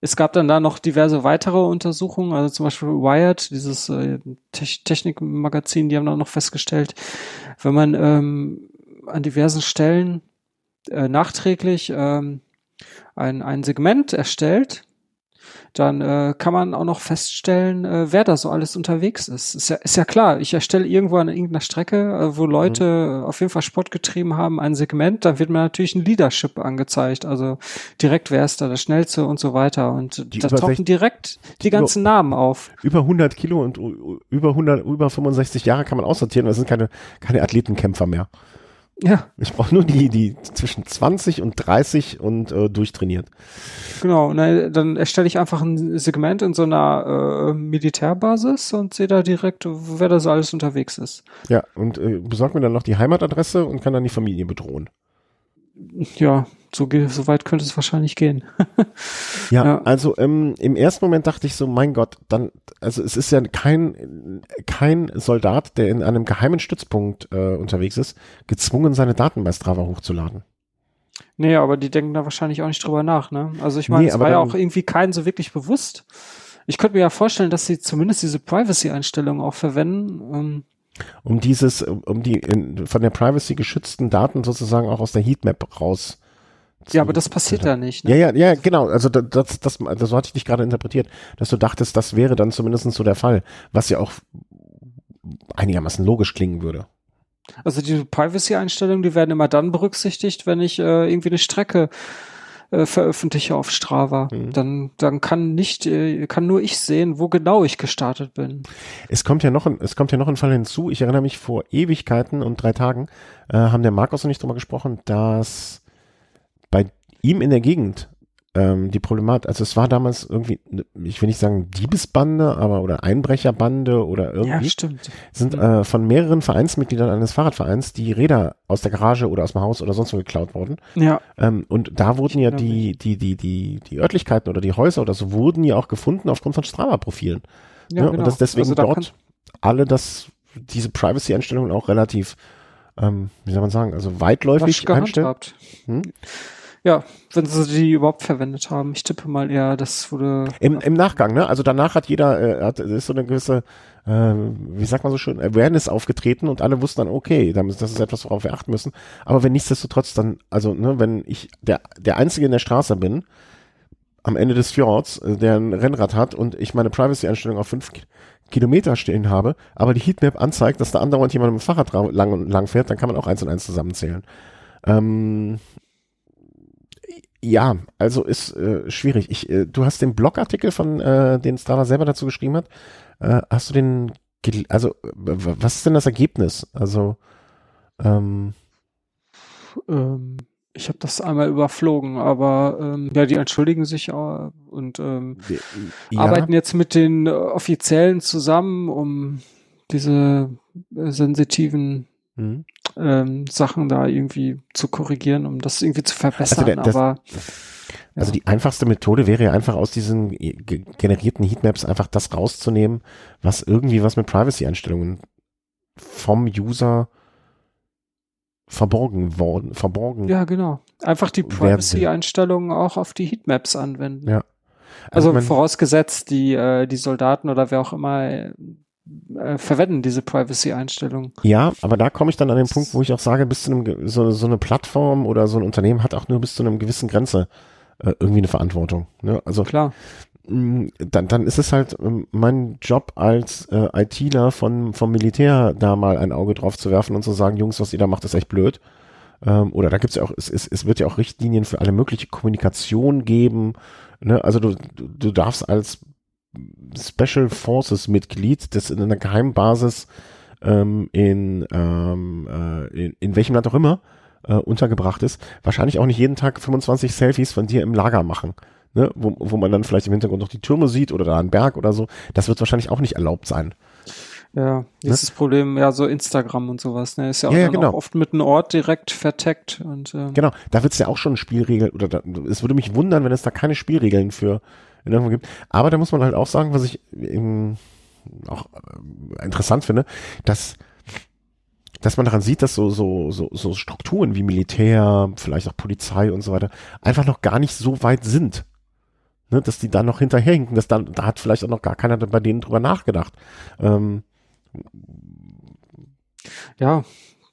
Es gab dann da noch diverse weitere Untersuchungen, also zum Beispiel Wired, dieses äh, Te Technikmagazin, die haben dann noch festgestellt, wenn man ähm, an diversen Stellen äh, nachträglich ähm, ein, ein Segment erstellt, dann äh, kann man auch noch feststellen, äh, wer da so alles unterwegs ist. Ist ja, ist ja klar, ich erstelle irgendwo an irgendeiner Strecke, äh, wo Leute mhm. auf jeden Fall Sport getrieben haben, ein Segment, da wird mir natürlich ein Leadership angezeigt, also direkt wer ist da der Schnellste und so weiter und die da tauchen direkt die ganzen über, Namen auf. Über 100 Kilo und über 100, über 65 Jahre kann man aussortieren, das sind keine, keine Athletenkämpfer mehr. Ja. Ich brauche nur die, die zwischen 20 und 30 und äh, durchtrainiert. Genau, ne, dann erstelle ich einfach ein Segment in so einer äh, Militärbasis und sehe da direkt, wer da so alles unterwegs ist. Ja, und äh, besorgt mir dann noch die Heimatadresse und kann dann die Familie bedrohen. Ja, so, so weit könnte es wahrscheinlich gehen. ja, ja, also ähm, im ersten Moment dachte ich so, mein Gott, dann, also es ist ja kein, kein Soldat, der in einem geheimen Stützpunkt äh, unterwegs ist, gezwungen, seine Daten bei Strava hochzuladen. Nee, aber die denken da wahrscheinlich auch nicht drüber nach, ne? Also ich meine, nee, es war ja auch irgendwie keinen so wirklich bewusst. Ich könnte mir ja vorstellen, dass sie zumindest diese Privacy-Einstellungen auch verwenden. Ähm, um dieses, um die in, von der Privacy geschützten Daten sozusagen auch aus der Heatmap raus Ja, aber das passiert ja nicht. Ne? Ja, ja, ja, genau. Also das, das, das, das so hatte ich dich gerade interpretiert, dass du dachtest, das wäre dann zumindest so der Fall, was ja auch einigermaßen logisch klingen würde. Also die Privacy-Einstellungen, die werden immer dann berücksichtigt, wenn ich äh, irgendwie eine Strecke äh, veröffentliche auf Strava. Mhm. Dann, dann kann nicht, äh, kann nur ich sehen, wo genau ich gestartet bin. Es kommt ja noch ein, es kommt ja noch ein Fall hinzu. Ich erinnere mich vor Ewigkeiten und drei Tagen äh, haben der Markus und ich drüber gesprochen, dass bei ihm in der Gegend ähm, die Problematik, also es war damals irgendwie, ne, ich will nicht sagen Diebesbande, aber oder Einbrecherbande oder irgendwie. Ja, stimmt. Sind äh, von mehreren Vereinsmitgliedern eines Fahrradvereins die Räder aus der Garage oder aus dem Haus oder sonst wo geklaut worden. Ja. Ähm, und da wurden ja die, die, die, die, die Örtlichkeiten oder die Häuser oder so wurden ja auch gefunden aufgrund von Strava-Profilen. Ja, ja, genau. Und das deswegen also da dort alle das, diese Privacy-Einstellungen auch relativ ähm, wie soll man sagen, also weitläufig einstellen. Hm? Ja, wenn sie die überhaupt verwendet haben. Ich tippe mal eher, das wurde. Im, im Nachgang, ne? Also danach hat jeder, äh, hat, ist so eine gewisse, äh, wie sagt man so schön, Awareness aufgetreten und alle wussten dann, okay, das ist etwas, worauf wir achten müssen. Aber wenn nichtsdestotrotz dann, also, ne, wenn ich der, der Einzige in der Straße bin, am Ende des Fjords, äh, der ein Rennrad hat und ich meine Privacy-Einstellung auf fünf Kilometer stehen habe, aber die Heatmap anzeigt, dass da andauernd jemand mit dem Fahrrad lang, lang fährt, dann kann man auch eins und eins zusammenzählen. Ähm, ja, also ist äh, schwierig. Ich, äh, du hast den Blogartikel von äh, den Strava selber dazu geschrieben hat. Äh, hast du den, also was ist denn das Ergebnis? Also ähm, ähm, ich habe das einmal überflogen, aber ähm, ja, die entschuldigen sich auch und ähm, ja. arbeiten jetzt mit den äh, Offiziellen zusammen, um diese äh, sensitiven mhm ähm, Sachen da irgendwie zu korrigieren, um das irgendwie zu verbessern. Also der, das, aber also die einfachste Methode wäre ja einfach aus diesen generierten Heatmaps einfach das rauszunehmen, was irgendwie was mit Privacy-Einstellungen vom User verborgen worden, verborgen. Ja, genau. Einfach die Privacy-Einstellungen auch auf die Heatmaps anwenden. Ja. Also, also vorausgesetzt, die, äh, die Soldaten oder wer auch immer äh, verwenden, diese Privacy-Einstellungen. Ja, aber da komme ich dann an den Punkt, wo ich auch sage, bis zu einem, so, so eine Plattform oder so ein Unternehmen hat auch nur bis zu einem gewissen Grenze äh, irgendwie eine Verantwortung. Ne? Also klar. Mh, dann, dann ist es halt ähm, mein Job als äh, ITler von, vom Militär da mal ein Auge drauf zu werfen und zu sagen, Jungs, was ihr da macht, ist echt blöd. Ähm, oder da gibt's ja auch, es, es, es wird ja auch Richtlinien für alle mögliche Kommunikation geben. Ne? Also du, du, du darfst als Special Forces Mitglied, das in einer Geheimbasis ähm, in, ähm, äh, in, in welchem Land auch immer äh, untergebracht ist, wahrscheinlich auch nicht jeden Tag 25 Selfies von dir im Lager machen. Ne? Wo, wo man dann vielleicht im Hintergrund noch die Türme sieht oder da einen Berg oder so. Das wird wahrscheinlich auch nicht erlaubt sein. Ja, dieses ne? Problem, ja, so Instagram und sowas, ne, ist ja auch, ja, ja, genau. auch oft mit einem Ort direkt verteckt und ähm, genau, da wird es ja auch schon Spielregeln oder da, es würde mich wundern, wenn es da keine Spielregeln für in irgendwo gibt. Aber da muss man halt auch sagen, was ich eben auch äh, interessant finde, dass dass man daran sieht, dass so, so, so, so Strukturen wie Militär, vielleicht auch Polizei und so weiter, einfach noch gar nicht so weit sind. Ne, dass die da noch hinterherhinken, dass dann, da hat vielleicht auch noch gar keiner bei denen drüber nachgedacht. Ähm, ja,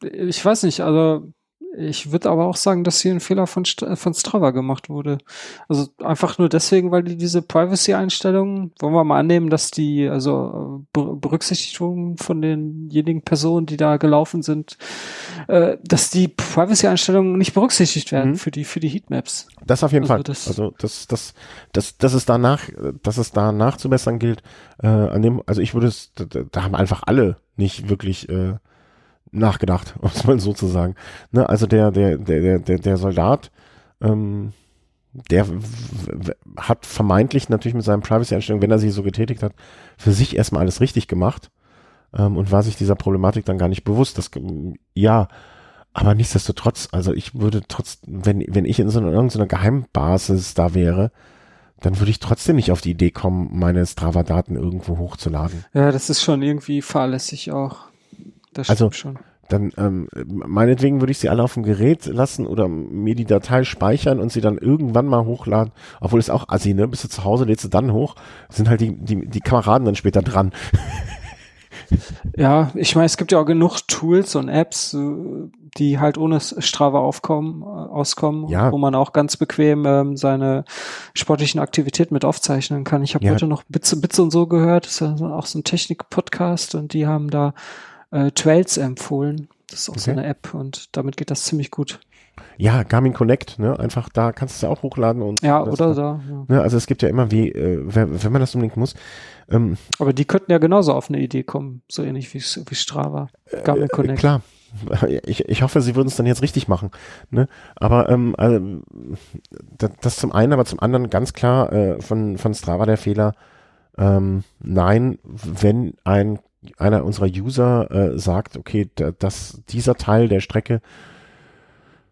ich weiß nicht, also ich würde aber auch sagen, dass hier ein Fehler von, von Strava gemacht wurde. Also einfach nur deswegen, weil die diese Privacy-Einstellungen, wollen wir mal annehmen, dass die, also Berücksichtigung von denjenigen Personen, die da gelaufen sind, äh, dass die Privacy-Einstellungen nicht berücksichtigt werden mhm. für die, für die Heatmaps. Das auf jeden also Fall. Das, also das, das, das, dass es danach, dass es da nachzubessern gilt, äh, an dem, also ich würde es, da, da haben einfach alle nicht wirklich äh, nachgedacht, um es mal so zu sagen. Ne, also der, der, der, der, der Soldat, ähm, der hat vermeintlich natürlich mit seinen Privacy-Einstellungen, wenn er sie so getätigt hat, für sich erstmal alles richtig gemacht ähm, und war sich dieser Problematik dann gar nicht bewusst. Das, ja, aber nichtsdestotrotz, also ich würde trotz, wenn, wenn ich in so einer, irgendeiner Geheimbasis da wäre, dann würde ich trotzdem nicht auf die Idee kommen, meine Strava-Daten irgendwo hochzuladen. Ja, das ist schon irgendwie fahrlässig auch. Das also, schon. Dann, ähm, meinetwegen würde ich sie alle auf dem Gerät lassen oder mir die Datei speichern und sie dann irgendwann mal hochladen. Obwohl es auch assi, ne? Bist du zu Hause, lädst du dann hoch, sind halt die, die, die Kameraden dann später dran. Ja, ich meine, es gibt ja auch genug Tools und Apps, die halt ohne Strava aufkommen, äh, auskommen, Ja. wo man auch ganz bequem ähm, seine sportlichen Aktivitäten mit aufzeichnen kann. Ich habe Ja. heute noch Bits, Bits und so gehört, das ist ja auch so ein Technik-Podcast und die haben da äh, Trails empfohlen. Das ist auch so Okay. eine App und damit geht das ziemlich gut. Ja, Garmin Connect, ne? Einfach da kannst du es ja auch hochladen und Ja, oder da. Ja. Ne? Also es gibt ja immer wie, äh, wenn, wenn man das unbedingt muss. Ähm, Aber die könnten ja genauso auf eine Idee kommen, so ähnlich wie, wie Strava. Garmin äh, Connect. klar. Ich, ich hoffe, sie würden es dann jetzt richtig machen. Ne? Aber ähm, also, das, das zum einen, aber zum anderen ganz klar äh, von, von Strava der Fehler. Ähm, nein, wenn ein einer unserer User äh, sagt, okay, da, das, dieser Teil der Strecke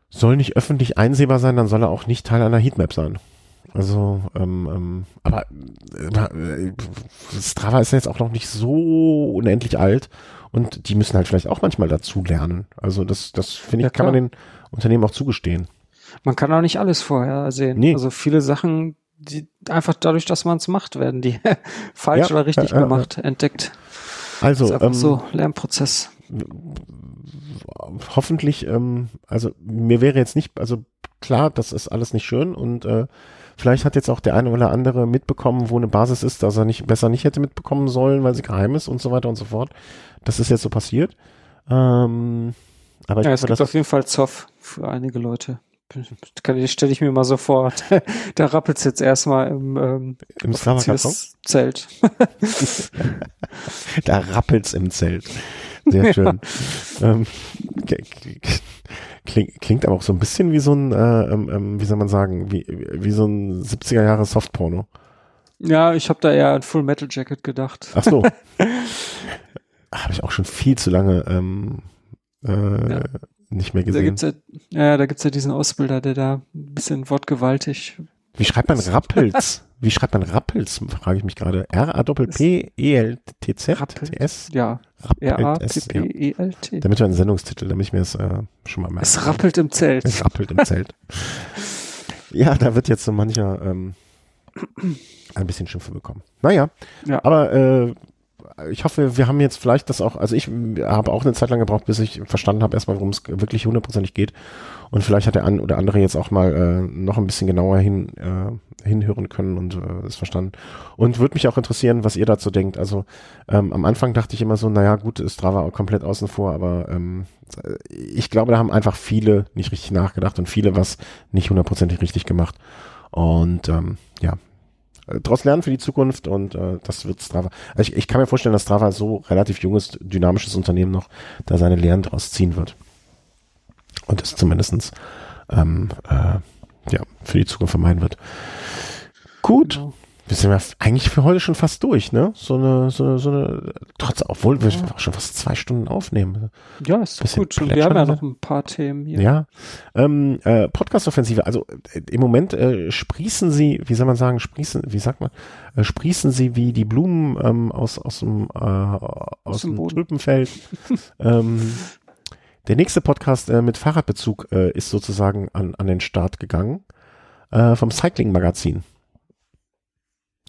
soll nicht öffentlich einsehbar sein, dann soll er auch nicht Teil einer Heatmap sein. Also, ähm, ähm, aber äh, äh, Strava ist ja jetzt auch noch nicht so unendlich alt und die müssen halt vielleicht auch manchmal dazu lernen. Also das, das finde ich, Ja, kann man den Unternehmen auch zugestehen. Man kann auch nicht alles vorher sehen. Nee. Also viele Sachen, die einfach dadurch, dass man es macht, werden die falsch Ja, oder richtig äh, äh, gemacht, entdeckt. Also, ist einfach ähm, so Lernprozess. hoffentlich, ähm, also mir wäre jetzt nicht, also klar, das ist alles nicht schön und äh, vielleicht hat jetzt auch der eine oder andere mitbekommen, wo eine Basis ist, dass er nicht besser nicht hätte mitbekommen sollen, weil sie geheim ist und so weiter und so fort. Das ist jetzt so passiert. Ähm, aber ich Ja, es hoffe, gibt auf jeden Fall Zoff für einige Leute. Stelle ich mir mal so vor. da rappelt's jetzt erstmal im ähm, im Zelt. da rappelt's im Zelt. Sehr schön. ähm, k- k- klingt, klingt aber auch so ein bisschen wie so ein, äh, ähm, ähm, wie soll man sagen, wie, wie so ein 70er Jahre Softporno. Ja, ich habe da eher an Full Metal Jacket gedacht. Ach so. Habe ich auch schon viel zu lange ähm, äh, Ja. Nicht mehr Da gesehen. gibt's ja, ja, da gibt's ja diesen Ausbilder, der da ein bisschen wortgewaltig. Wie schreibt man Rappels? Wie schreibt man Rappels? Frage ich mich gerade. R-A-P-P-E-L-T-Z? Rappels. Ja. R-A-P-P-E-L-T. Damit wir einen Sendungstitel, damit ich mir das äh, schon mal merke. Es rappelt im Zelt. Es rappelt im Zelt. ja, da wird jetzt so mancher ähm, ein bisschen Schimpfe bekommen. Naja, Ja. aber äh, ich hoffe, wir haben jetzt vielleicht das auch, also ich habe auch eine Zeit lang gebraucht, bis ich verstanden habe, erstmal, worum es wirklich hundertprozentig geht. Und vielleicht hat der ein oder andere jetzt auch mal äh, noch ein bisschen genauer hin, äh, hinhören können und äh, es verstanden. Und würde mich auch interessieren, was ihr dazu denkt. Also ähm, am Anfang dachte ich immer so, naja, gut, ist Strava komplett außen vor, aber ähm, ich glaube, da haben einfach viele nicht richtig nachgedacht und viele was nicht hundertprozentig richtig gemacht. Und ähm, ja, daraus lernen für die Zukunft und äh, das wird Strava. Also ich, ich kann mir vorstellen, dass Strava so relativ junges, dynamisches Unternehmen noch da seine Lehren draus ziehen wird. Und das zumindestens ähm, äh, ja, für die Zukunft vermeiden wird. Gut. Genau. Wir sind ja eigentlich für heute schon fast durch, ne? So eine, so eine, so eine, trotz, obwohl wir auch schon fast zwei Stunden aufnehmen. Ja, ist gut. Und wir haben ja plätschern, noch ein paar Themen hier. Ja. Ähm, äh, Podcast-Offensive, also äh, im Moment äh, sprießen sie, wie soll man sagen, sprießen, wie sagt man, äh, sprießen sie wie die Blumen ähm, aus, aus dem, äh, aus, dem dem Boden. Tulpenfeld. ähm, der nächste Podcast äh, mit Fahrradbezug äh, ist sozusagen an, an den Start gegangen äh, vom Cycling-Magazin.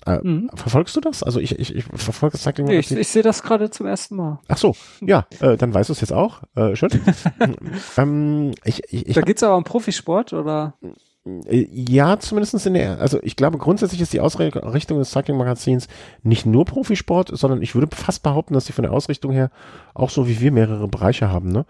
Äh, Mhm. Verfolgst du das? Also ich, ich, ich verfolge das Nee, ich Cycling-Magazin. ich sehe das gerade zum ersten Mal. Ach so, ja, äh, dann weißt du es jetzt auch. Äh, schön. ähm, ich, ich, ich da geht's aber um Profisport oder? Äh, Ja, zumindestens in der, also ich glaube grundsätzlich ist die Ausrichtung des Cycling-Magazins nicht nur Profisport, sondern ich würde fast behaupten, dass sie von der Ausrichtung her auch so wie wir mehrere Bereiche haben, ne?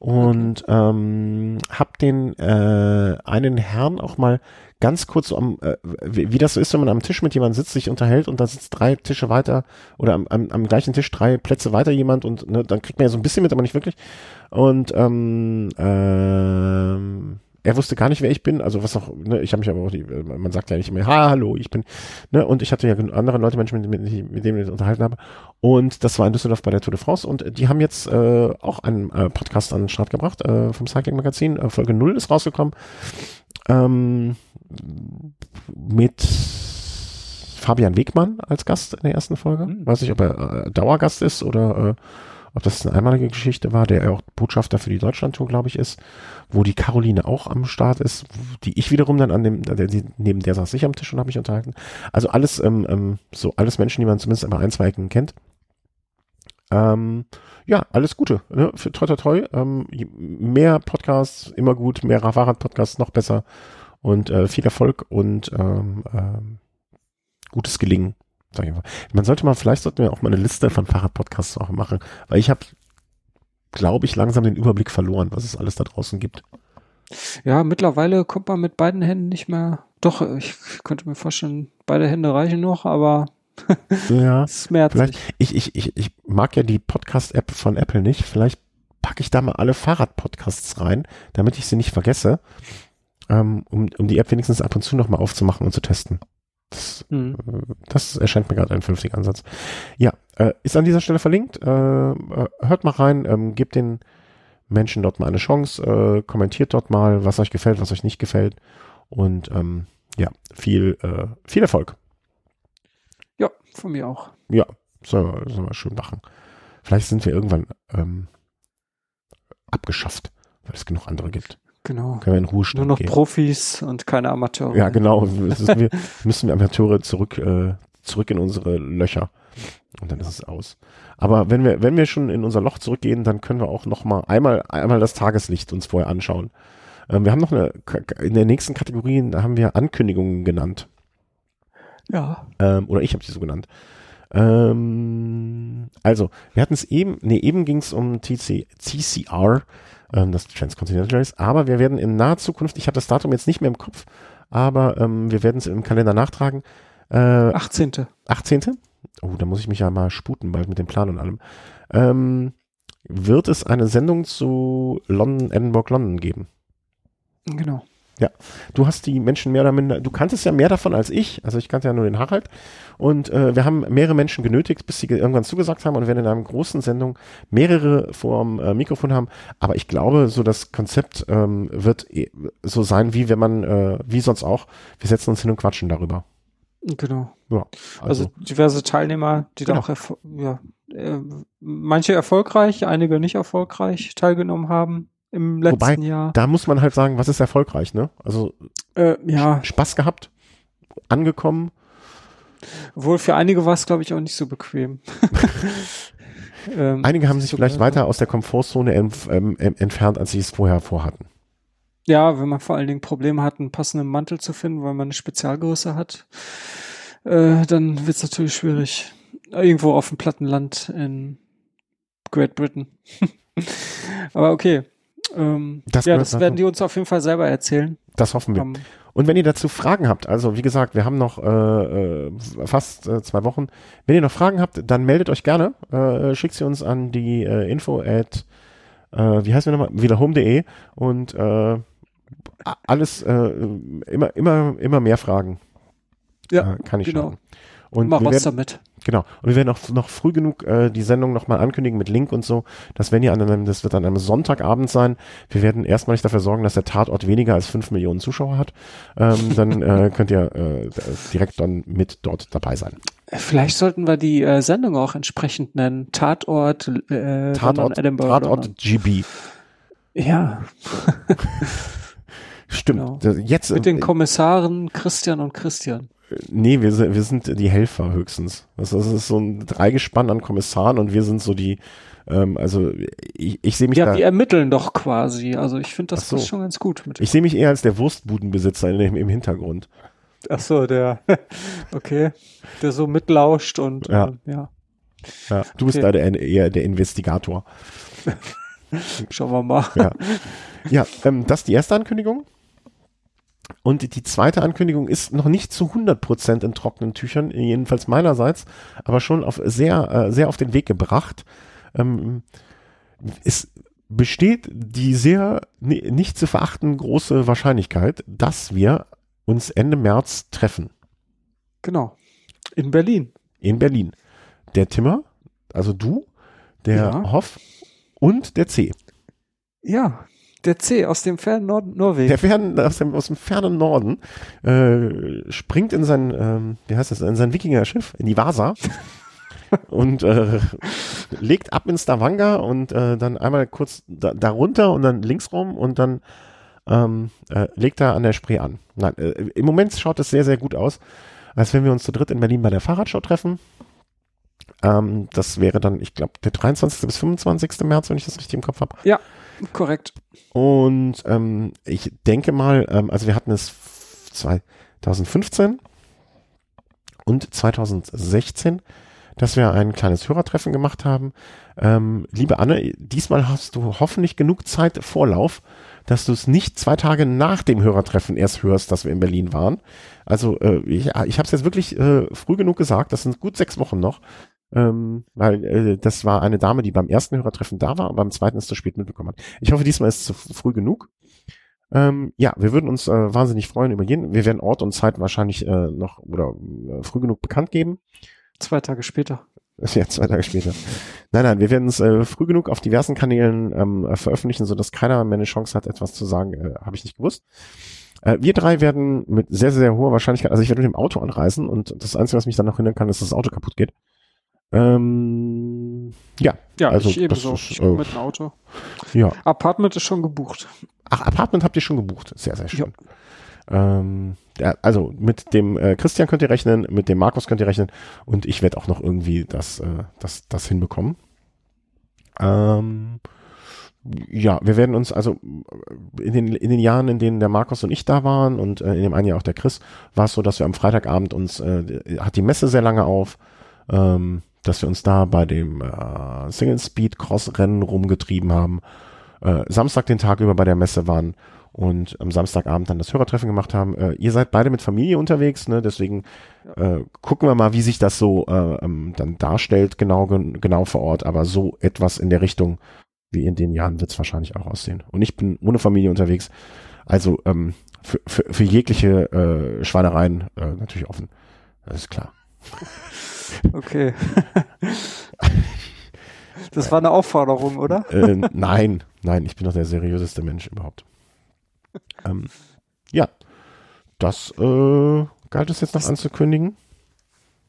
Und ähm, hab den äh, einen Herrn auch mal ganz kurz so am, äh, wie, wie das so ist, wenn man am Tisch mit jemandem sitzt, sich unterhält und da sitzt drei Tische weiter oder am, am, am gleichen Tisch drei Plätze weiter jemand und ne, dann kriegt man ja so ein bisschen mit, aber nicht wirklich. Und ähm, ähm, er wusste gar nicht, wer ich bin, also was auch, ne, ich habe mich aber auch, die, man sagt ja nicht immer, ha, hallo, ich bin, ne, und ich hatte ja andere Leute, Menschen, mit, mit, mit denen ich unterhalten habe, und das war in Düsseldorf bei der Tour de France, und die haben jetzt äh, auch einen äh, Podcast an den Start gebracht, äh, vom Cycling Magazin, äh, Folge 0 ist rausgekommen, ähm, mit Fabian Wegmann als Gast in der ersten Folge, Mhm. weiß nicht, ob er äh, Dauergast ist oder äh, ob das eine einmalige Geschichte war, der auch Botschafter für die Deutschlandtour, glaube ich, ist, wo die Caroline auch am Start ist, die ich wiederum dann an dem, neben der saß ich am Tisch und habe mich unterhalten. Also alles, ähm, ähm, so alles Menschen, die man zumindest immer ein, zwei Ecken kennt. Ähm, ja, alles Gute. Ne? Für toi toi toi. Ähm, mehr Podcasts, immer gut, mehr Fahrrad-Podcasts, noch besser. Und äh, viel Erfolg und ähm, ähm, gutes Gelingen. Sag ich mal. Man sollte mal, vielleicht sollten wir auch mal eine Liste von Fahrradpodcasts auch machen, weil ich habe, glaube ich, langsam den Überblick verloren, was es alles da draußen gibt. Ja, mittlerweile kommt man mit beiden Händen nicht mehr. Doch, ich könnte mir vorstellen, beide Hände reichen noch, aber ja, schmerzlich. Ich, ich, ich, ich mag ja die Podcast-App von Apple nicht. Vielleicht packe ich da mal alle Fahrrad-Podcasts rein, damit ich sie nicht vergesse, ähm, um, um die App wenigstens ab und zu nochmal aufzumachen und zu testen. Das, hm. Äh, das erscheint mir gerade ein vernünftiger Ansatz. Ja, äh, ist an dieser Stelle verlinkt. Äh, äh, hört mal rein, ähm, gebt den Menschen dort mal eine Chance, äh, kommentiert dort mal, was euch gefällt, was euch nicht gefällt. Und ähm, ja, viel, äh, viel Erfolg. Ja, von mir auch. Ja, soll, soll wir schön machen. Vielleicht sind wir irgendwann ähm, abgeschafft, weil es genug andere gibt. Genau. Können wir in Ruhestand Nur noch gehen. Profis und keine Amateure. Ja, genau. wir müssen wir Amateure zurück, äh, zurück in unsere Löcher. Und dann ist es aus. Aber wenn wir, wenn wir schon in unser Loch zurückgehen, dann können wir auch noch mal einmal, einmal das Tageslicht uns vorher anschauen. Ähm, wir haben noch eine, in der nächsten Kategorie haben wir Ankündigungen genannt. Ja. Ähm, oder ich habe sie so genannt. Ähm, also, wir hatten es eben, nee, eben ging es um TC, TCR, ähm, das Transcontinental Race, aber wir werden in naher Zukunft, ich habe das Datum jetzt nicht mehr im Kopf, aber ähm, wir werden es im Kalender nachtragen. Äh, 18. 18. Oh, da muss ich mich ja mal sputen, bald mit dem Plan und allem. Ähm, wird es eine Sendung zu London, Edinburgh, London geben? Genau. Ja, du hast die Menschen mehr oder minder, du kanntest ja mehr davon als ich, also ich kannte ja nur den Harald und äh, wir haben mehrere Menschen genötigt, bis sie irgendwann zugesagt haben und werden in einer großen Sendung mehrere vorm äh, Mikrofon haben, aber ich glaube, so das Konzept ähm, wird eh so sein, wie wenn man, äh, wie sonst auch, wir setzen uns hin und quatschen darüber. Genau. Ja, also, also diverse Teilnehmer, die genau. da auch, ja, äh, manche erfolgreich, einige nicht erfolgreich teilgenommen haben im letzten Wobei, Jahr. Da muss man halt sagen, was ist erfolgreich, ne? Also äh, ja. Spaß gehabt, angekommen. Obwohl für einige war es, glaube ich, auch nicht so bequem. ähm, einige haben sich so vielleicht weiter aus der Komfortzone entf ähm, entfernt, als sie es vorher vorhatten. Ja, wenn man vor allen Dingen Probleme hat, einen passenden Mantel zu finden, weil man eine Spezialgröße hat, äh, dann wird es natürlich schwierig. Irgendwo auf dem Plattenland in Great Britain. Aber okay. Ähm, das ja, das werden die uns auf jeden Fall selber erzählen. Das hoffen wir. Um, und wenn ihr dazu Fragen habt, also wie gesagt, wir haben noch äh, äh, fast äh, zwei Wochen. Wenn ihr noch Fragen habt, dann meldet euch gerne. Äh, schickt sie uns an die äh, info at, äh, wie heißt wir nochmal, wiederhome.de und äh, alles, äh, immer, immer, immer mehr Fragen. Ja, äh, kann ich genau. Und Mach was werden, damit. Genau. Und wir werden auch noch früh genug äh, die Sendung nochmal ankündigen mit Link und so, dass wenn ihr an einem, das wird an einem Sonntagabend sein, wir werden erstmalig dafür sorgen, dass der Tatort weniger als fünf Millionen Zuschauer hat. Ähm, dann äh, könnt ihr äh, direkt dann mit dort dabei sein. Vielleicht sollten wir die äh, Sendung auch entsprechend nennen. Tatort, äh, Tatort, Edinburgh, Tatort GB. Ja. Stimmt. Genau. Jetzt, Mit den Kommissaren Christian und Christian. Nee, wir sind, wir sind die Helfer höchstens. Also das ist so ein Dreigespann an Kommissaren und wir sind so die, ähm, also ich, ich sehe mich ja, da. die ermitteln doch quasi. Also ich finde das so. ist schon ganz gut. Ich sehe mich eher als der Wurstbudenbesitzer im, im Hintergrund. Ach so, der, okay, der so mitlauscht und ja. Äh, ja. ja. Du bist okay. da der, eher der Investigator. Schauen wir mal. Ja, ja ähm, das ist die erste Ankündigung. Und die zweite Ankündigung ist noch nicht zu 100% in trockenen Tüchern, jedenfalls meinerseits, aber schon auf sehr, äh, sehr auf den Weg gebracht. Ähm, es besteht die sehr nicht zu verachten große Wahrscheinlichkeit, dass wir uns Ende März treffen. In Berlin. In Berlin. Der Timmer, also du, der ja. Hoff und der C. Ja, der C aus dem fernen Norden Norwegen. Der fern, aus, dem, aus dem fernen Norden äh, springt in sein, ähm, wie heißt das, in sein Wikinger-Schiff, in die Vasa und äh, legt ab in Stavanger und äh, dann einmal kurz da, darunter und dann links rum und dann ähm, äh, legt er an der Spree an. Nein, äh, im Moment schaut es sehr, sehr gut aus, als wenn wir uns zu dritt in Berlin bei der Fahrradshow treffen. Ähm, das wäre dann, ich glaube, der 23. bis 25. März, wenn ich das richtig im Kopf habe. Ja, korrekt. Und ähm, ich denke mal, ähm, also wir hatten es 2015 und 2016, dass wir ein kleines Hörertreffen gemacht haben. Ähm, liebe Anne, diesmal hast du hoffentlich genug Zeit Vorlauf, dass du es nicht zwei Tage nach dem Hörertreffen erst hörst, dass wir in Berlin waren. Also äh, ich, ich habe es jetzt wirklich äh, früh genug gesagt, das sind gut sechs Wochen noch. Ähm, weil äh, das war eine Dame, die beim ersten Hörertreffen da war und beim zweiten es zu spät mitbekommen hat. Ich hoffe, diesmal ist es zu früh genug. Ähm, ja, wir würden uns äh, wahnsinnig freuen über jeden. Wir werden Ort und Zeit wahrscheinlich äh, noch oder äh, früh genug bekannt geben. Zwei Tage später. Ja, zwei Tage später. Nein, nein, wir werden es äh, früh genug auf diversen Kanälen ähm, äh, veröffentlichen, so dass keiner mehr eine Chance hat, etwas zu sagen. Äh, Habe ich nicht gewusst. Äh, wir drei werden mit sehr, sehr hoher Wahrscheinlichkeit, also ich werde mit dem Auto anreisen und das Einzige, was mich dann noch hindern kann, ist, dass das Auto kaputt geht. Ähm, ja. Ja, also, ich ebenso. ist, Ich bin äh, mit dem Auto. Ja. Apartment ist schon gebucht. Ach, Apartment habt ihr schon gebucht. Sehr, sehr schön. Ähm, ja, also mit dem äh, Christian könnt ihr rechnen, mit dem Markus könnt ihr rechnen und ich werde auch noch irgendwie das, äh, das, das hinbekommen. Ähm, ja, wir werden uns also in den, in den Jahren, in denen der Markus und ich da waren und äh, in dem einen Jahr auch der Chris, war es so, dass wir am Freitagabend uns, äh, hat die Messe sehr lange auf, ähm, dass wir uns da bei dem äh, Single Speed Cross Rennen rumgetrieben haben, äh, Samstag den Tag über bei der Messe waren und am Samstagabend dann das Hörertreffen gemacht haben. Äh, ihr seid beide mit Familie unterwegs, ne? deswegen äh, gucken wir mal, wie sich das so äh, ähm, dann darstellt, genau, gen- genau vor Ort, aber so etwas in der Richtung wie in den Jahren wird es wahrscheinlich auch aussehen. Und ich bin ohne Familie unterwegs, also ähm, für, für, für jegliche äh, Schweinereien äh, natürlich offen. Das ist klar. Okay. das war eine Aufforderung, oder? äh, nein, nein, ich bin doch der seriöseste Mensch überhaupt. Ähm, ja, das äh, galt es jetzt noch anzukündigen.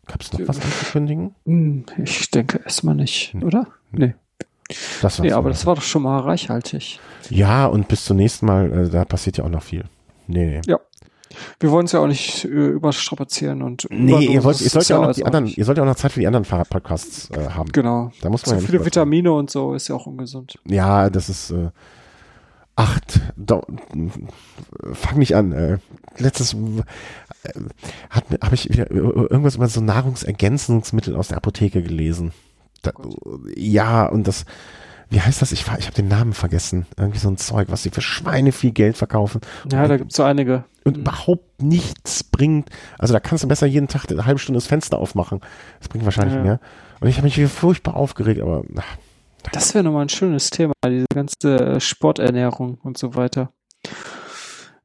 Gab es noch was anzukündigen? Hm, Ich denke erstmal nicht, oder? Nee. Das war's Nee, aber mal. das war doch schon mal reichhaltig. ja, und bis zum nächsten Mal, äh, da passiert ja auch noch viel. Nee, nee. Wir wollen es ja auch nicht äh, überstrapazieren und Nee, ihr, wollt, ihr sollt ja auch noch die anderen, nicht. ihr sollt ja auch noch Zeit für die anderen Fahrradpodcasts äh, haben. Genau. Da muss man Zu ja viele. Vitamine und so ist ja auch ungesund. Ja, das ist äh, acht. Da, fang nicht an. Äh, letztes äh, hat habe ich wieder irgendwas über so Nahrungsergänzungsmittel aus der Apotheke gelesen. Da, ja, und das wie heißt das? Ich, ich habe den Namen vergessen. Irgendwie so ein Zeug, was sie für Schweine viel Geld verkaufen Ja, da gibt's so einige. und überhaupt nichts bringt. Also da kannst du besser jeden Tag eine halbe Stunde das Fenster aufmachen. Das bringt wahrscheinlich Ja. mehr. Und ich habe mich wieder furchtbar aufgeregt, aber ach, Das wäre nochmal ein schönes Thema, diese ganze äh, Sporternährung und so weiter.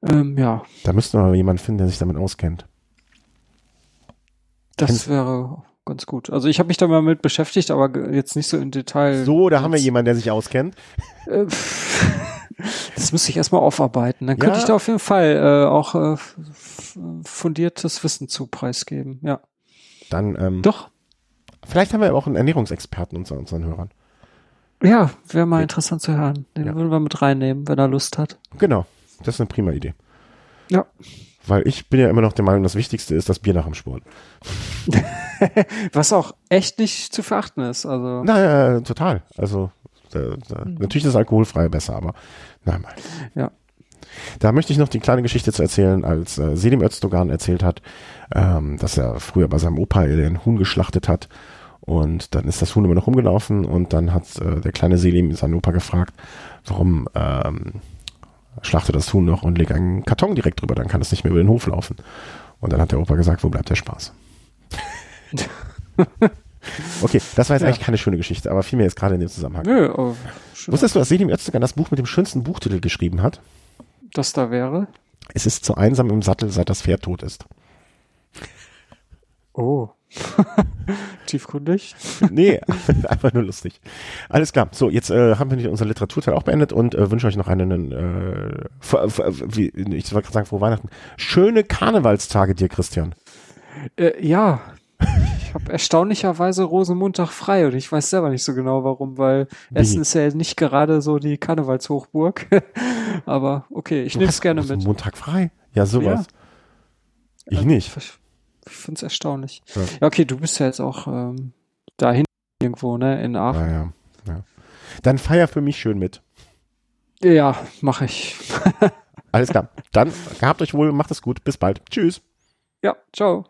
Ähm, ja, da müsste man aber jemanden finden, der sich damit auskennt. das Kennst- wäre ganz gut. Also ich habe mich da mal mit beschäftigt, aber jetzt nicht so im Detail. So, da haben wir jemanden, der sich auskennt. Äh, Das müsste ich erstmal aufarbeiten. Dann könnte Ja. ich da auf jeden Fall äh, auch äh, fundiertes Wissen zu preisgeben. Ja. Dann, ähm, Doch. vielleicht haben wir auch einen Ernährungsexperten unter unseren Hörern. Ja, wäre mal interessant zu hören. Den Ja. würden wir mit reinnehmen, wenn er Lust hat. Genau. Das ist eine prima Idee. Ja. Weil ich bin ja immer noch der Meinung, das Wichtigste ist das Bier nach dem Sport. Was auch echt nicht zu verachten ist. Also Na, äh, total. Also, da, da, natürlich ist alkoholfrei besser, aber nein, mal. Ja. Da möchte ich noch die kleine Geschichte zu erzählen, als äh, Selim Özdogan erzählt hat, ähm, dass er früher bei seinem Opa den Huhn geschlachtet hat und dann ist das Huhn immer noch rumgelaufen und dann hat äh, der kleine Selim seinen Opa gefragt, warum ähm, schlachtet das Huhn noch und legt einen Karton direkt drüber, dann kann es nicht mehr über den Hof laufen. Und dann hat der Opa gesagt, wo bleibt der Spaß? okay, das war jetzt Ja. eigentlich keine schöne Geschichte, aber fiel mir jetzt gerade in dem Zusammenhang. nö, schön, Wusstest du, dass Selim Özdogan das Buch mit dem schönsten Buchtitel geschrieben hat? dass da wäre. Es ist zu einsam im Sattel, seit das Pferd tot ist. Oh. Tiefgründig. Nee, einfach nur lustig. Alles klar. So, jetzt äh, haben wir unseren Literaturteil auch beendet und äh, wünsche euch noch einen, äh, f- f- wie, ich wollte gerade sagen, frohe Weihnachten. Schöne Karnevalstage dir, Christian. Äh, ja. Ich habe erstaunlicherweise Rosenmontag frei und ich weiß selber nicht so genau warum, weil Wie? Essen ist ja nicht gerade so die Karnevalshochburg. Aber okay, ich nehme es gerne mit. Montag frei. Ja, sowas. Ich Also, nicht. Ich, finde es erstaunlich. Ja. Ja. okay, du bist ja jetzt auch ähm, dahin irgendwo, ne, in Aachen. Ja, ja, ja. Dann feier für mich schön mit. Ja, mache ich. Alles klar. Dann gehabt euch wohl, macht es gut. Bis bald. Tschüss. Ja, ciao.